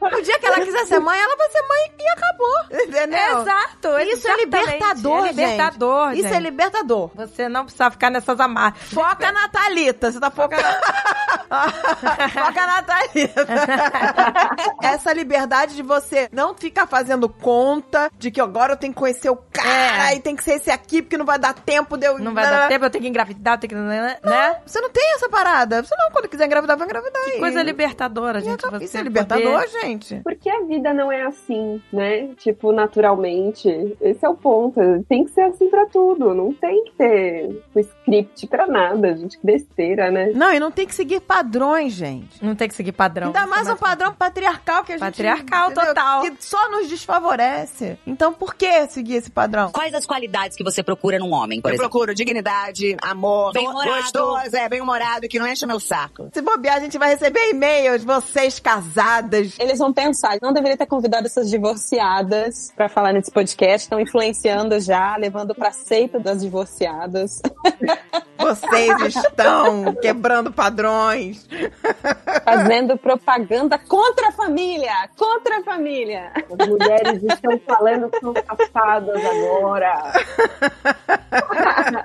O dia que ela quiser ser mãe, ela vai ser mãe e acabou. Entendeu? Exato. Isso é libertador, É libertador, gente. Isso é libertador. Você não precisa ficar nessas amarras. Foca na Thalita. Você tá focando. Foca na Thalita. Essa liberdade de você não ficar fazendo conta de que agora eu tenho que conhecer o cara É. e tem que ser esse aqui porque não vai dar tempo de eu. Não vai dar tempo, eu tenho que engravidar, eu tenho que... Né? né? Você não tem essa parada. Você não, quando quiser engravidar, vai engravidar. Que E- coisa libertadora, gente. Você Isso é libertador, poder- gente. Porque a vida não é assim, né? Tipo, naturalmente. Esse é o ponto. Tem que ser assim pra tudo. Não tem que ter um script pra nada, gente. Que besteira, né? Não, e não tem que seguir padrões, gente. Não tem que seguir padrão. Ainda mais é um padrão patriarcal que a gente. Patriarcal entendeu? total. Que só nos desfavorece. Então, por que seguir esse padrão? Quais as qualidades que você procura num homem, por Eu exemplo? procuro dignidade, amor, Bem-humorado. gostoso, é, bem-humorado, que não enche meu saco. Se bobear, a gente vai receber e-mails, vocês casadas. Eles vão pensar, não deveria ter convidado essas divorciadas pra falar nesse podcast, estão influenciando já, levando pra seita das divorciadas. Vocês estão quebrando padrões. Fazendo propaganda contra a família! Contra a família! As mulheres estão falando que são safadas agora.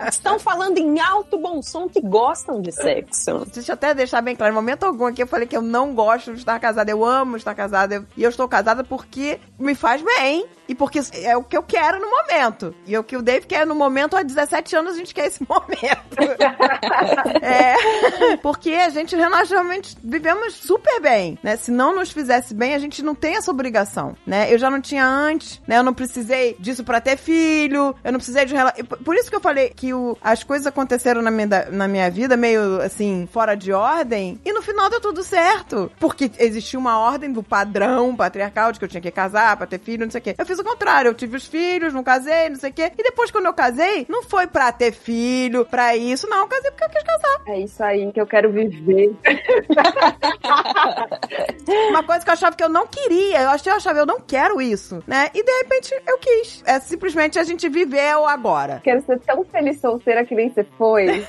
Estão falando em alto bom som que gostam de sexo. Deixa eu até deixar bem claro, em momento algum aqui eu falei que eu não gosto de estar casada. Eu amo estar casada. eu- E eu estou casada porque me faz bem. E porque é o que eu quero no momento. E é o que o Dave quer no momento. Há 17 anos a gente quer esse momento. é. Porque a gente, nós realmente vivemos super bem, né? Se não nos fizesse bem, a gente não tem essa obrigação, né? Eu já não tinha antes, né? Eu não precisei disso pra ter filho. Eu não precisei de um por- isso que eu falei que o- as coisas aconteceram na minha, na minha vida meio assim, fora de ordem. E no final deu tudo certo. Porque existia uma ordem do padrão patriarcal de que eu tinha que casar pra ter filho, não sei o quê. Eu fiz o contrário. Eu tive os filhos, não casei, não sei o quê. E depois, quando eu casei, não foi pra ter filho, pra isso. Não, eu casei porque eu quis casar. É isso aí que eu quero viver. Uma coisa que eu achava que eu não queria. Eu achei, eu achava, eu não quero isso, né? E de repente eu quis. É simplesmente a gente viver o agora. Quero ser tão feliz solteira que nem você foi.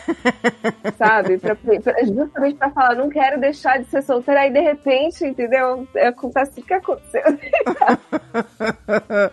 sabe? Pra, pra- justamente pra falar, não quero deixar de ser solteira. Aí, de repente, entendeu? Acontece o que aconteceu.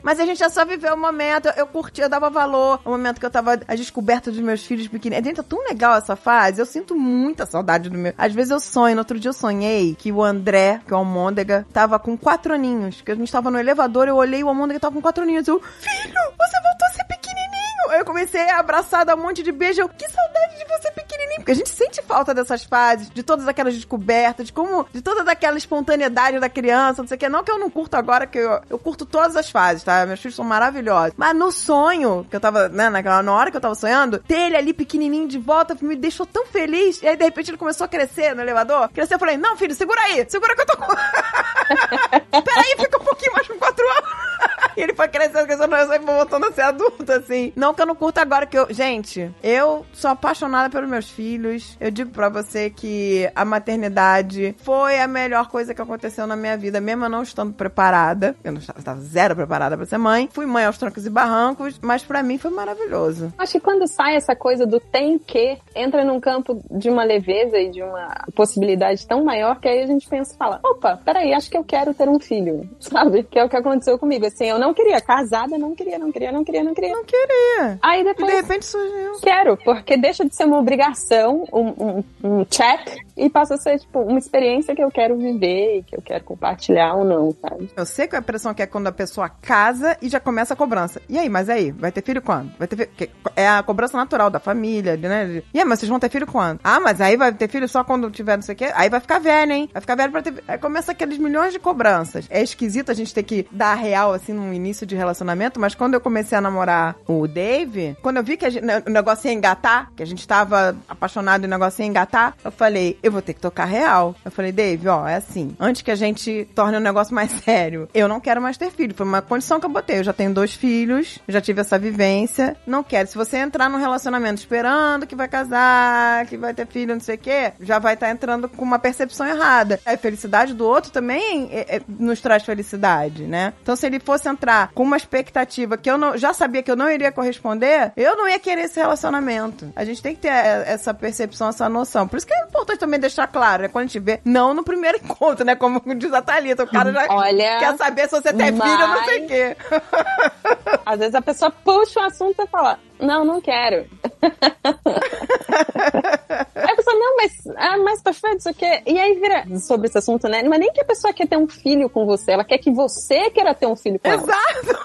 Mas a gente já só viveu o momento. Eu curti, eu dava valor ao momento que eu tava a descoberta dos meus filhos pequeninos. Gente, é tão legal essa fase. Eu sinto muita saudade do meu. Às vezes eu sonho. No outro dia eu sonhei que o André, que é o Almôndega, tava com quatro aninhos. Que a gente tava no elevador, eu olhei o Almôndega tava com quatro aninhos. Eu, filho, você voltou a ser pequenininho. Eu comecei a abraçar, dar um monte de beijo. Que saudade de você pequenininho. Porque a gente sente falta dessas fases, de todas aquelas descobertas, de como, de toda aquela espontaneidade da criança, não sei o que. Não que eu não curto agora, que eu, eu curto todas as fases, tá? Meus filhos são maravilhosos. Mas no sonho, que eu tava, né, naquela, na hora que eu tava sonhando, ter ele ali pequenininho de volta me deixou tão feliz. E aí, de repente, ele começou a crescer no elevador. Cresceu, eu falei, não, filho, segura aí, segura que eu tô com... Peraí, fica um pouquinho mais com quatro anos. E ele foi crescendo, crescendo, eu sempre voltando a ser adulto, assim. Não que eu não curto agora, que eu... Gente, eu sou apaixonada pelos meus filhos. Eu digo pra você que a maternidade foi a melhor coisa que aconteceu na minha vida, mesmo eu não estando preparada. Eu não estava, estava zero preparada pra ser mãe. Fui mãe aos trancos e barrancos, mas pra mim foi maravilhoso. Acho que quando sai essa coisa do tem que, entra num campo de uma leveza e de uma possibilidade tão maior que aí a gente pensa e fala: opa, peraí, acho que eu quero ter um filho, sabe? Que é o que aconteceu comigo. Assim, eu não queria, casada, não queria, não queria, não queria, não queria. Não queria. Aí E de depois. repente surgiu. Quero, porque deixa de ser uma obrigação, um, um, um check, e passa a ser, tipo, uma experiência que eu quero viver e que eu quero compartilhar ou não, sabe? Eu sei que a impressão que é quando a pessoa casa e já começa a cobrança. E aí, mas aí, vai ter filho quando? Vai ter filho... É a cobrança natural da família, né? E aí, mas vocês vão ter filho quando? Ah, mas aí vai ter filho só quando tiver não sei o quê? Aí vai ficar velho, hein? Vai ficar velho pra ter... Aí começa aqueles milhões de cobranças. É esquisito a gente ter que dar real, assim, no início de relacionamento, mas quando eu comecei a namorar o Dave, quando eu vi que gente- o negócio ia engatar, que a gente tava apaixonado e o negócio ia engatar, eu falei, eu vou ter que tocar real. Eu falei, Dave, ó, é assim, antes que a gente torne o negócio mais sério, eu não quero mais ter filho. Foi uma condição que eu botei. Eu já tenho dois filhos, já tive essa vivência, não quero. Se você entrar num relacionamento esperando que vai casar, que vai ter filho, não sei o quê, já vai estar entrando com uma percepção errada. A felicidade do outro também é- é- nos traz felicidade, né? Então, se ele fosse entrar com uma expectativa que eu não, já sabia que eu não iria corresponder, eu não ia querer esse relacionamento. A gente tem que ter é, essa percepção, essa noção. Por isso que é importante também também deixar claro, né? Quando a gente vê, não no primeiro encontro, né? Como diz a Thalita, o cara já Olha, quer saber se você tem filho ou não sei o mas- quê. às vezes a pessoa puxa o assunto e fala, não, não quero. aí a pessoa, não, mas ah, mais pra frente, isso aqui. E aí vira sobre esse assunto, né? Não é nem que a pessoa quer ter um filho com você, ela quer que você queira ter um filho com ela. Exato,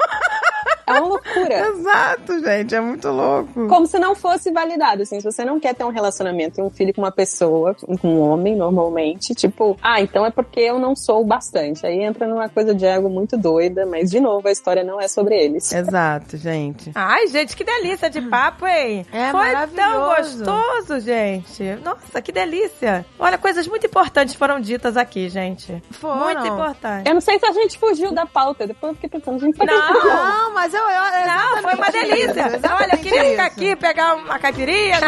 É uma loucura. exato, gente. É muito louco. Como se não fosse validado, assim, se você não quer ter um relacionamento e um filho com uma pessoa, com um homem, normalmente, tipo, ah, então é porque eu não sou o bastante. Aí entra numa coisa de ego muito doida, mas, de novo, a história não é sobre eles. Exato, gente. Ai, gente, que delícia de papo, hein? É Foi tão gostoso, gente. Nossa, que delícia. Olha, coisas muito importantes foram ditas aqui, gente. Foram. Muito importante. Eu não sei se a gente fugiu da pauta, depois eu fiquei pensando, gente, Não. Não, mas eu. eu Não, foi uma delícia. isso, Olha, queria ficar isso. aqui, pegar uma caipirinha.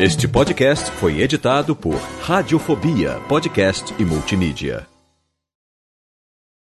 Este podcast foi editado por Radiofobia, podcast e multimídia.